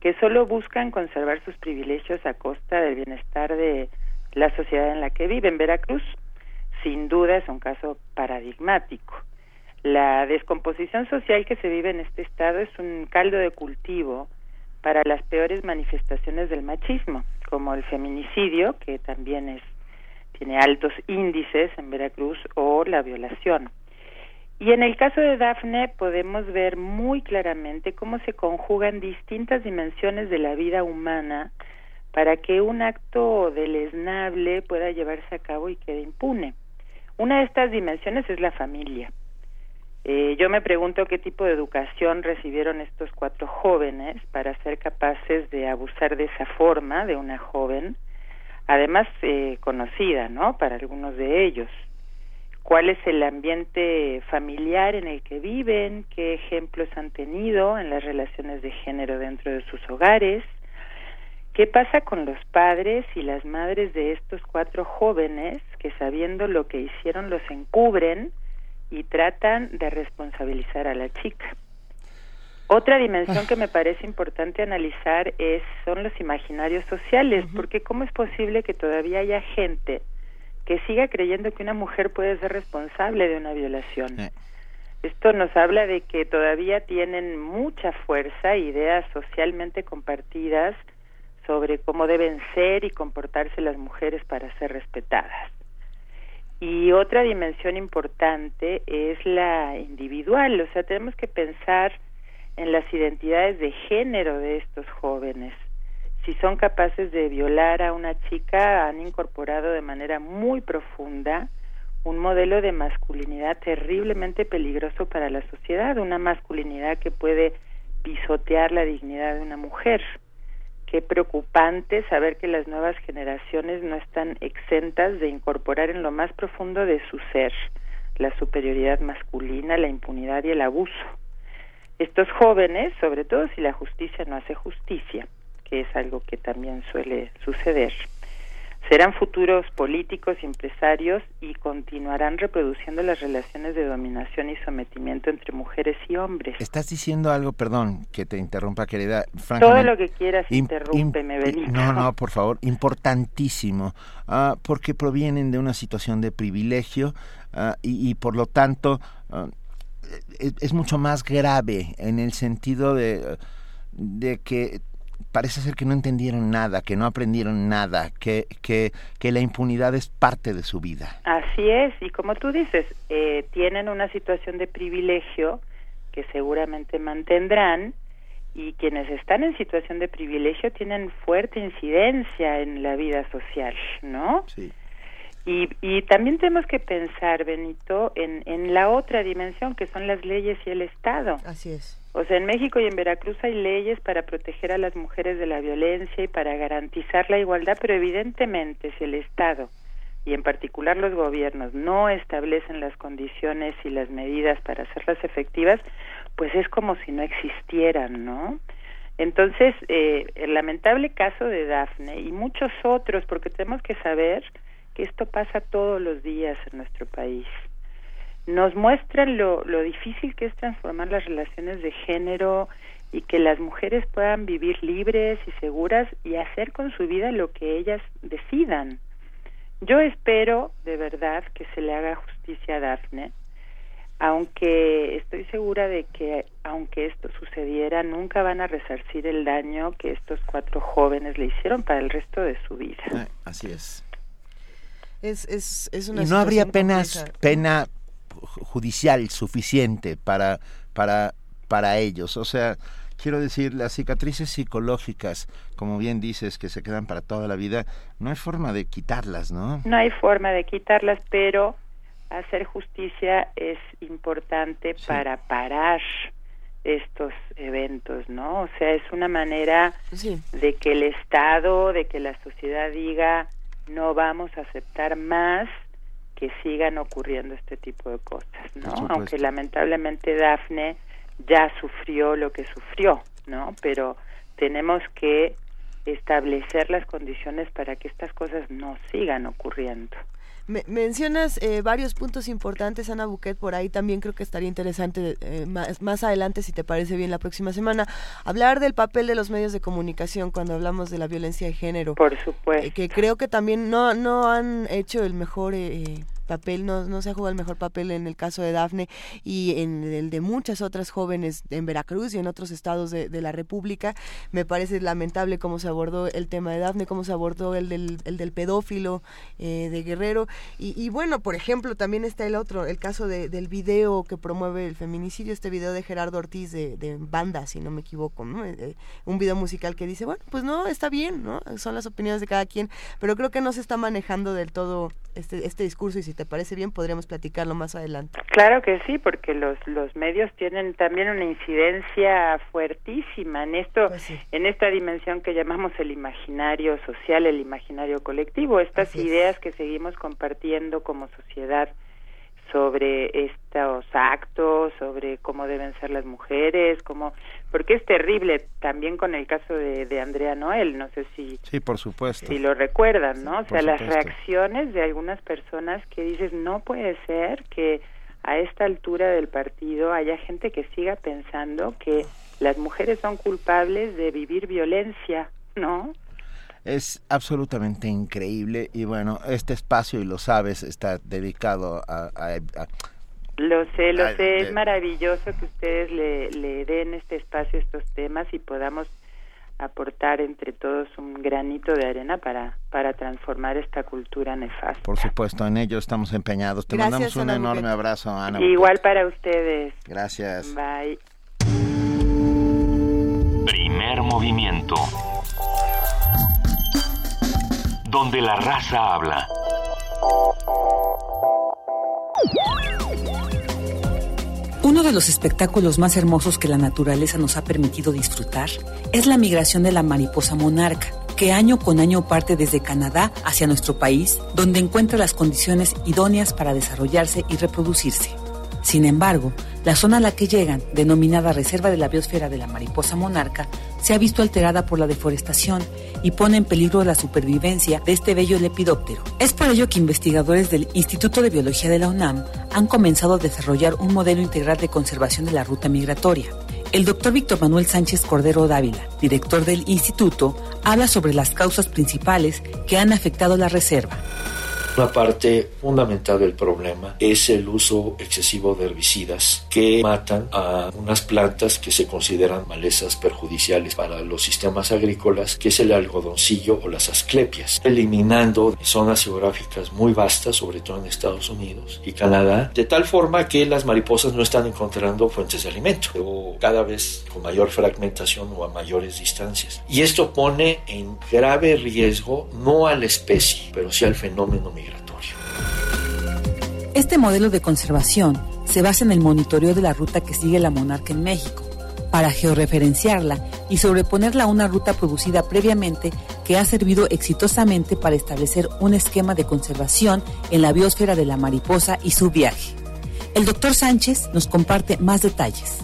que solo buscan conservar sus privilegios a costa del bienestar de la sociedad en la que viven. Veracruz, sin duda, es un caso paradigmático. La descomposición social que se vive en este estado es un caldo de cultivo para las peores manifestaciones del machismo, como el feminicidio, que también es tiene altos índices en Veracruz, o la violación. Y en el caso de Dafne podemos ver muy claramente cómo se conjugan distintas dimensiones de la vida humana para que un acto deleznable pueda llevarse a cabo y quede impune. Una de estas dimensiones es la familia. Eh, yo me pregunto qué tipo de educación recibieron estos cuatro jóvenes para ser capaces de abusar de esa forma de una joven, además eh, conocida, ¿no? Para algunos de ellos. cuál es el ambiente familiar en el que viven, qué ejemplos han tenido en las relaciones de género dentro de sus hogares, qué pasa con los padres y las madres de estos cuatro jóvenes que sabiendo lo que hicieron los encubren y tratan de responsabilizar a la chica. Otra dimensión que me parece importante analizar es son los imaginarios sociales, porque cómo es posible que todavía haya gente que siga creyendo que una mujer puede ser responsable de una violación. Esto nos habla de que todavía tienen mucha fuerza ideas socialmente compartidas sobre cómo deben ser y comportarse las mujeres para ser respetadas. Y otra dimensión importante es la individual, o sea, tenemos que pensar en las identidades de género de estos jóvenes. Si son capaces de violar a una chica, han incorporado de manera muy profunda un modelo de masculinidad terriblemente peligroso para la sociedad, una masculinidad que puede pisotear la dignidad de una mujer. Qué preocupante saber que las nuevas generaciones no están exentas de incorporar en lo más profundo de su ser la superioridad masculina, la impunidad y el abuso. Estos jóvenes, sobre todo si la justicia no hace justicia, que es algo que también suele suceder, serán futuros políticos y empresarios y continuarán reproduciendo las relaciones de dominación y sometimiento entre mujeres y hombres. Estás diciendo algo, perdón, que te interrumpa, querida. Todo lo que quieras, interrúmpeme, Benito. No, no, por favor, importantísimo, ah, porque provienen de una situación de privilegio ah, y, y, por lo tanto ah, es, mucho más grave en el sentido de, de que parece ser que no entendieron nada, que no aprendieron nada, que, que, que la impunidad es parte de su vida. Así es, y como tú dices, eh, tienen una situación de privilegio que seguramente mantendrán y quienes están en situación de privilegio tienen fuerte incidencia en la vida social, ¿no? Sí. Y, y también tenemos que pensar, Benito, en, en la otra dimensión que son las leyes y el Estado. Así es. O sea, en México y en Veracruz hay leyes para proteger a las mujeres de la violencia y para garantizar la igualdad, pero evidentemente si el Estado y en particular los gobiernos no establecen las condiciones y las medidas para hacerlas efectivas, pues es como si no existieran, ¿no? Entonces, eh, el lamentable caso de Dafne y muchos otros, porque tenemos que saber esto pasa todos los días en nuestro país. Nos muestran lo, lo difícil que es transformar las relaciones de género y que las mujeres puedan vivir libres y seguras y hacer con su vida lo que ellas decidan. Yo espero de verdad que se le haga justicia a Dafne, aunque estoy segura de que aunque esto sucediera, nunca van a resarcir el daño que estos cuatro jóvenes le hicieron para el resto de su vida. Eh, así es. Es, es, es una y no habría penas, pena judicial suficiente para, para, para ellos. O sea, quiero decir, las cicatrices psicológicas, como bien dices, que se quedan para toda la vida, no hay forma de quitarlas, ¿no? No hay forma de quitarlas, pero hacer justicia es importante para parar estos eventos, ¿no? O sea, es una manera de que el Estado, de que la sociedad diga, no vamos a aceptar más que sigan ocurriendo este tipo de cosas, ¿no? Aunque lamentablemente Dafne ya sufrió lo que sufrió, ¿no? Pero tenemos que establecer las condiciones para que estas cosas no sigan ocurriendo mencionas eh, varios puntos importantes, Ana Buquet, por ahí también creo que estaría interesante eh, más, más, adelante, si te parece bien, la próxima semana, hablar del papel de los medios de comunicación cuando hablamos de la violencia de género. Por supuesto. Eh, que creo que también no, no han hecho el mejor papel, no, no se ha jugado el mejor papel en el caso de Dafne y en el de muchas otras jóvenes en Veracruz y en otros estados de, la República. Me parece lamentable cómo se abordó el tema de Dafne, cómo se abordó el del, el del pedófilo eh, de Guerrero. Y, bueno, por ejemplo, también está el otro, el caso del video que promueve el feminicidio, este video de Gerardo Ortiz de, Banda, si no me equivoco, ¿no? Eh, eh, un video musical que dice, bueno, pues no, está bien, ¿no? Son las opiniones de cada quien, pero creo que no se está manejando del todo este, este discurso y si te parece bien podríamos platicarlo más adelante. Claro que sí, porque los, los medios tienen también una incidencia fuertísima en esto, pues en esta dimensión que llamamos el imaginario social, el imaginario colectivo, estas ideas que seguimos compartiendo como sociedad sobre estos actos, sobre cómo deben ser las mujeres, cómo porque es terrible también con el caso de, de Andrea Noel, no sé si Sí, por supuesto. si lo recuerdan, ¿no? O sea, las reacciones de algunas personas que dices, no puede ser que a esta altura del partido haya gente que siga pensando que las mujeres son culpables de vivir violencia, ¿no? Es absolutamente increíble y bueno, este espacio, y lo sabes, está dedicado a... a- a- Lo sé, lo Ay, sé, es maravilloso que ustedes le, le den este espacio a estos temas y podamos aportar entre todos un granito de arena para, para transformar esta cultura nefasta. por supuesto, en ello estamos empeñados. Te Gracias, mandamos un Ana enorme abrazo, Ana. Igual para ustedes. Gracias. Bye. Primer movimiento. Donde la raza habla. Uno de los espectáculos más hermosos que la naturaleza nos ha permitido disfrutar es la migración de la mariposa monarca, que año con año parte desde Canadá hacia nuestro país, donde encuentra las condiciones idóneas para desarrollarse y reproducirse. Sin embargo, la zona a la que llegan, denominada Reserva de la Biosfera de la Mariposa Monarca, se ha visto alterada por la deforestación y pone en peligro la supervivencia de este bello lepidóptero. Es por ello que investigadores del Instituto de Biología de la UNAM han comenzado a desarrollar un modelo integral de conservación de la ruta migratoria. El doctor Víctor Manuel Sánchez Cordero Dávila, director del instituto, habla sobre las causas principales que han afectado la reserva. Una parte fundamental del problema es el uso excesivo de herbicidas que matan a unas plantas que se consideran malezas perjudiciales para los sistemas agrícolas, que es el algodoncillo o las asclepias, eliminando zonas geográficas muy vastas, sobre todo en Estados Unidos y Canadá, de tal forma que las mariposas no están encontrando fuentes de alimento, o cada vez con mayor fragmentación o a mayores distancias. Y esto pone en grave riesgo no a la especie, pero sí al fenómeno migratorio. Este modelo de conservación se basa en el monitoreo de la ruta que sigue la monarca en México, para georreferenciarla y sobreponerla a una ruta producida previamente que ha servido exitosamente para establecer un esquema de conservación en la biosfera de la mariposa y su viaje. El doctor Sánchez nos comparte más detalles.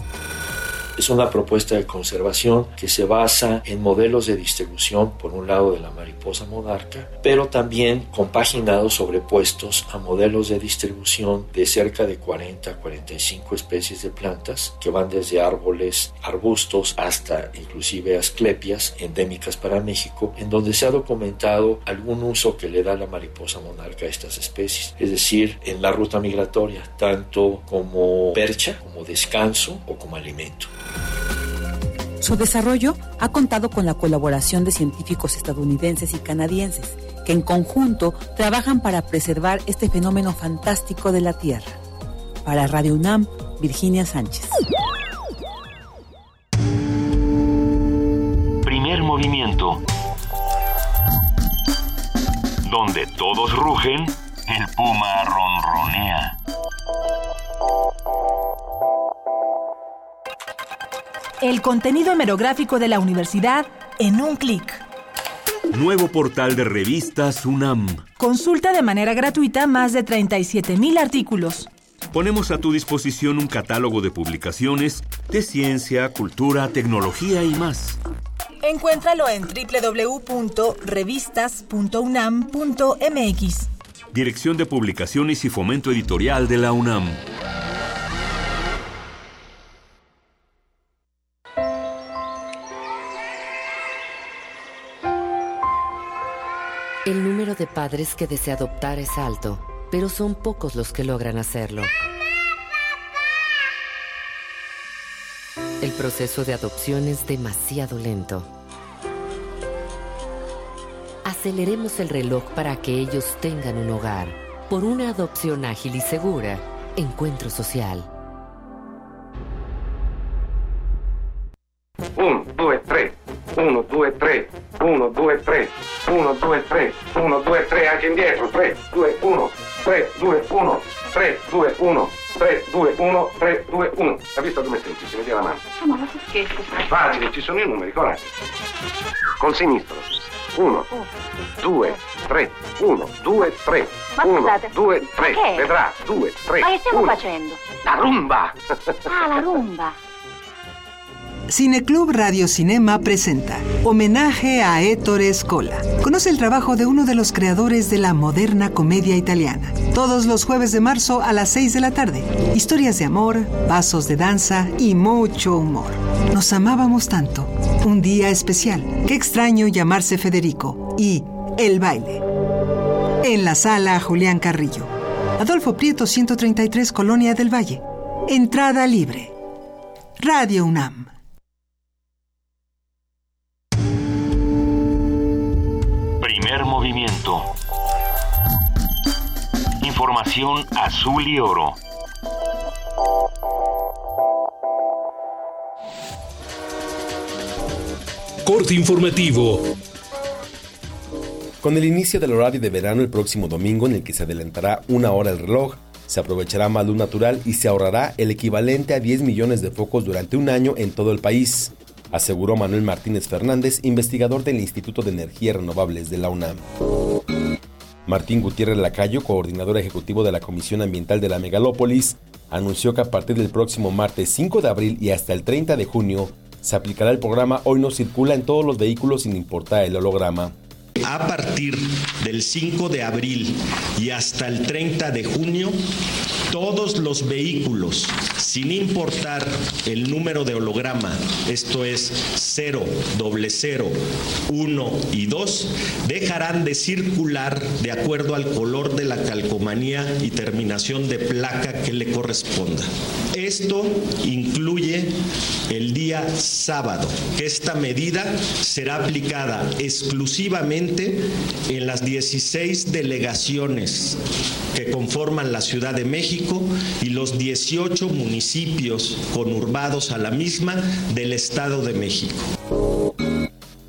Es una propuesta de conservación que se basa en modelos de distribución, por un lado, de la mariposa monarca, pero también compaginados sobrepuestos a modelos de distribución de cerca de 40 a 45 especies de plantas que van desde árboles, arbustos, hasta inclusive asclepias endémicas para México, en donde se ha documentado algún uso que le da la mariposa monarca a estas especies, es decir, en la ruta migratoria, tanto como percha, como descanso o como alimento. Su desarrollo ha contado con la colaboración de científicos estadounidenses y canadienses, que en conjunto trabajan para preservar este fenómeno fantástico de la Tierra. Para Radio UNAM, Virginia Sánchez. Primer movimiento. Donde todos rugen, el puma ronronea. El contenido hemerográfico de la universidad en un clic. Nuevo portal de revistas UNAM. Consulta de manera gratuita más de 37.000 artículos. Ponemos a tu disposición un catálogo de publicaciones de ciencia, cultura, tecnología y más. Encuéntralo en www.revistas.unam.mx. Dirección de Publicaciones y Fomento Editorial de la UNAM. De padres que desea adoptar es alto, pero son pocos los que logran hacerlo. El proceso de adopción es demasiado lento. Aceleremos el reloj para que ellos tengan un hogar. Por una adopción ágil y segura, Encuentro Social. 1, 2, 3, 1, 2, 3, 1, 2, 3, anche indietro, 3, 2, 1, 3, 2, 1, 3, 2, 1, 3, 2, 1, 3, 2, 1. Ha visto come senti? Si mi la mano. No, ma che scherzo. È facile, ci sono i numeri, coraggio. Col sinistro. 1, 2, 3, 1, 2, 3, 1, 2, 3, vedrà, 2, 3, Ma che stiamo uno. facendo? La rumba! Ah, la rumba! Cineclub Radio Cinema presenta Homenaje a Ettore Scola. Conoce el trabajo de uno de los creadores de la moderna comedia italiana. Todos los jueves de marzo a las 6 de la tarde. Historias de amor, pasos de danza y mucho humor. Nos amábamos tanto. Un día especial. Qué extraño llamarse Federico. Y El baile. En la sala Julián Carrillo. Adolfo Prieto 133 Colonia del Valle. Entrada libre. Radio UNAM. Información azul y oro. Corte informativo. Con el inicio del horario de verano el próximo domingo en el que se adelantará una hora el reloj, se aprovechará más luz natural y se ahorrará el equivalente a 10 millones de focos durante un año en todo el país, aseguró Manuel Martínez Fernández, investigador del Instituto de Energías Renovables de la UNAM. Martín Gutiérrez Lacayo, coordinador ejecutivo de la Comisión Ambiental de la Megalópolis, anunció que a partir del próximo martes 5 de abril y hasta el 30 de junio se aplicará el programa Hoy no circula en todos los vehículos sin importar el holograma. A partir del 5 de abril y hasta el 30 de junio, todos los vehículos, sin importar el número de holograma, esto es 0, doble 0, 1 y 2, dejarán de circular de acuerdo al color de la calcomanía y terminación de placa que le corresponda. Esto incluye el día sábado, esta medida será aplicada exclusivamente en las 16 delegaciones que conforman la Ciudad de México y los 18 municipios conurbados a la misma del Estado de México.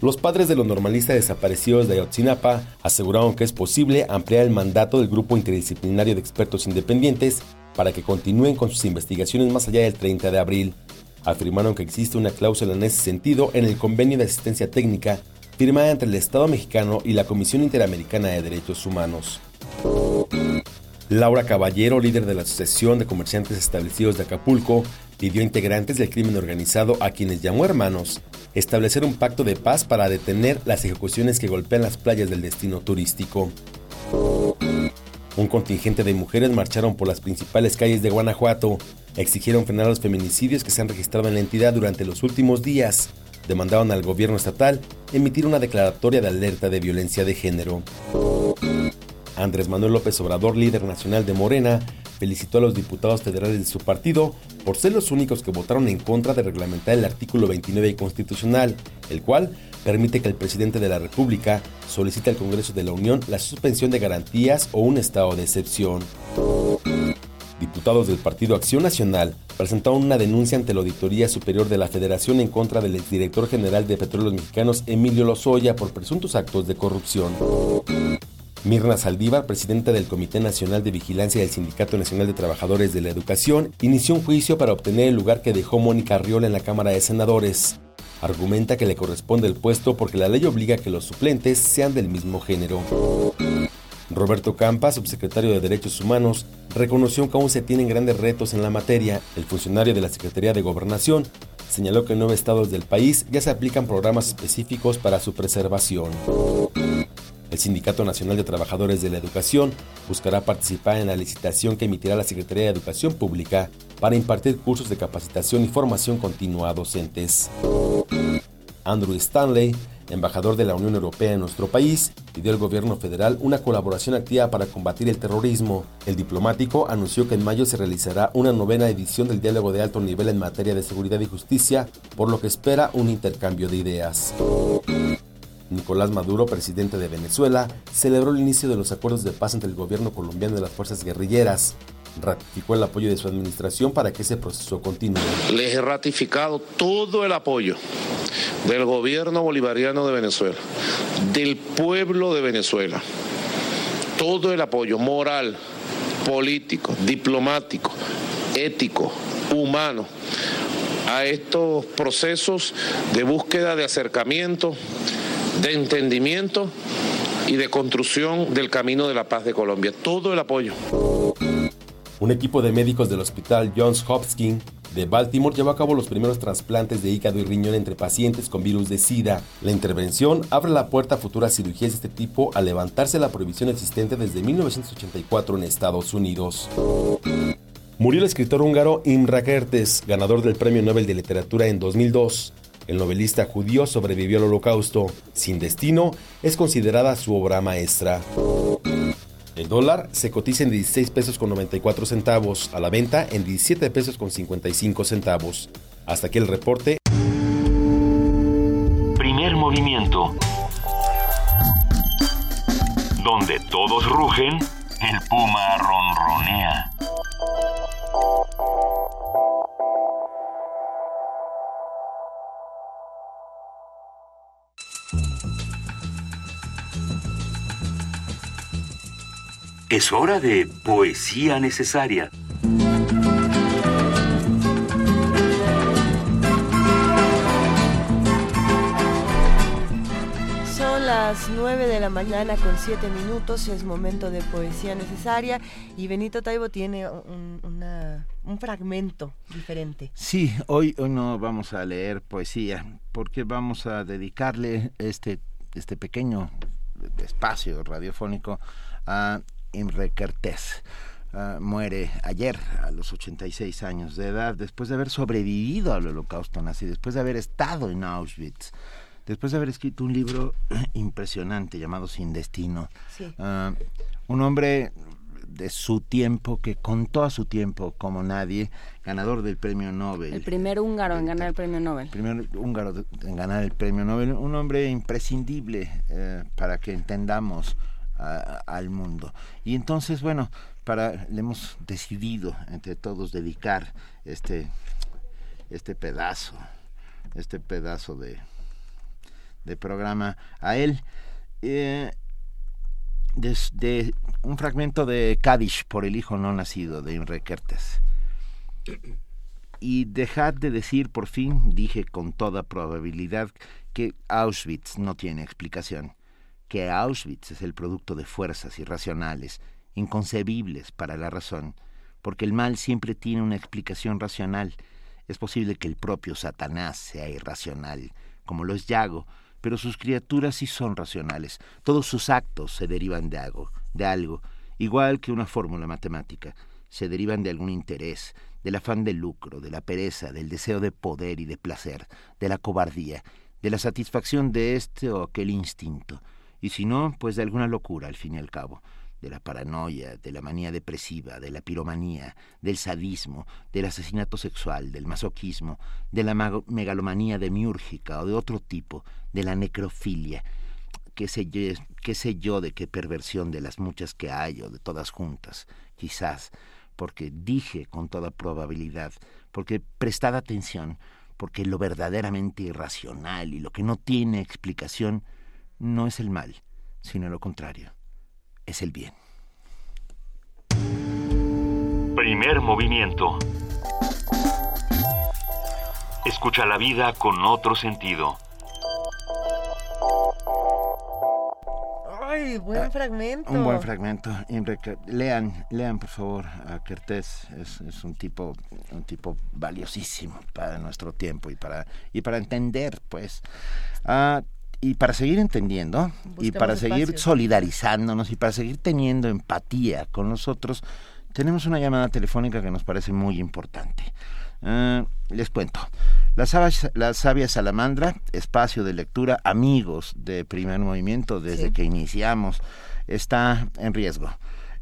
Los padres de los normalistas desaparecidos de Ayotzinapa aseguraron que es posible ampliar el mandato del grupo interdisciplinario de expertos independientes para que continúen con sus investigaciones más allá del 30 de abril. Afirmaron que existe una cláusula en ese sentido en el convenio de asistencia técnica firmada entre el Estado mexicano y la Comisión Interamericana de Derechos Humanos. Laura Caballero, líder de la Asociación de Comerciantes Establecidos de Acapulco, pidió a integrantes del crimen organizado a quienes llamó hermanos establecer un pacto de paz para detener las ejecuciones que golpean las playas del destino turístico. Un contingente de mujeres marcharon por las principales calles de Guanajuato, exigieron frenar los feminicidios que se han registrado en la entidad durante los últimos días, demandaron al gobierno estatal emitir una declaratoria de alerta de violencia de género. Andrés Manuel López Obrador, líder nacional de Morena, felicitó a los diputados federales de su partido por ser los únicos que votaron en contra de reglamentar el artículo 29 constitucional, el cual permite que el presidente de la República solicite al Congreso de la Unión la suspensión de garantías o un estado de excepción. Diputados del Partido Acción Nacional presentaron una denuncia ante la Auditoría Superior de la Federación en contra del exdirector general de Petróleos Mexicanos Emilio Lozoya por presuntos actos de corrupción. Mirna Saldívar, presidenta del Comité Nacional de Vigilancia del Sindicato Nacional de Trabajadores de la Educación, inició un juicio para obtener el lugar que dejó Mónica Arriola en la Cámara de Senadores. Argumenta que le corresponde el puesto porque la ley obliga a que los suplentes sean del mismo género. Roberto Campa, subsecretario de Derechos Humanos, reconoció que aún se tienen grandes retos en la materia. El funcionario de la Secretaría de Gobernación señaló que en nueve estados del país ya se aplican programas específicos para su preservación. El Sindicato Nacional de Trabajadores de la Educación buscará participar en la licitación que emitirá la Secretaría de Educación Pública para impartir cursos de capacitación y formación continua a docentes. Andrew Stanley, embajador de la Unión Europea en nuestro país, pidió al gobierno federal una colaboración activa para combatir el terrorismo. El diplomático anunció que en mayo se realizará una novena edición del diálogo de alto nivel en materia de seguridad y justicia, por lo que espera un intercambio de ideas. Nicolás Maduro, presidente de Venezuela, celebró el inicio de los acuerdos de paz entre el gobierno colombiano y las fuerzas guerrilleras. Ratificó el apoyo de su administración para que ese proceso continúe. Les he ratificado todo el apoyo del gobierno bolivariano de Venezuela, del pueblo de Venezuela, todo el apoyo moral, político, diplomático, ético, humano a estos procesos de búsqueda de acercamiento, de entendimiento y de construcción del camino de la paz de Colombia. Todo el apoyo. Un equipo de médicos del Hospital Johns Hopkins de Baltimore llevó a cabo los primeros trasplantes de hígado y riñón entre pacientes con virus de SIDA. La intervención abre la puerta a futuras cirugías de este tipo al levantarse la prohibición existente desde 1984 en Estados Unidos. Murió el escritor húngaro Imre Kertész, ganador del Premio Nobel de Literatura en 2002. El novelista judío sobrevivió al holocausto. Sin destino es considerada su obra maestra. El dólar se cotiza en 16 pesos con 94 centavos, a la venta en 17 pesos con 55 centavos. Hasta aquí el reporte. Primer movimiento. Donde todos rugen, el puma ronronea. Es hora de poesía necesaria. Son las 9 de la mañana con 7 minutos, es momento de poesía necesaria y Benito Taibo tiene un, una- un fragmento diferente. Sí, hoy, hoy no vamos a leer poesía porque vamos a dedicarle este, este pequeño espacio radiofónico a Imre Kertész. Ah, muere ayer a los 86 años de edad después de haber sobrevivido al holocausto nazi, después de haber estado en Auschwitz, después de haber escrito un libro impresionante llamado Sin Destino. Sí. Ah, un hombre de su tiempo que contó a su tiempo como nadie, ganador del premio Nobel. El primer húngaro en ganar el premio Nobel. primer húngaro en ganar el premio Nobel, un hombre imprescindible eh, para que entendamos al mundo. Y entonces, bueno, para le hemos decidido entre todos dedicar este este pedazo, este pedazo de de programa a él. Eh, un fragmento de Kadish por el hijo no nacido de Kertész. Y dejad de decir, por fin, dije con toda probabilidad, que Auschwitz no tiene explicación, que Auschwitz es el producto de fuerzas irracionales, inconcebibles para la razón, porque el mal siempre tiene una explicación racional. Es posible que el propio Satanás sea irracional, como lo es Yago, pero sus criaturas sí son racionales. Todos sus actos se derivan de algo, de algo, igual que una fórmula matemática. Se derivan de algún interés, del afán de lucro, de la pereza, del deseo de poder y de placer, de la cobardía, de la satisfacción de este o aquel instinto, y si no, pues de alguna locura al fin y al cabo, de la paranoia, de la manía depresiva, de la piromanía, del sadismo, del asesinato sexual, del masoquismo, de la megalomanía demiúrgica o de otro tipo, de la necrofilia, qué sé, yo, qué sé yo de qué perversión de las muchas que hay o de todas juntas, quizás, porque dije con toda probabilidad, porque prestad atención, porque lo verdaderamente irracional y lo que no tiene explicación no es el mal, sino lo contrario, es el bien. Primer movimiento. Escucha la vida con otro sentido. Ay, buen fragmento. Un buen fragmento. Lean, lean por favor a Kertész. Es, es un tipo, un tipo valiosísimo para nuestro tiempo y para y para entender, pues, Ah, y para seguir entendiendo y para seguir solidarizándonos y para seguir teniendo empatía con nosotros, tenemos una llamada telefónica que nos parece muy importante. Ah, les cuento. La sabia, la sabia salamandra, espacio de lectura, amigos de primer movimiento desde Sí. que iniciamos, está en riesgo.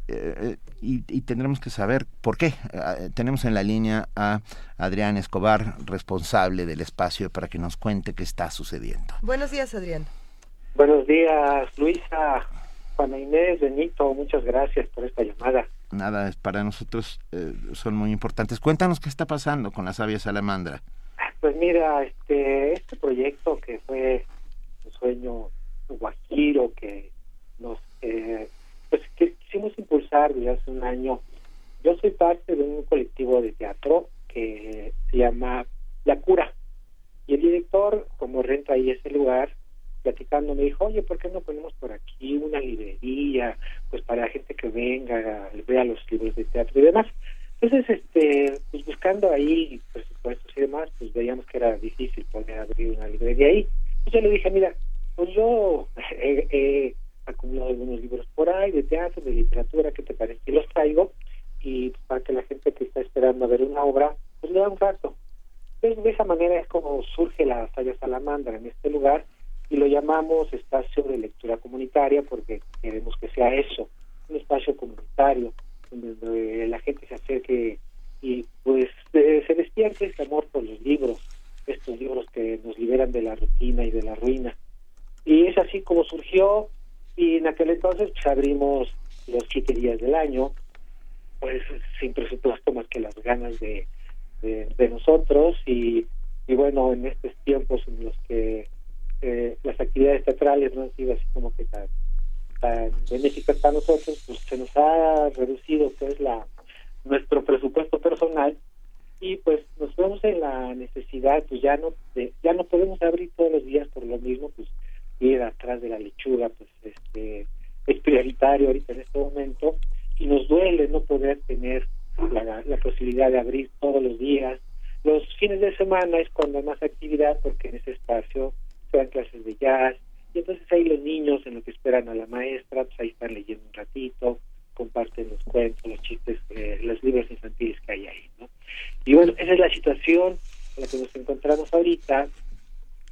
Eh, eh, y, y tendremos que saber por qué. Eh, tenemos en la línea a Adrián Escobar, responsable del espacio, para que nos cuente qué está sucediendo. Buenos días, Adrián. Buenos días, Luisa, Juana Inés, Benito, muchas gracias por esta llamada. Nada, es- para nosotros eh, son muy importantes. Cuéntanos qué está pasando con la sabia salamandra. Pues mira, este, este proyecto que fue un sueño guajiro que nos, eh, pues que impulsar desde hace un año. Yo soy parte de un colectivo de teatro que se llama La Cura y el director, como renta ahí ese lugar, platicando me dijo, oye, ¿por qué no ponemos por aquí una librería, pues para gente que venga, vea los libros de teatro y demás. Entonces, este, pues buscando ahí presupuestos y demás, pues veíamos que era difícil poder abrir una librería ahí. Entonces yo le dije, mira, pues yo he acumulado algunos libros por ahí de teatro, de literatura, ¿qué te parece? Y los traigo y para que la gente que está esperando a ver una obra, pues le da un rato. Entonces, de esa manera es como surge la Saya Salamandra en este lugar y lo llamamos espacio de lectura comunitaria porque queremos que sea eso, un espacio comunitario donde la gente se acerque y pues se despierte este amor por los libros, estos libros que nos liberan de la rutina y de la ruina. Y es así como surgió y en aquel entonces pues, abrimos los siete días del año, pues sin presupuesto más que las ganas de, de, nosotros. Y, y bueno, en estos tiempos en los que eh, las actividades teatrales no han sido así como que tan tan benéficas para nosotros, pues se nos ha reducido pues la nuestro presupuesto personal. Y pues nos vemos en la necesidad pues ya no de, ya no podemos abrir todos los días por lo mismo pues ir atrás de la lechuga pues este es prioritario ahorita en este momento. Y nos duele no poder tener la, la posibilidad de abrir todos los días. Los fines de semana es cuando hay más actividad porque en ese espacio se dan clases de jazz. Y entonces ahí los niños, en lo que esperan a la maestra, pues ahí están leyendo un ratito, comparten los cuentos, los chistes, eh, los libros infantiles que hay ahí, ¿no? Y bueno, esa es la situación en la que nos encontramos ahorita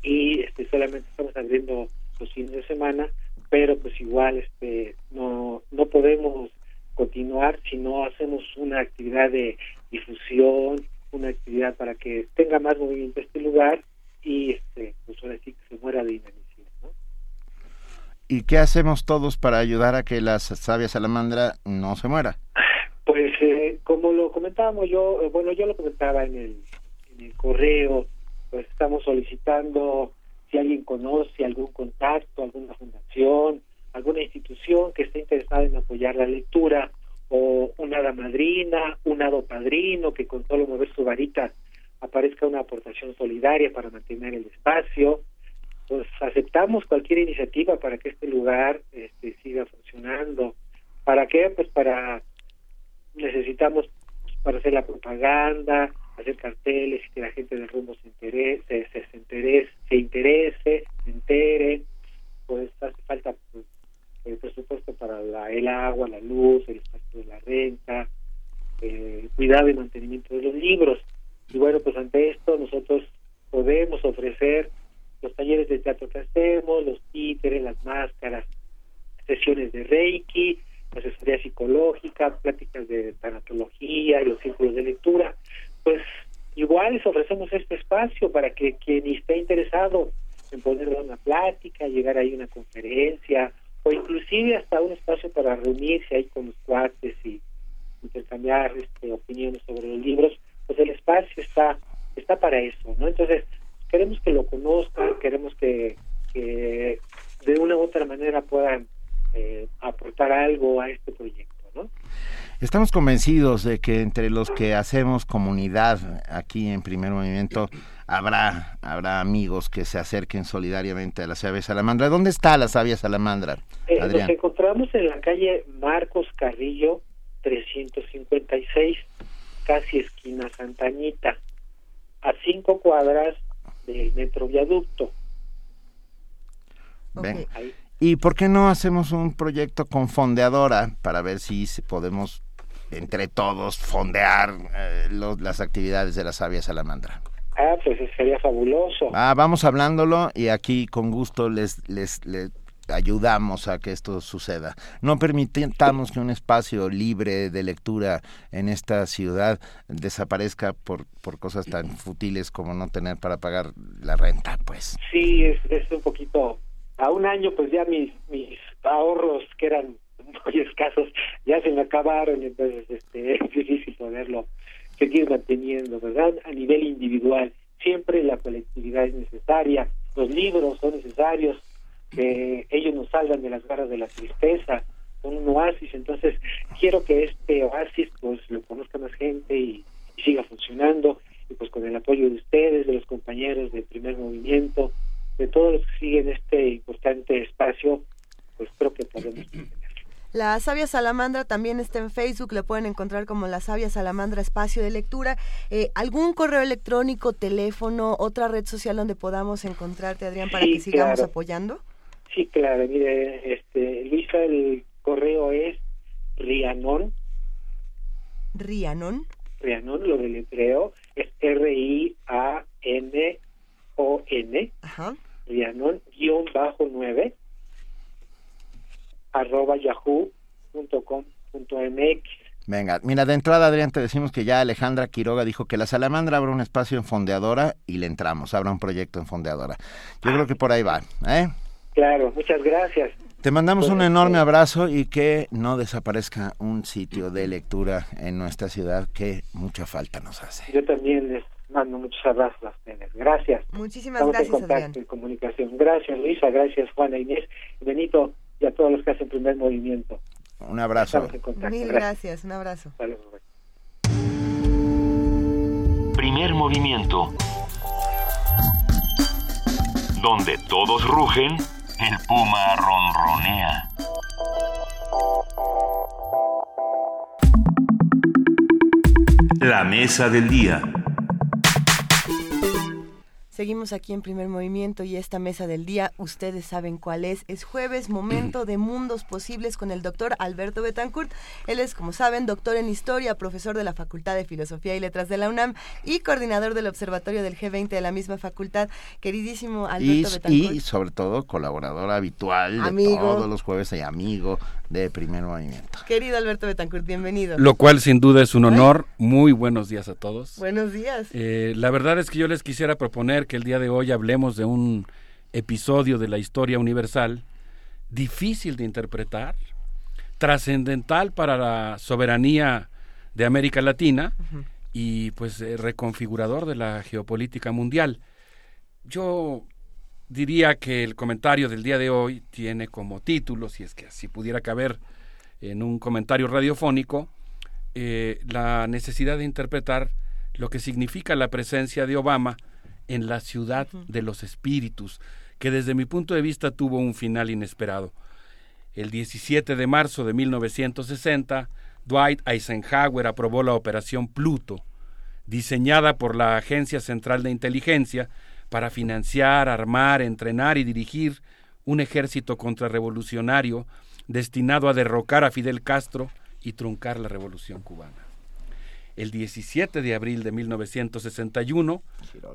y este solamente estamos abriendo los fines de semana, pero pues igual este no no podemos continuar si no hacemos una actividad de difusión, una actividad para que tenga más movimiento este lugar y este pues ahora sí que se muera de inanición. ¿Y qué hacemos todos para ayudar a que la sabia salamandra no se muera? Pues eh, como lo comentábamos yo, eh, bueno, yo lo comentaba en el, en el correo, pues estamos solicitando si alguien conoce algún contacto, alguna fundación, alguna institución que esté interesada en apoyar la lectura, o una hada madrina, un hado padrino que con solo mover su varita aparezca una aportación solidaria para mantener el espacio, pues aceptamos cualquier iniciativa para que este lugar este, siga funcionando. ¿Para qué? Pues para necesitamos para hacer la propaganda, hacer carteles y que la gente del rumbo se interese, se, se, interese, se interese, se entere, pues hace falta pues, el presupuesto para la, el agua, la luz, el espacio de la renta, el cuidado y mantenimiento de los libros. Y bueno, pues ante esto nosotros podemos ofrecer los talleres de teatro que hacemos, los títeres, las máscaras, sesiones de Reiki, asesoría psicológica, pláticas de tanatología y los círculos de lectura, pues igual les ofrecemos este espacio para que quien esté interesado en poder dar una plática, llegar ahí a una conferencia, o inclusive hasta un espacio para reunirse ahí con los cuates y intercambiar este, opiniones sobre los libros, pues el espacio está está para eso, ¿no? Entonces, queremos que lo conozcan, queremos que, de una u otra manera puedan eh, aportar algo a este proyecto, ¿no? Estamos convencidos de que entre los que hacemos comunidad aquí en Primer Movimiento habrá habrá amigos que se acerquen solidariamente a la Sabia Salamandra. ¿Dónde está la Sabia Salamandra? Eh, nos encontramos en la calle Marcos Carrillo 356, casi esquina Santañita, a cinco cuadras del metro viaducto. ¿Y por qué no hacemos un proyecto con fondeadora para ver si podemos entre todos fondear eh, las actividades de la sabia salamandra? Ah, pues sería fabuloso. Ah, vamos hablándolo y aquí con gusto les, les, les ayudamos a que esto suceda. No permitamos que un espacio libre de lectura en esta ciudad desaparezca por, por cosas tan futiles como no tener para pagar la renta, pues. Sí, es, es un poquito... A un año, pues ya mis, mis ahorros, que eran muy escasos, ya se me acabaron, entonces este, es difícil poderlo seguir manteniendo, ¿verdad? A nivel individual, siempre la colectividad es necesaria, los libros son necesarios, que ellos nos salgan de las garras de la tristeza, son un oasis, entonces quiero que este oasis pues lo conozca más gente y, siga funcionando, y pues con el apoyo de ustedes, de los compañeros del primer movimiento, de todos los que siguen este importante espacio, pues creo que podemos La Sabia Salamandra también está en Facebook, la pueden encontrar como La Sabia Salamandra Espacio de Lectura. Eh, ¿Algún correo electrónico, teléfono, otra red social donde podamos encontrarte, Adrián, para que sigamos apoyando? Sí, claro, mire, este, Luisa, el correo es rianon. Rianon. Rianon, lo deletreo, es R-I-A-N-O-N. Ajá. Rianon, guion bajo nueve, arroba yahoo.com.mx. Venga, mira, de entrada, Adrián, te decimos que ya Alejandra Quiroga dijo que la Salamandra abre un espacio en Fondeadora y le entramos, abra un proyecto en Fondeadora. Yo creo que por ahí va, ¿eh? Claro, muchas gracias. Te mandamos un Pues, enorme eh, abrazo y que no desaparezca un sitio de lectura en nuestra ciudad que mucha falta nos hace. Yo también les mando muchos abrazos a ustedes. Gracias. Muchísimas Estamos gracias, en contacto y comunicación. Gracias, Luisa. Gracias, Juana Inés, Benito y a todos los que hacen primer movimiento. Un abrazo. Estamos en contacto. Mil gracias, un abrazo. Luego. Primer movimiento. Donde todos rugen, el puma ronronea. La mesa del día. Seguimos aquí en primer movimiento y esta mesa del día, ustedes saben cuál es. Es jueves, momento de mundos posibles con el doctor Alberto Betancourt. Él es, como saben, doctor en historia, profesor de la Facultad de Filosofía y Letras de la UNAM y coordinador del Observatorio del G20 de la misma facultad. Queridísimo Alberto Y, Betancourt. y sobre todo colaborador habitual de Amigo. todos los jueves y amigo de Primer Movimiento. Querido Alberto Betancourt, bienvenido. Lo cual sin duda es un honor. Muy buenos días a todos. Buenos días. Eh, la verdad es que yo les quisiera proponer que el día de hoy hablemos de un episodio de la historia universal difícil de interpretar, trascendental para la soberanía de América Latina y pues eh, reconfigurador de la geopolítica mundial. Yo diría que el comentario del día de hoy tiene como título, si es que así pudiera caber en un comentario radiofónico, eh, la necesidad de interpretar lo que significa la presencia de Obama en la ciudad de los espíritus, que desde mi punto de vista tuvo un final inesperado. El 17 de marzo de 1960, Dwight Eisenhower aprobó la Operación Pluto, diseñada por la Agencia Central de Inteligencia para financiar, armar, entrenar y dirigir un ejército contrarrevolucionario destinado a derrocar a Fidel Castro y truncar la revolución cubana. El 17 de abril de 1961,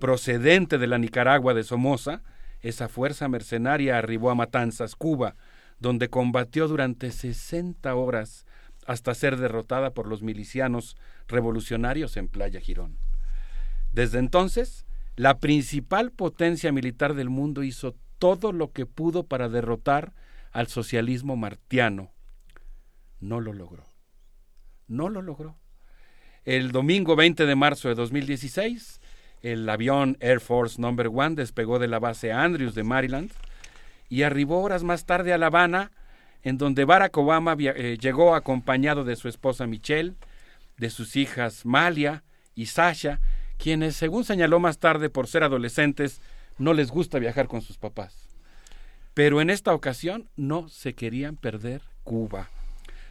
procedente de la Nicaragua de Somoza, esa fuerza mercenaria arribó a Matanzas, Cuba, donde combatió durante 60 horas hasta ser derrotada por los milicianos revolucionarios en Playa Girón. Desde entonces, la principal potencia militar del mundo hizo todo lo que pudo para derrotar al socialismo martiano. No lo logró. No lo logró. El domingo 20 de marzo de 2016, el avión Air Force No. 1 despegó de la base Andrews de Maryland y arribó horas más tarde a La Habana, en donde Barack Obama eh, llegó acompañado de su esposa Michelle, de sus hijas Malia y Sasha, quienes, según señaló más tarde por ser adolescentes, no les gusta viajar con sus papás. Pero en esta ocasión no se querían perder Cuba.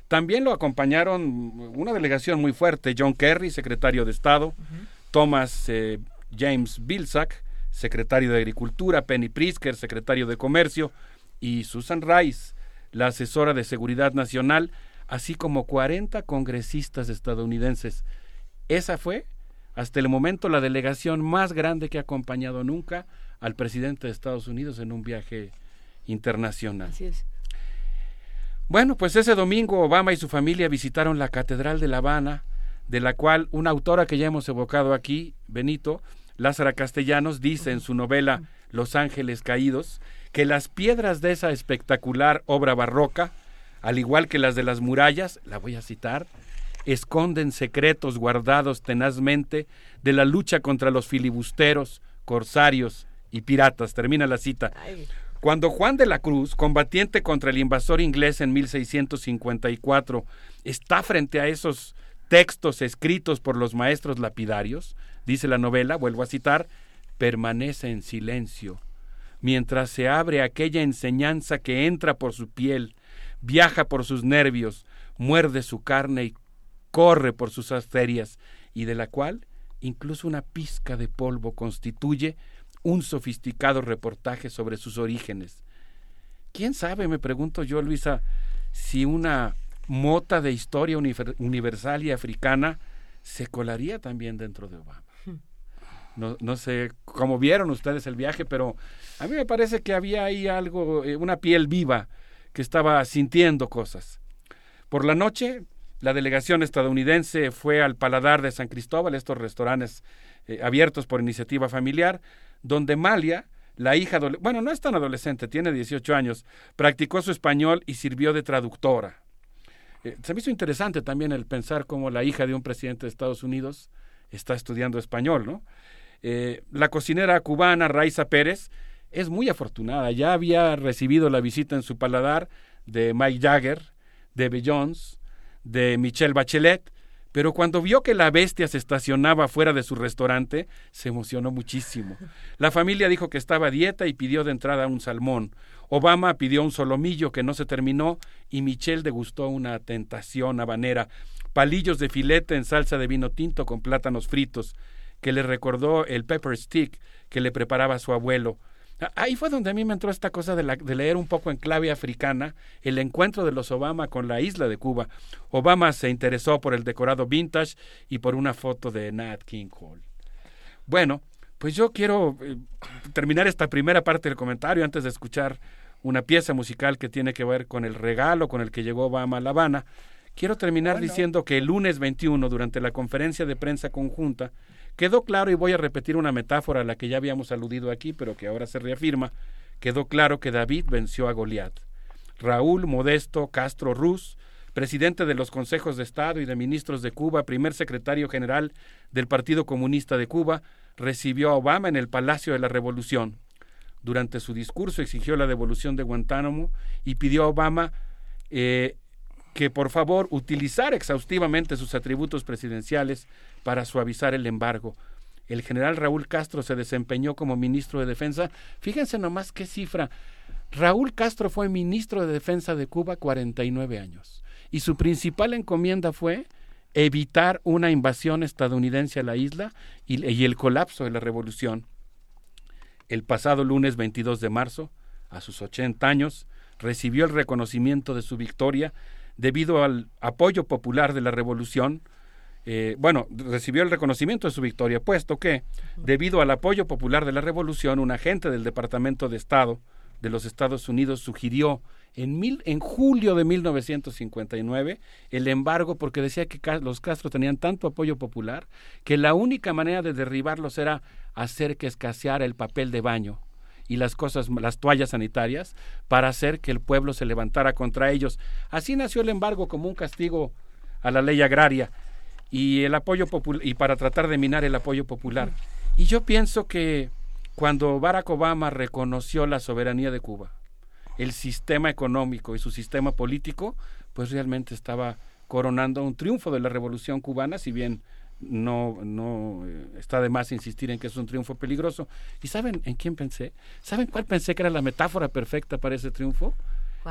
También lo acompañaron una delegación muy fuerte, John Kerry, secretario de Estado, uh -huh. Thomas eh, James Vilsack, secretario de Agricultura, Penny Prisker, secretario de Comercio, y Susan Rice, la asesora de Seguridad Nacional, así como 40 congresistas estadounidenses. Esa fue, hasta el momento, la delegación más grande que ha acompañado nunca al presidente de Estados Unidos en un viaje internacional. Así es. Bueno, pues ese domingo Obama y su familia visitaron la Catedral de La Habana, de la cual una autora que ya hemos evocado aquí, Benito, Lázara Castellanos, dice en su novela Los Ángeles Caídos, que las piedras de esa espectacular obra barroca, al igual que las de las murallas, la voy a citar, esconden secretos guardados tenazmente de la lucha contra los filibusteros, corsarios y piratas. Termina la cita. Cuando Juan de la Cruz, combatiente contra el invasor inglés en 1654, está frente a esos textos escritos por los maestros lapidarios, dice la novela, vuelvo a citar, permanece en silencio, mientras se abre aquella enseñanza que entra por su piel, viaja por sus nervios, muerde su carne y corre por sus arterias, y de la cual incluso una pizca de polvo constituye un sofisticado reportaje sobre sus orígenes. ¿Quién sabe, me pregunto yo, Luisa, si una mota de historia universal y africana se colaría también dentro de Obama? No, no sé cómo vieron ustedes el viaje, pero a mí me parece que había ahí algo, eh, una piel viva que estaba sintiendo cosas. Por la noche, la delegación estadounidense fue al Paladar de San Cristóbal, estos restaurantes eh, abiertos por iniciativa familiar, donde Malia, la hija, bueno, no es tan adolescente, tiene 18 años, practicó su español y sirvió de traductora. Eh, se me hizo interesante también el pensar cómo la hija de un presidente de Estados Unidos está estudiando español, ¿no? Eh, la cocinera cubana Raiza Pérez es muy afortunada, ya había recibido la visita en su paladar de Mike Jagger, de Jones, de Michelle Bachelet, pero cuando vio que la bestia se estacionaba fuera de su restaurante, se emocionó muchísimo. La familia dijo que estaba a dieta y pidió de entrada un salmón. Obama pidió un solomillo que no se terminó y Michelle degustó una tentación habanera, palillos de filete en salsa de vino tinto con plátanos fritos, que le recordó el pepper stick que le preparaba su abuelo. Ahí fue donde a mí me entró esta cosa de, leer un poco en clave africana el encuentro de los Obama con la isla de Cuba. Obama se interesó por el decorado vintage y por una foto de Nat King Cole. Bueno, pues yo quiero eh, terminar esta primera parte del comentario antes de escuchar una pieza musical que tiene que ver con el regalo con el que llegó Obama a La Habana. Quiero terminar diciendo que el lunes 21, durante la conferencia de prensa conjunta, Quedó claro, y voy a repetir una metáfora a la que ya habíamos aludido aquí, pero que ahora se reafirma, quedó claro que David venció a Goliat. Raúl Modesto Castro Ruz, presidente de los consejos de Estado y de ministros de Cuba, primer secretario general del Partido Comunista de Cuba, recibió a Obama en el Palacio de la Revolución. Durante su discurso exigió la devolución de Guantánamo y pidió a Obama eh, que por favor utilizara exhaustivamente sus atributos presidenciales para suavizar el embargo. El general Raúl Castro se desempeñó como ministro de Defensa. Fíjense nomás qué cifra. Raúl Castro fue ministro de Defensa de Cuba 49 años y su principal encomienda fue evitar una invasión estadounidense a la isla y, y, el colapso de la revolución. El pasado lunes 22 de marzo, a sus 80 años, recibió el reconocimiento de su victoria debido al apoyo popular de la revolución, eh, bueno, recibió el reconocimiento de su victoria, puesto que, debido al apoyo popular de la revolución, un agente del Departamento de Estado de los Estados Unidos sugirió en, mil, en julio de 1959 el embargo porque decía que los Castro tenían tanto apoyo popular que la única manera de derribarlos era hacer que escaseara el papel de baño y las cosas, las toallas sanitarias, para hacer que el pueblo se levantara contra ellos. Así nació el embargo como un castigo a la ley agraria y el apoyo y para tratar de minar el apoyo popular. Y yo pienso que cuando Barack Obama reconoció la soberanía de Cuba, el sistema económico y su sistema político, pues realmente estaba coronando un triunfo de la revolución cubana, si bien no, no eh, está de más insistir en que es un triunfo peligroso. ¿Y saben en quién pensé? ¿Saben cuál pensé que era la metáfora perfecta para ese triunfo?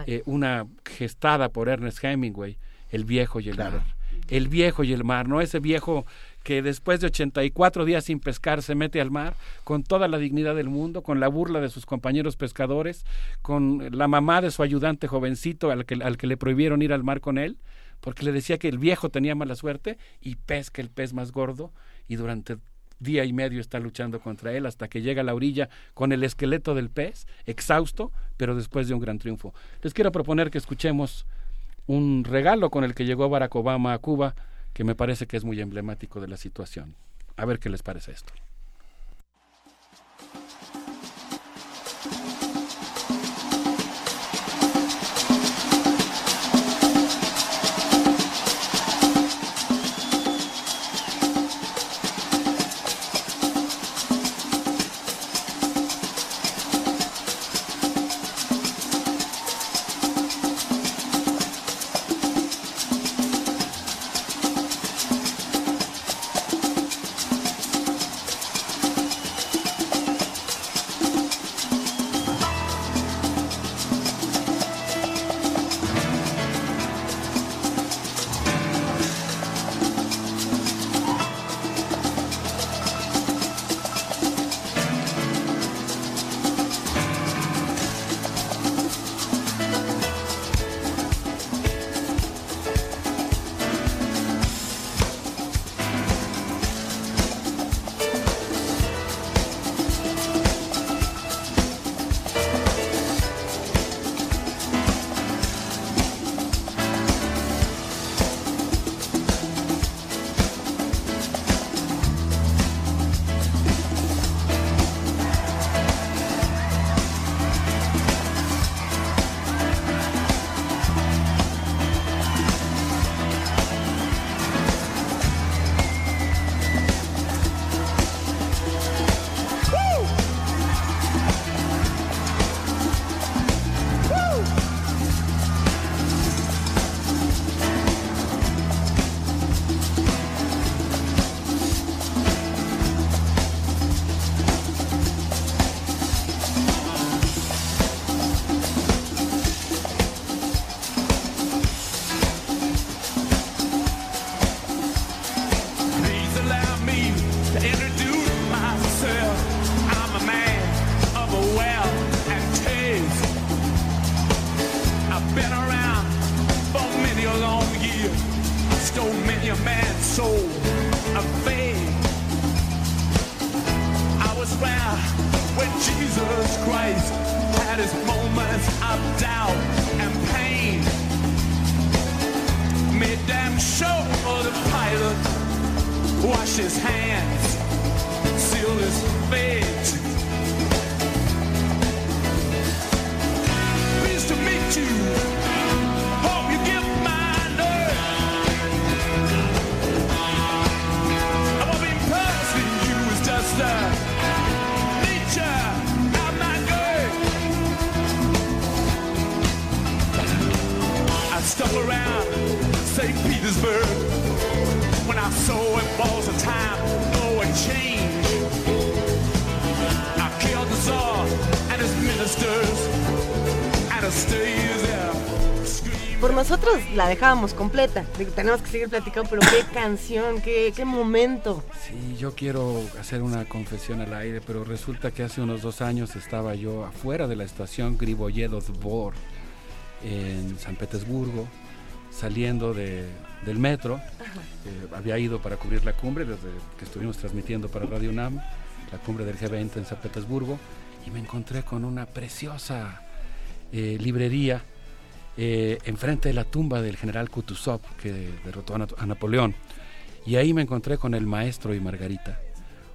Eh, una gestada por Ernest Hemingway, El viejo y el mar. El viejo y el mar, ¿no? Ese viejo que después de 84 días sin pescar se mete al mar con toda la dignidad del mundo, con la burla de sus compañeros pescadores, con la mamá de su ayudante jovencito al que, al que le prohibieron ir al mar con él porque le decía que el viejo tenía mala suerte y pesca el pez más gordo y durante día y medio está luchando contra él hasta que llega a la orilla con el esqueleto del pez, exhausto, pero después de un gran triunfo. Les quiero proponer que escuchemos un regalo con el que llegó Barack Obama a Cuba, que me parece que es muy emblemático de la situación. A ver qué les parece esto. Soul faith. I was there when Jesus Christ had his moments of doubt and pain. Made damn sure the pilot washed his hands, sealed his fate. Pleased to meet you. When I saw it was a time for a change. I killed the Tsar and his ministers and a stays there. Por nosotros la dejábamos completa. Digo, tenemos que seguir platicando, pero qué canción, qué, qué momento. Sí, yo quiero hacer una confesión al aire, pero resulta que hace unos dos años estaba yo afuera de la estación Griboyedo Dvor en San Petersburgo, saliendo de, del metro. Eh, había ido para cubrir la cumbre desde que estuvimos transmitiendo para Radio UNAM, la cumbre del G20 en San Petersburgo, y me encontré con una preciosa eh, librería eh, enfrente de la tumba del general Kutuzov que derrotó a, Na- a Napoleón. Y ahí me encontré con El Maestro y Margarita,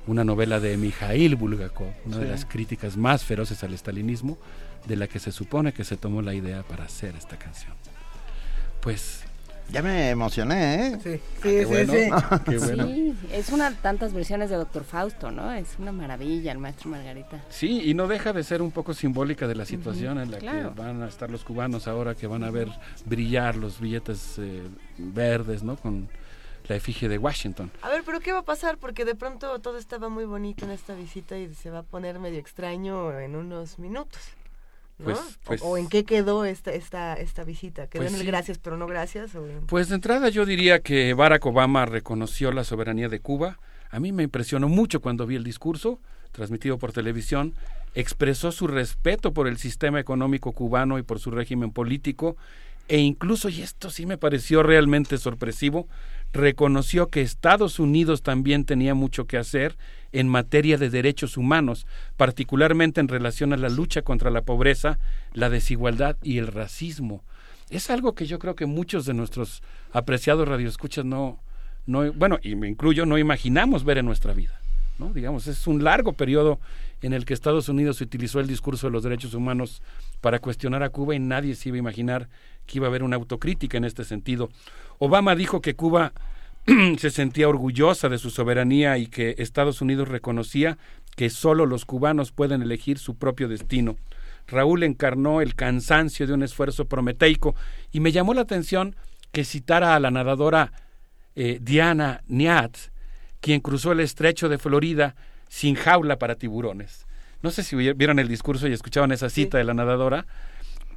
una novela de Mikhail Bulgakov, una de las críticas más feroces al estalinismo, de la que se supone que se tomó la idea para hacer esta canción. Pues Ya me emocioné, ¿eh? Sí, qué bueno, qué bueno. Sí, es una de tantas versiones de Doctor Fausto, ¿no? Es una maravilla el maestro Margarita. Sí, y no deja de ser un poco simbólica de la situación en la claro. que van a estar los cubanos ahora que van a ver brillar los billetes eh, verdes, ¿no? Con la efigie de Washington. A ver, pero ¿qué va a pasar? Porque de pronto todo estaba muy bonito en esta visita y se va a poner medio extraño en unos minutos. ¿No? Pues- O- pues- o, en qué quedó esta esta esta visita? ¿Quedó Pues en el sí. gracias pero no gracias? O Pues de entrada yo diría que Barack Obama reconoció la soberanía de Cuba. A mí me impresionó mucho cuando vi el discurso, transmitido por televisión. Expresó su respeto por el sistema económico cubano y por su régimen político. E incluso, y esto sí me pareció realmente sorpresivo, reconoció que Estados Unidos también tenía mucho que hacer en materia de derechos humanos, particularmente en relación a la lucha contra la pobreza, la desigualdad y el racismo. Es algo que yo creo que muchos de nuestros apreciados radioescuchas no, no, bueno, y me incluyo, no imaginamos ver en nuestra vida. ¿no? Digamos, es un largo periodo en el que Estados Unidos utilizó el discurso de los derechos humanos para cuestionar a Cuba y nadie se iba a imaginar que iba a haber una autocrítica en este sentido. Obama dijo que Cuba se sentía orgullosa de su soberanía y que Estados Unidos reconocía que solo los cubanos pueden elegir su propio destino. Raúl encarnó el cansancio de un esfuerzo prometeico y me llamó la atención que citara a la nadadora eh, Diana Niat, quien cruzó el estrecho de Florida sin jaula para tiburones. No sé si vieron el discurso y escuchaban esa cita de la nadadora.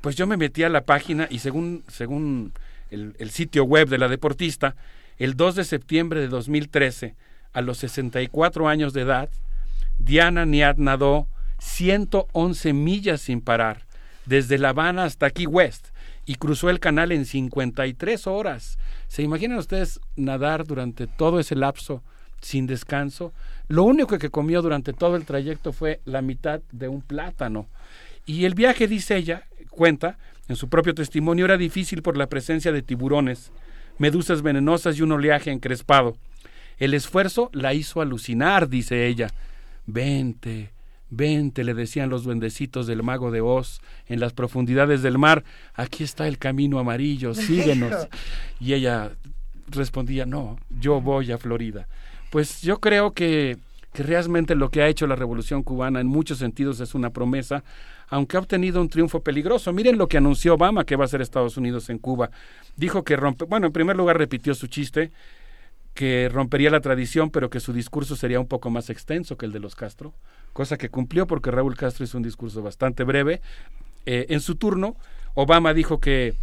Pues yo me metí a la página y según, según el, sitio web de la deportista, el 2 de septiembre de 2013, a los 64 años de edad, Diana Niat nadó 111 millas sin parar, desde La Habana hasta Key West, y cruzó el canal en 53 horas. ¿Se imaginan ustedes nadar durante todo ese lapso sin descanso? Lo único que comió durante todo el trayecto fue la mitad de un plátano. Y el viaje, dice ella, cuenta, en su propio testimonio, era difícil por la presencia de tiburones, medusas venenosas y un oleaje encrespado. El esfuerzo la hizo alucinar, dice ella. Vente, vente, le decían los duendecitos del mago de Oz en las profundidades del mar. Aquí está el camino amarillo, síguenos. Y ella respondía, no, yo voy a Florida. Pues yo creo que, que realmente lo que ha hecho la revolución cubana en muchos sentidos es una promesa, aunque ha obtenido un triunfo peligroso. Miren lo que anunció Obama que va a hacer Estados Unidos en Cuba. Dijo que rompe, bueno, en primer lugar repitió su chiste, que rompería la tradición, pero que su discurso sería un poco más extenso que el de los Castro, cosa que cumplió porque Raúl Castro hizo un discurso bastante breve. Eh, en su turno, Obama dijo que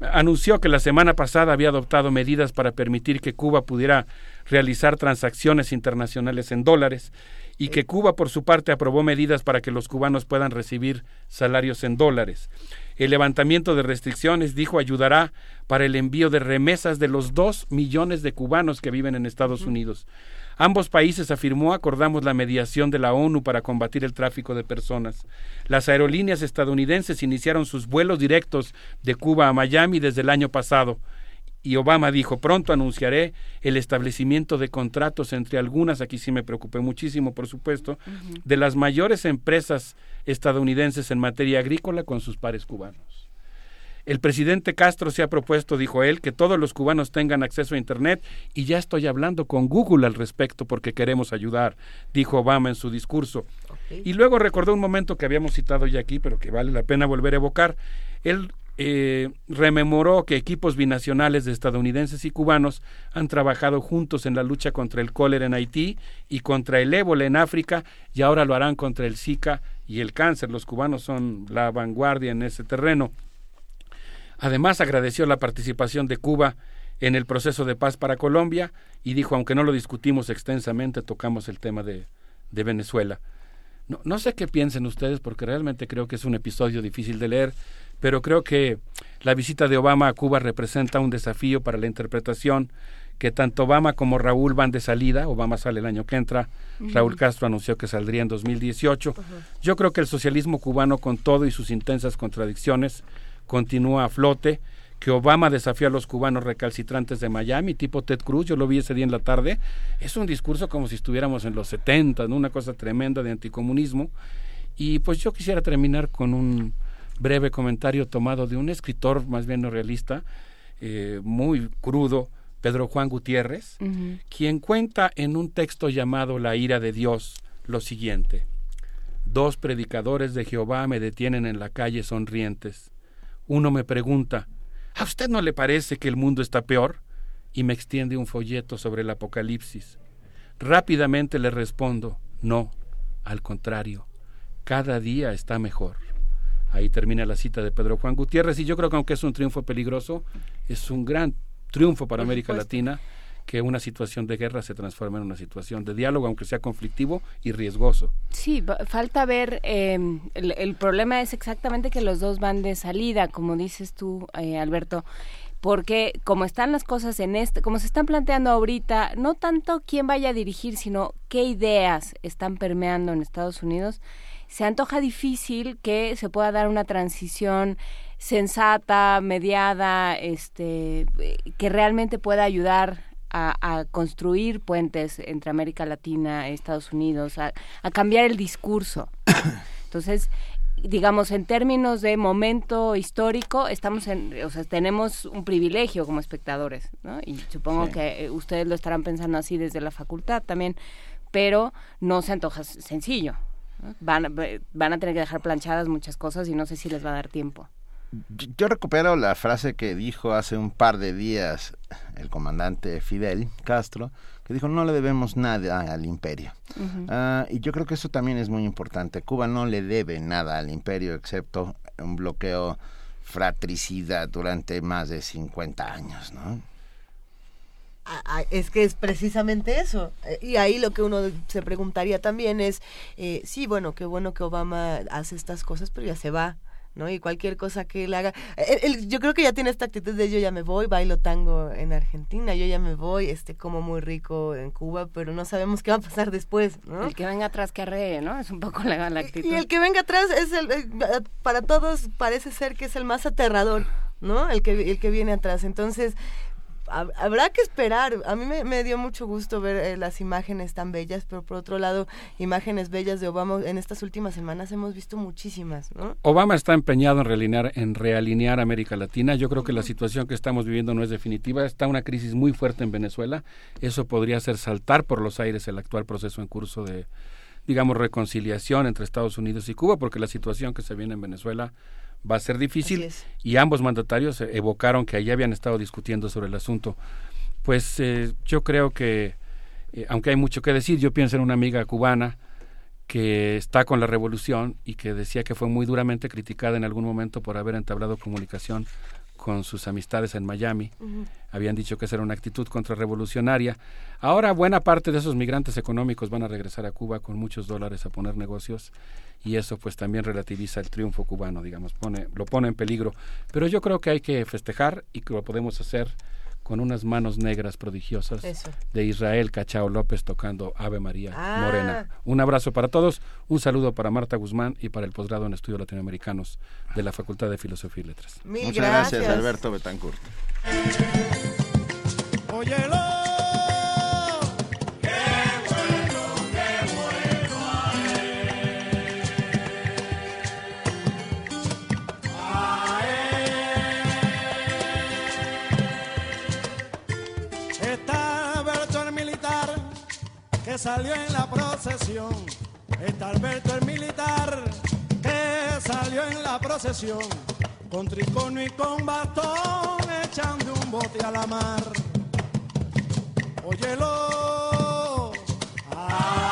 anunció que la semana pasada había adoptado medidas para permitir que Cuba pudiera realizar transacciones internacionales en dólares y que Cuba por su parte aprobó medidas para que los cubanos puedan recibir salarios en dólares. El levantamiento de restricciones, dijo, ayudará para el envío de remesas de los dos millones de cubanos que viven en Estados Unidos. Ambos países, afirmó, acordamos la mediación de la ONU para combatir el tráfico de personas. Las aerolíneas estadounidenses iniciaron sus vuelos directos de Cuba a Miami desde el año pasado. Y Obama dijo, pronto anunciaré el establecimiento de contratos entre algunas, aquí sí me preocupé muchísimo, por supuesto, de las mayores empresas estadounidenses en materia agrícola con sus pares cubanos. El presidente Castro se ha propuesto, dijo él, que todos los cubanos tengan acceso a Internet y ya estoy hablando con Google al respecto porque queremos ayudar, dijo Obama en su discurso. Y luego recordó un momento que habíamos citado ya aquí, pero que vale la pena volver a evocar. Él eh, rememoró que equipos binacionales de estadounidenses y cubanos han trabajado juntos en la lucha contra el cólera en Haití y contra el ébola en África y ahora lo harán contra el Zika y el cáncer. Los cubanos son la vanguardia en ese terreno. Además, agradeció la participación de Cuba en el proceso de paz para Colombia y dijo, aunque no lo discutimos extensamente, tocamos el tema de, de Venezuela. No, no, sé qué piensen ustedes, porque realmente creo que es un episodio difícil de leer, pero creo que la visita de Obama a Cuba representa un desafío para la interpretación que tanto Obama como Raúl van de salida. Obama sale el año que entra, Raúl Castro anunció que saldría en 2018. Yo creo que el socialismo cubano, con todo y sus intensas contradicciones, continúa a flote, que Obama desafió a los cubanos recalcitrantes de Miami, tipo Ted Cruz, yo lo vi ese día en la tarde, es un discurso como si estuviéramos en los 70, ¿no? una cosa tremenda de anticomunismo. Y pues yo quisiera terminar con un breve comentario tomado de un escritor más bien no realista, eh, muy crudo, Pedro Juan Gutiérrez, quien cuenta en un texto llamado La ira de Dios lo siguiente. Dos predicadores de Jehová me detienen en la calle sonrientes uno me pregunta, ¿a usted no le parece que el mundo está peor? Y me extiende un folleto sobre el Apocalipsis. Rápidamente le respondo, no, al contrario, cada día está mejor. Ahí termina la cita de Pedro Juan Gutiérrez y yo creo que aunque es un triunfo peligroso, es un gran triunfo para América Latina que una situación de guerra se transforme en una situación de diálogo, aunque sea conflictivo y riesgoso. Sí, falta ver, eh, el, problema es exactamente que los dos van de salida, como dices tú, eh, Alberto porque como están las cosas en este, como se están planteando ahorita, no tanto quién vaya a dirigir, sino qué ideas están permeando en Estados Unidos, se antoja difícil que se pueda dar una transición sensata, mediada, este, que realmente pueda ayudar a, construir puentes entre América Latina, Estados Unidos, a, cambiar el discurso. Entonces, digamos, en términos de momento histórico, estamos en, o sea, tenemos un privilegio como espectadores, ¿no? Y supongo que eh, ustedes lo estarán pensando así desde la facultad también, pero no se antoja sencillo. Van, van a tener que dejar planchadas muchas cosas y no sé si les va a dar tiempo. Yo recupero la frase que dijo hace un par de días el comandante Fidel Castro, que dijo no le debemos nada al imperio. Ah, y yo creo que eso también es muy importante. Cuba no le debe nada al imperio excepto un bloqueo fratricida durante más de 50 años, ¿no? Es que es precisamente eso. Eh, y ahí lo que uno se preguntaría también es, eh, sí, bueno, qué bueno que Obama hace estas cosas, pero ya se va. ¿No? Y cualquier cosa que él haga. yo creo que ya tiene esta actitud de yo ya me voy, bailo tango en Argentina, yo ya me voy, este como muy rico en Cuba, pero no sabemos qué va a pasar después, ¿no? El que venga atrás que arree, ¿no? Es un poco la, actitud. Y el que venga atrás es el, eh, para todos parece ser que es el más aterrador, ¿no? El que, el que viene atrás. Entonces, habrá que esperar. A mí me, dio mucho gusto ver eh, las imágenes tan bellas, pero por otro lado, imágenes bellas de Obama en estas últimas semanas hemos visto muchísimas, ¿no? Obama está empeñado en realinear, en realinear América Latina. Yo creo que la situación que estamos viviendo no es definitiva. Está una crisis muy fuerte en Venezuela. Eso podría hacer saltar por los aires el actual proceso en curso de, digamos, reconciliación entre Estados Unidos y Cuba, porque la situación que se viene en Venezuela va a ser difícil y ambos mandatarios evocaron que allí habían estado discutiendo sobre el asunto. Pues eh, yo creo que, eh, aunque hay mucho que decir, yo pienso en una amiga cubana que está con la revolución y que decía que fue muy duramente criticada en algún momento por haber entablado comunicación con sus amistades en Miami. Habían dicho que esa era una actitud contrarrevolucionaria. Ahora buena parte de esos migrantes económicos van a regresar a Cuba con muchos dólares a poner negocios y eso pues también relativiza el triunfo cubano, digamos, pone, lo pone en peligro. Pero yo creo que hay que festejar y que lo podemos hacer con unas manos negras prodigiosas Eso. de Israel Cachao López tocando Ave María Ah. Morena. Un abrazo para todos, un saludo para Marta Guzmán y para el posgrado en estudios latinoamericanos de la Facultad de Filosofía y Letras. Mil Muchas gracias, Alberto Betancourt. Óyelo. Salió en la procesión. Está Alberto el militar que salió en la procesión. Con tricono y con bastón echando un bote a la mar. Óyelo. Ave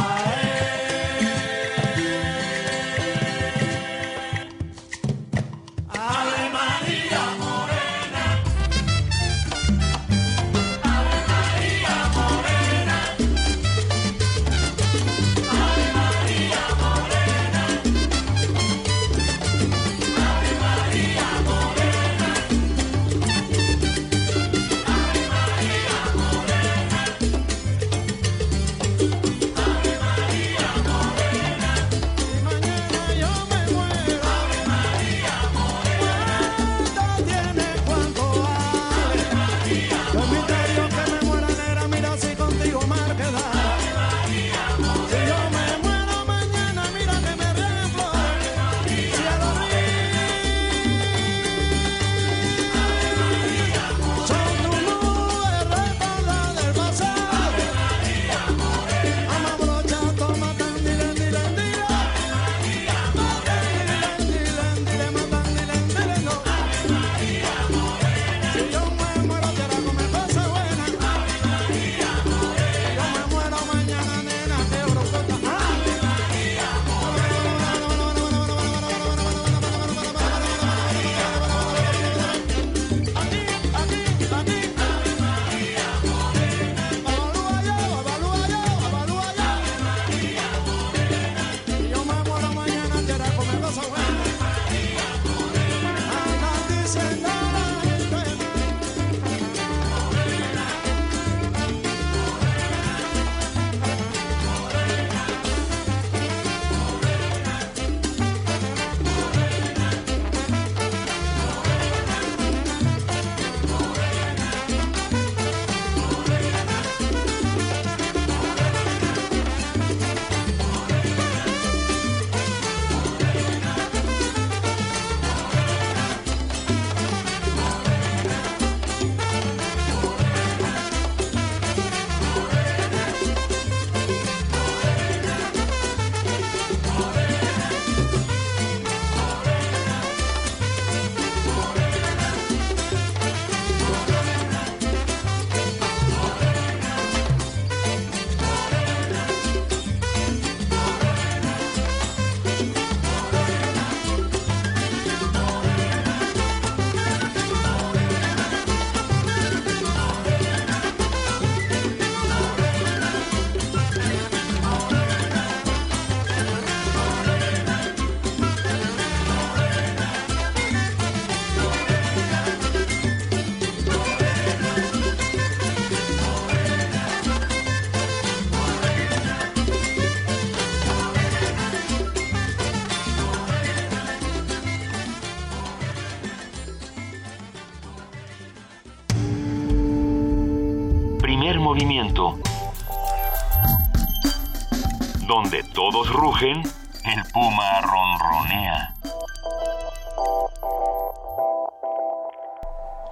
Todos rugen, el puma ronronea.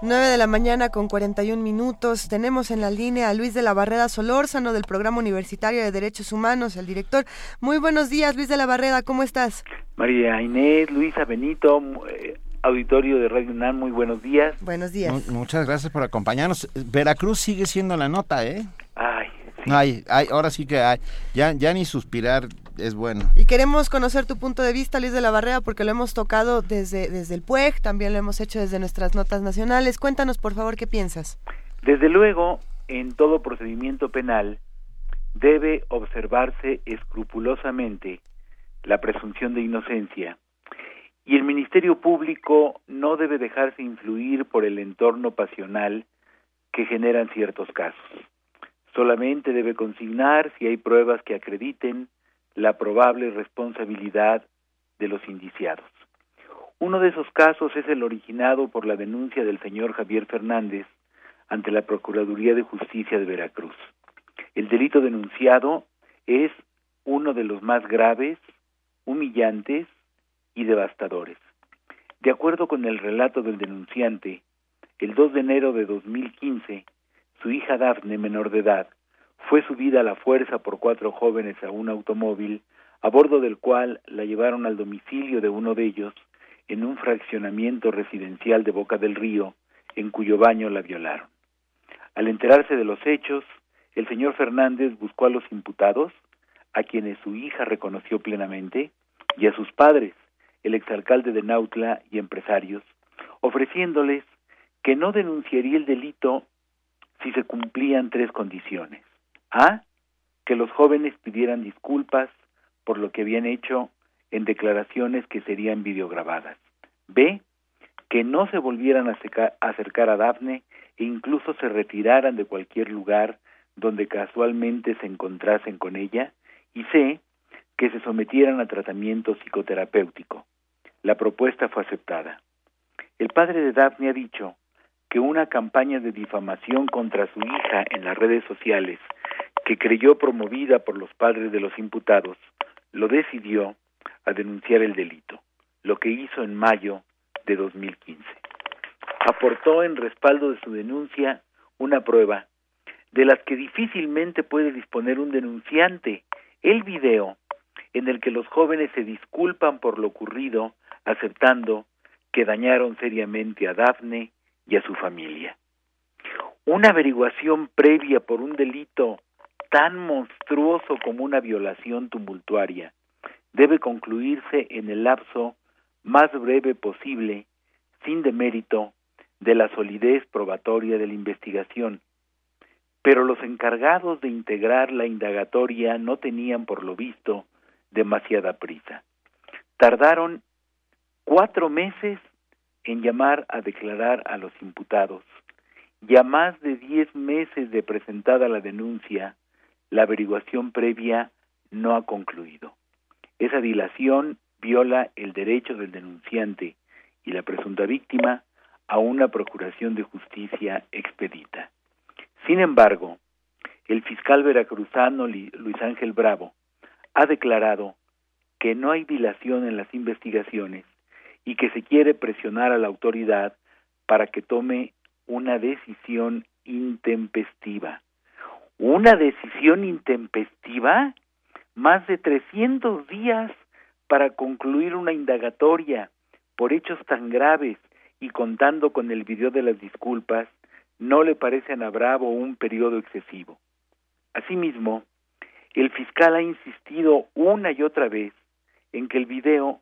9 de la mañana con 41 minutos. Tenemos en la línea a Luis de la Barreda Solórzano del Programa Universitario de Derechos Humanos, el director. Muy buenos días, Luis de la Barreda, ¿cómo estás? María Inés, Luisa Benito, eh, auditorio de Radio UNAM, muy buenos días. Buenos días. Mu- Muchas gracias por acompañarnos. Veracruz sigue siendo la nota, ¿eh? Ay, Ay, ay, ahora sí que hay. Ya, ya ni suspirar es bueno. Y queremos conocer tu punto de vista, Luis de la Barrera, porque lo hemos tocado desde, desde el PUEG, también lo hemos hecho desde nuestras notas nacionales. Cuéntanos, por favor, qué piensas. Desde luego, en todo procedimiento penal debe observarse escrupulosamente la presunción de inocencia y el Ministerio Público no debe dejarse influir por el entorno pasional que generan ciertos casos. Solamente debe consignar si hay pruebas que acrediten la probable responsabilidad de los indiciados. Uno de esos casos es el originado por la denuncia del señor Javier Fernández ante la Procuraduría de Justicia de Veracruz. El delito denunciado es uno de los más graves, humillantes y devastadores. De acuerdo con el relato del denunciante, el 2 de enero de 2015, su hija Dafne, menor de edad, fue subida a la fuerza por cuatro jóvenes a un automóvil, a bordo del cual la llevaron al domicilio de uno de ellos en un fraccionamiento residencial de Boca del Río, en cuyo baño la violaron. Al enterarse de los hechos, el señor Fernández buscó a los imputados, a quienes su hija reconoció plenamente, y a sus padres, el exalcalde de Nautla y empresarios, ofreciéndoles que no denunciaría el delito si se cumplían tres condiciones. A. Que los jóvenes pidieran disculpas por lo que habían hecho en declaraciones que serían videograbadas. B. Que no se volvieran a acercar, a Dafne e incluso se retiraran de cualquier lugar donde casualmente se encontrasen con ella. Y C. Que se sometieran a tratamiento psicoterapéutico. La propuesta fue aceptada. El padre de Daphne ha dicho que una campaña de difamación contra su hija en las redes sociales, que creyó promovida por los padres de los imputados, lo decidió a denunciar el delito, lo que hizo en mayo de 2015. Aportó en respaldo de su denuncia una prueba de las que difícilmente puede disponer un denunciante, el video en el que los jóvenes se disculpan por lo ocurrido, aceptando que dañaron seriamente a Dafne y a su familia. Una averiguación previa por un delito tan monstruoso como una violación tumultuaria debe concluirse en el lapso más breve posible, sin demérito de la solidez probatoria de la investigación. Pero los encargados de integrar la indagatoria no tenían, por lo visto, demasiada prisa. Tardaron cuatro meses en llamar a declarar a los imputados. Ya más de diez meses de presentada la denuncia, la averiguación previa no ha concluido. Esa dilación viola el derecho del denunciante y la presunta víctima a una procuración de justicia expedita. Sin embargo, el fiscal veracruzano Luis Ángel Bravo ha declarado que no hay dilación en las investigaciones y que se quiere presionar a la autoridad para que tome una decisión intempestiva. ¿Una decisión intempestiva? Más de 300 días para concluir una indagatoria por hechos tan graves y contando con el video de las disculpas, no le parece a Bravo un periodo excesivo. Asimismo, el fiscal ha insistido una y otra vez en que el video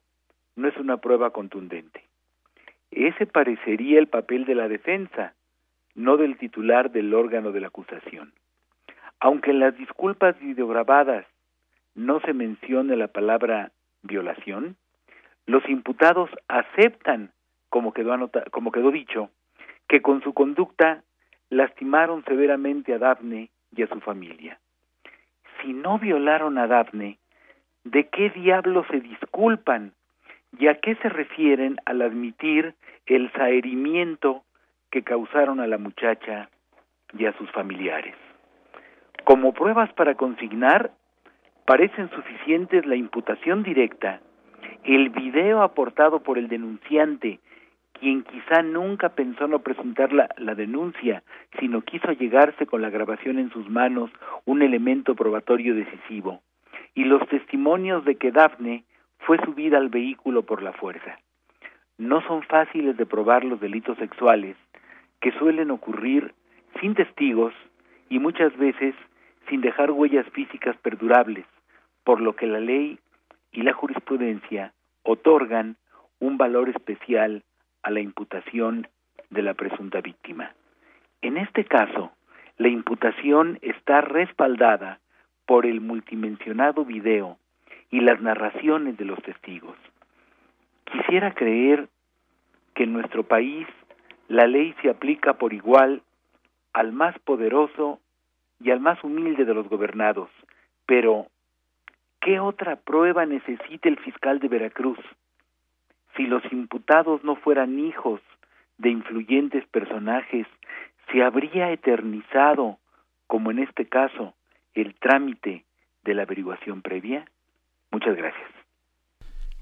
no es una prueba contundente. Ese parecería el papel de la defensa, no del titular del órgano de la acusación. Aunque en las disculpas videograbadas no se mencione la palabra violación, los imputados aceptan, como quedó, anota como quedó dicho, que con su conducta lastimaron severamente a Dafne y a su familia. Si no violaron a Dafne, ¿de qué diablos se disculpan? ¿Y a qué se refieren al admitir el saherimiento que causaron a la muchacha y a sus familiares? Como pruebas para consignar, parecen suficientes la imputación directa, el video aportado por el denunciante, quien quizá nunca pensó no presentar la, la, denuncia, sino quiso llegarse con la grabación en sus manos un elemento probatorio decisivo, y los testimonios de que Dafne fue subida al vehículo por la fuerza. No son fáciles de probar los delitos sexuales, que suelen ocurrir sin testigos y muchas veces sin dejar huellas físicas perdurables, por lo que la ley y la jurisprudencia otorgan un valor especial a la imputación de la presunta víctima. En este caso, la imputación está respaldada por el multimensionado video y las narraciones de los testigos. Quisiera creer que en nuestro país la ley se aplica por igual al más poderoso y al más humilde de los gobernados, pero ¿qué otra prueba necesita el fiscal de Veracruz? Si los imputados no fueran hijos de influyentes personajes, se habría eternizado, como en este caso, el trámite de la averiguación previa? Muchas gracias.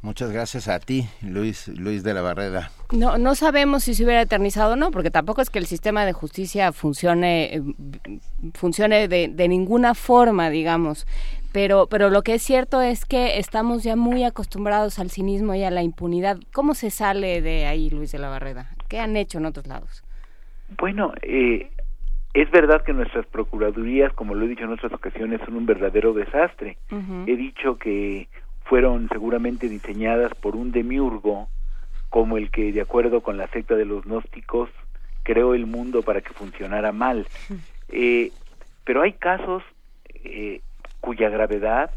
Muchas gracias a ti, Luis, Luis de la Barrera. No, no sabemos si se hubiera eternizado o no, porque tampoco es que el sistema de justicia funcione, eh, funcione de, de ninguna forma, digamos. Pero, pero lo que es cierto es que estamos ya muy acostumbrados al cinismo y a la impunidad. ¿Cómo se sale de ahí, Luis de la Barrera? ¿Qué han hecho en otros lados? Bueno, eh, es verdad que nuestras procuradurías, como lo he dicho en otras ocasiones, son un verdadero desastre. He dicho que fueron seguramente diseñadas por un demiurgo como el que, de acuerdo con la secta de los gnósticos, creó el mundo para que funcionara mal. Eh, pero hay casos eh, cuya gravedad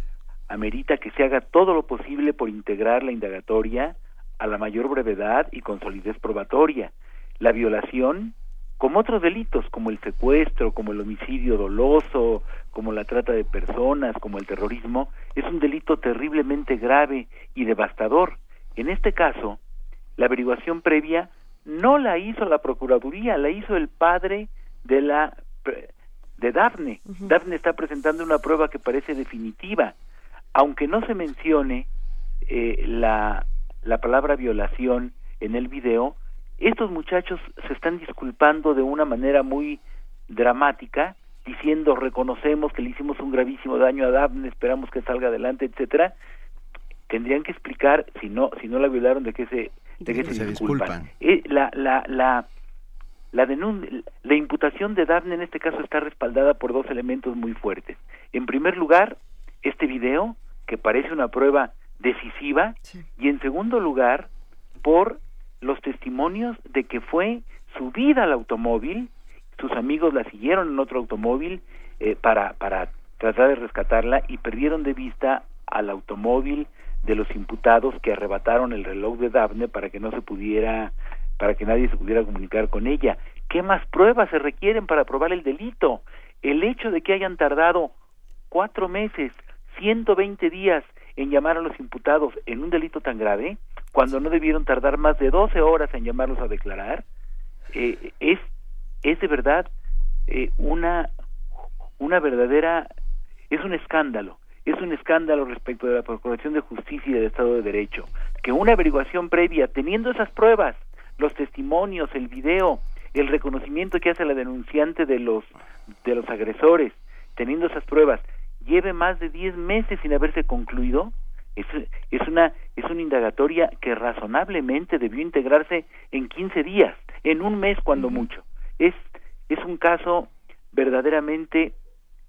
amerita que se haga todo lo posible por integrar la indagatoria a la mayor brevedad y con solidez probatoria. La violación, como otros delitos, como el secuestro, como el homicidio doloso, como la trata de personas, como el terrorismo, es un delito terriblemente grave y devastador. En este caso, la averiguación previa no la hizo la Procuraduría, la hizo el padre de la de Dafne. Dafne está presentando una prueba que parece definitiva, aunque no se mencione eh, la, la palabra violación en el video, estos muchachos se están disculpando de una manera muy dramática, diciendo reconocemos que le hicimos un gravísimo daño a Dafne, esperamos que salga adelante, etcétera. Tendrían que explicar si no si no la violaron de qué se de qué se, Se disculpan. disculpan. Eh, la la la la, denun- la imputación de Dafne en este caso está respaldada por dos elementos muy fuertes. En primer lugar, este video, que parece una prueba decisiva, y en segundo lugar, por los testimonios de que fue subida al automóvil, sus amigos la siguieron en otro automóvil eh, para, para tratar de rescatarla y perdieron de vista al automóvil de los imputados que arrebataron el reloj de Dafne para que no se pudiera para que nadie se pudiera comunicar con ella. ¿Qué más pruebas se requieren para probar el delito? El hecho de que hayan tardado cuatro meses, 120 días en llamar a los imputados en un delito tan grave, cuando no debieron tardar más de 12 horas en llamarlos a declarar, eh, es, es de verdad eh, una, una verdadera, es un escándalo, es un escándalo respecto de la Procuración de Justicia y del Estado de Derecho, que una averiguación previa, teniendo esas pruebas, los testimonios, el video, el reconocimiento que hace la denunciante de los de los agresores, teniendo esas pruebas, lleve más de 10 meses sin haberse concluido, es, es una es una indagatoria que razonablemente debió integrarse en 15 días, en un mes cuando mucho. Es es un caso verdaderamente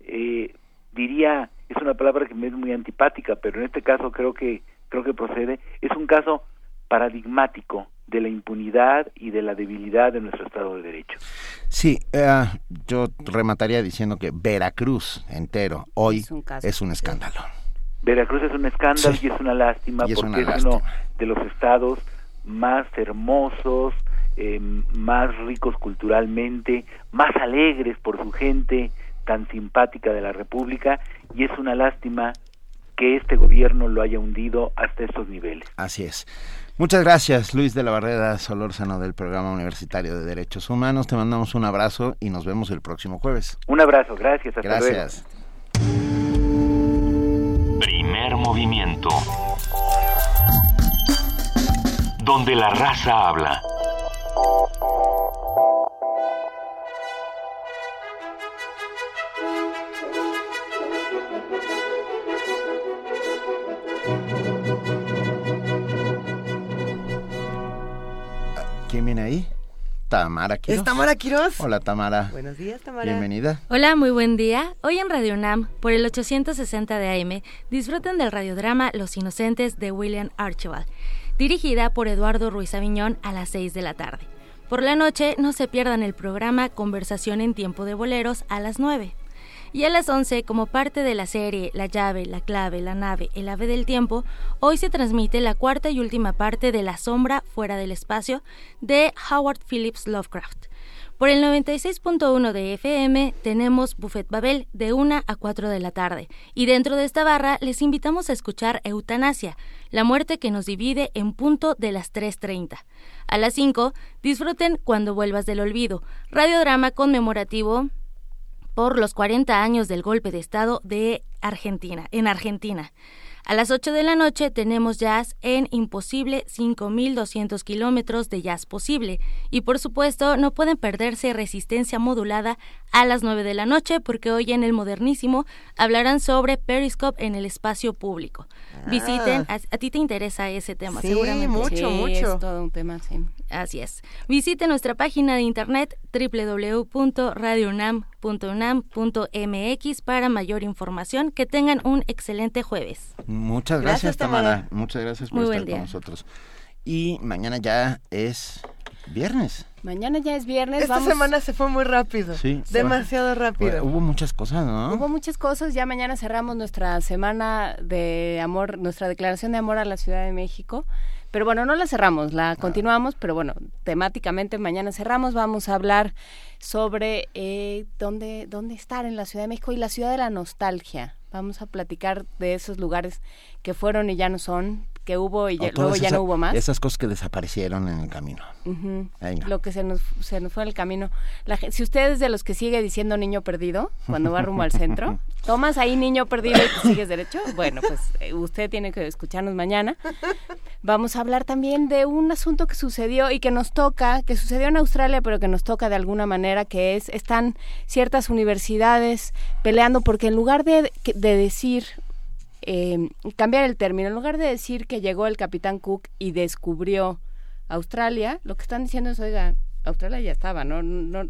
eh, diría es una palabra que me es muy antipática, pero en este caso creo que creo que procede, es un caso paradigmático de la impunidad y de la debilidad de nuestro Estado de Derecho. Sí, eh, yo remataría diciendo que Veracruz entero hoy Es un caso, es un escándalo. Veracruz es un escándalo Sí. y es una lástima es porque una es uno de los estados más hermosos, eh, más ricos culturalmente, más alegres por su gente tan simpática de la República y es una lástima que este gobierno lo haya hundido hasta estos niveles. Así es. Muchas gracias, Luis de la Barrera Solórzano del Programa Universitario de Derechos Humanos. Te mandamos un abrazo y nos vemos el próximo jueves. Un abrazo, gracias, hasta luego. Primer movimiento. Donde la raza habla. ¿Quién viene ahí? Tamara Quiroz. ¿Es Tamara Quiroz? Hola Tamara. Buenos días, Tamara. Bienvenida. Hola, muy buen día. Hoy en Radio UNAM, por el 860 de AM, disfruten del radiodrama Los Inocentes de William Archibald, dirigida por Eduardo Ruiz Aviñón a las 6 de la tarde. Por la noche, no se pierdan el programa Conversación en Tiempo de Boleros a las 9. Y a las 11, como parte de la serie La llave, la clave, la nave, el ave del tiempo, hoy se transmite la cuarta y última parte de La sombra fuera del espacio de Howard Phillips Lovecraft. Por el 96.1 de FM tenemos Buffet Babel de 1 a 4 de la tarde y dentro de esta barra les invitamos a escuchar Eutanasia, la muerte que nos divide en punto de las 3.30. A las 5 disfruten Cuando vuelvas del olvido, radiodrama conmemorativo por los 40 años del golpe de Estado de Argentina, en Argentina. A las 8 de la noche tenemos jazz en Imposible 5200 kilómetros de jazz posible. Y por supuesto, no pueden perderse Resistencia Modulada a las 9 de la noche, porque hoy en el Modernísimo hablarán sobre Periscope en el espacio público. Visiten, a, a ti te interesa ese tema, Sí, seguramente. mucho, Sí, mucho. es todo un tema, sí. Así es. Visite nuestra página de internet www.radiounam.unam.mx para mayor información. Que tengan un excelente jueves. Muchas Gracias, gracias, Tamara. Tamara. Muchas gracias por Muy estar con nosotros. Y mañana ya es viernes. Mañana ya es viernes. Esta vamos- semana se fue muy rápido. Sí. Demasiado rápido. Bueno, hubo muchas cosas, ¿no? Hubo muchas cosas, ya mañana cerramos nuestra semana de amor, nuestra declaración de amor a la Ciudad de México. Pero bueno, no la cerramos, la continuamos, pero bueno, temáticamente mañana cerramos. Vamos a hablar sobre eh, dónde, dónde estar en la Ciudad de México y la ciudad de la nostalgia. Vamos a platicar de esos lugares que fueron y ya no son, que hubo y ya- luego ya esa- no hubo más. Esas cosas que desaparecieron en el camino. Venga. Lo que se nos, se nos fue en el camino. La si usted es de los que sigue diciendo niño perdido cuando va rumbo al centro, tomas ahí niño perdido y te sigues derecho, bueno, pues eh, usted tiene que escucharnos mañana. Vamos a hablar también de un asunto que sucedió y que nos toca, que sucedió en Australia, pero que nos toca de alguna manera, que es, están ciertas universidades peleando porque en lugar de, de decir eh, cambiar el término. En lugar de decir que llegó el capitán Cook y descubrió Australia, lo que están diciendo es, oiga, Australia ya estaba, ¿no? no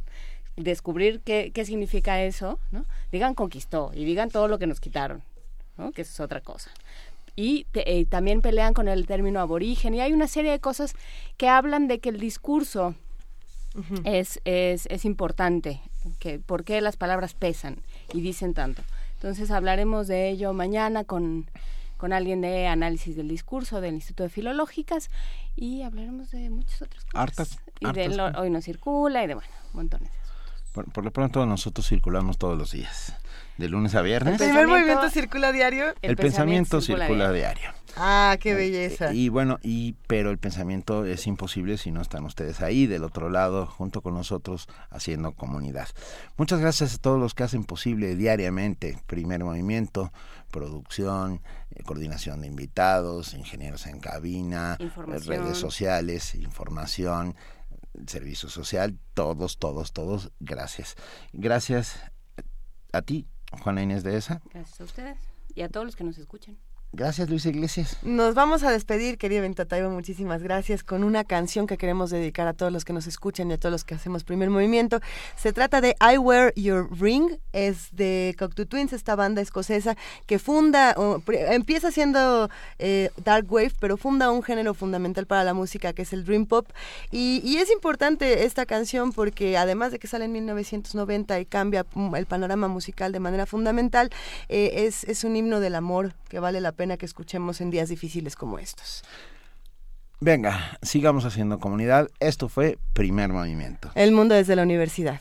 descubrir qué, qué significa eso, ¿no? Digan conquistó y digan todo lo que nos quitaron, ¿no? Que eso es otra cosa. Y te- eh, también pelean con el término aborigen y hay una serie de cosas que hablan de que el discurso es, es, es importante, que por qué las palabras pesan y dicen tanto. Entonces hablaremos de ello mañana con, con alguien de análisis del discurso del Instituto de Filológicas y hablaremos de muchas otras cosas. Hartas. y de hartas lo- hoy no circula y de bueno, montones. Por, por lo pronto nosotros circulamos todos los días. De lunes a viernes. ¿El primer movimiento circula diario? El, pensamiento, circula, diario. Ah, qué belleza. Y bueno, y pero el pensamiento es imposible si no están ustedes ahí del otro lado junto con nosotros haciendo comunidad. Muchas gracias a todos los que hacen posible diariamente Primer Movimiento, producción, eh, coordinación de invitados, ingenieros en cabina, eh, redes sociales, información, servicio social, todos, todos, todos, gracias. Gracias a ti, Juana Inés de esa. Gracias a ustedes y a todos los que nos escuchan. Gracias, Luis Iglesias. Nos vamos a despedir, querido Benito Taibo, muchísimas gracias, con una canción que queremos dedicar a todos los que nos escuchan y a todos los que hacemos primer movimiento. Se trata de I Wear Your Ring, es de Cocteau Twins, esta banda escocesa que funda, o, empieza siendo eh, Dark Wave, pero funda un género fundamental para la música que es el Dream Pop. Y, y es importante esta canción porque además de que sale en 1990 y cambia mm, el panorama musical de manera fundamental, eh, es, es un himno del amor que vale la pena que escuchemos en días difíciles como estos. Venga, sigamos haciendo comunidad. Esto fue Primer Movimiento. El mundo desde la universidad.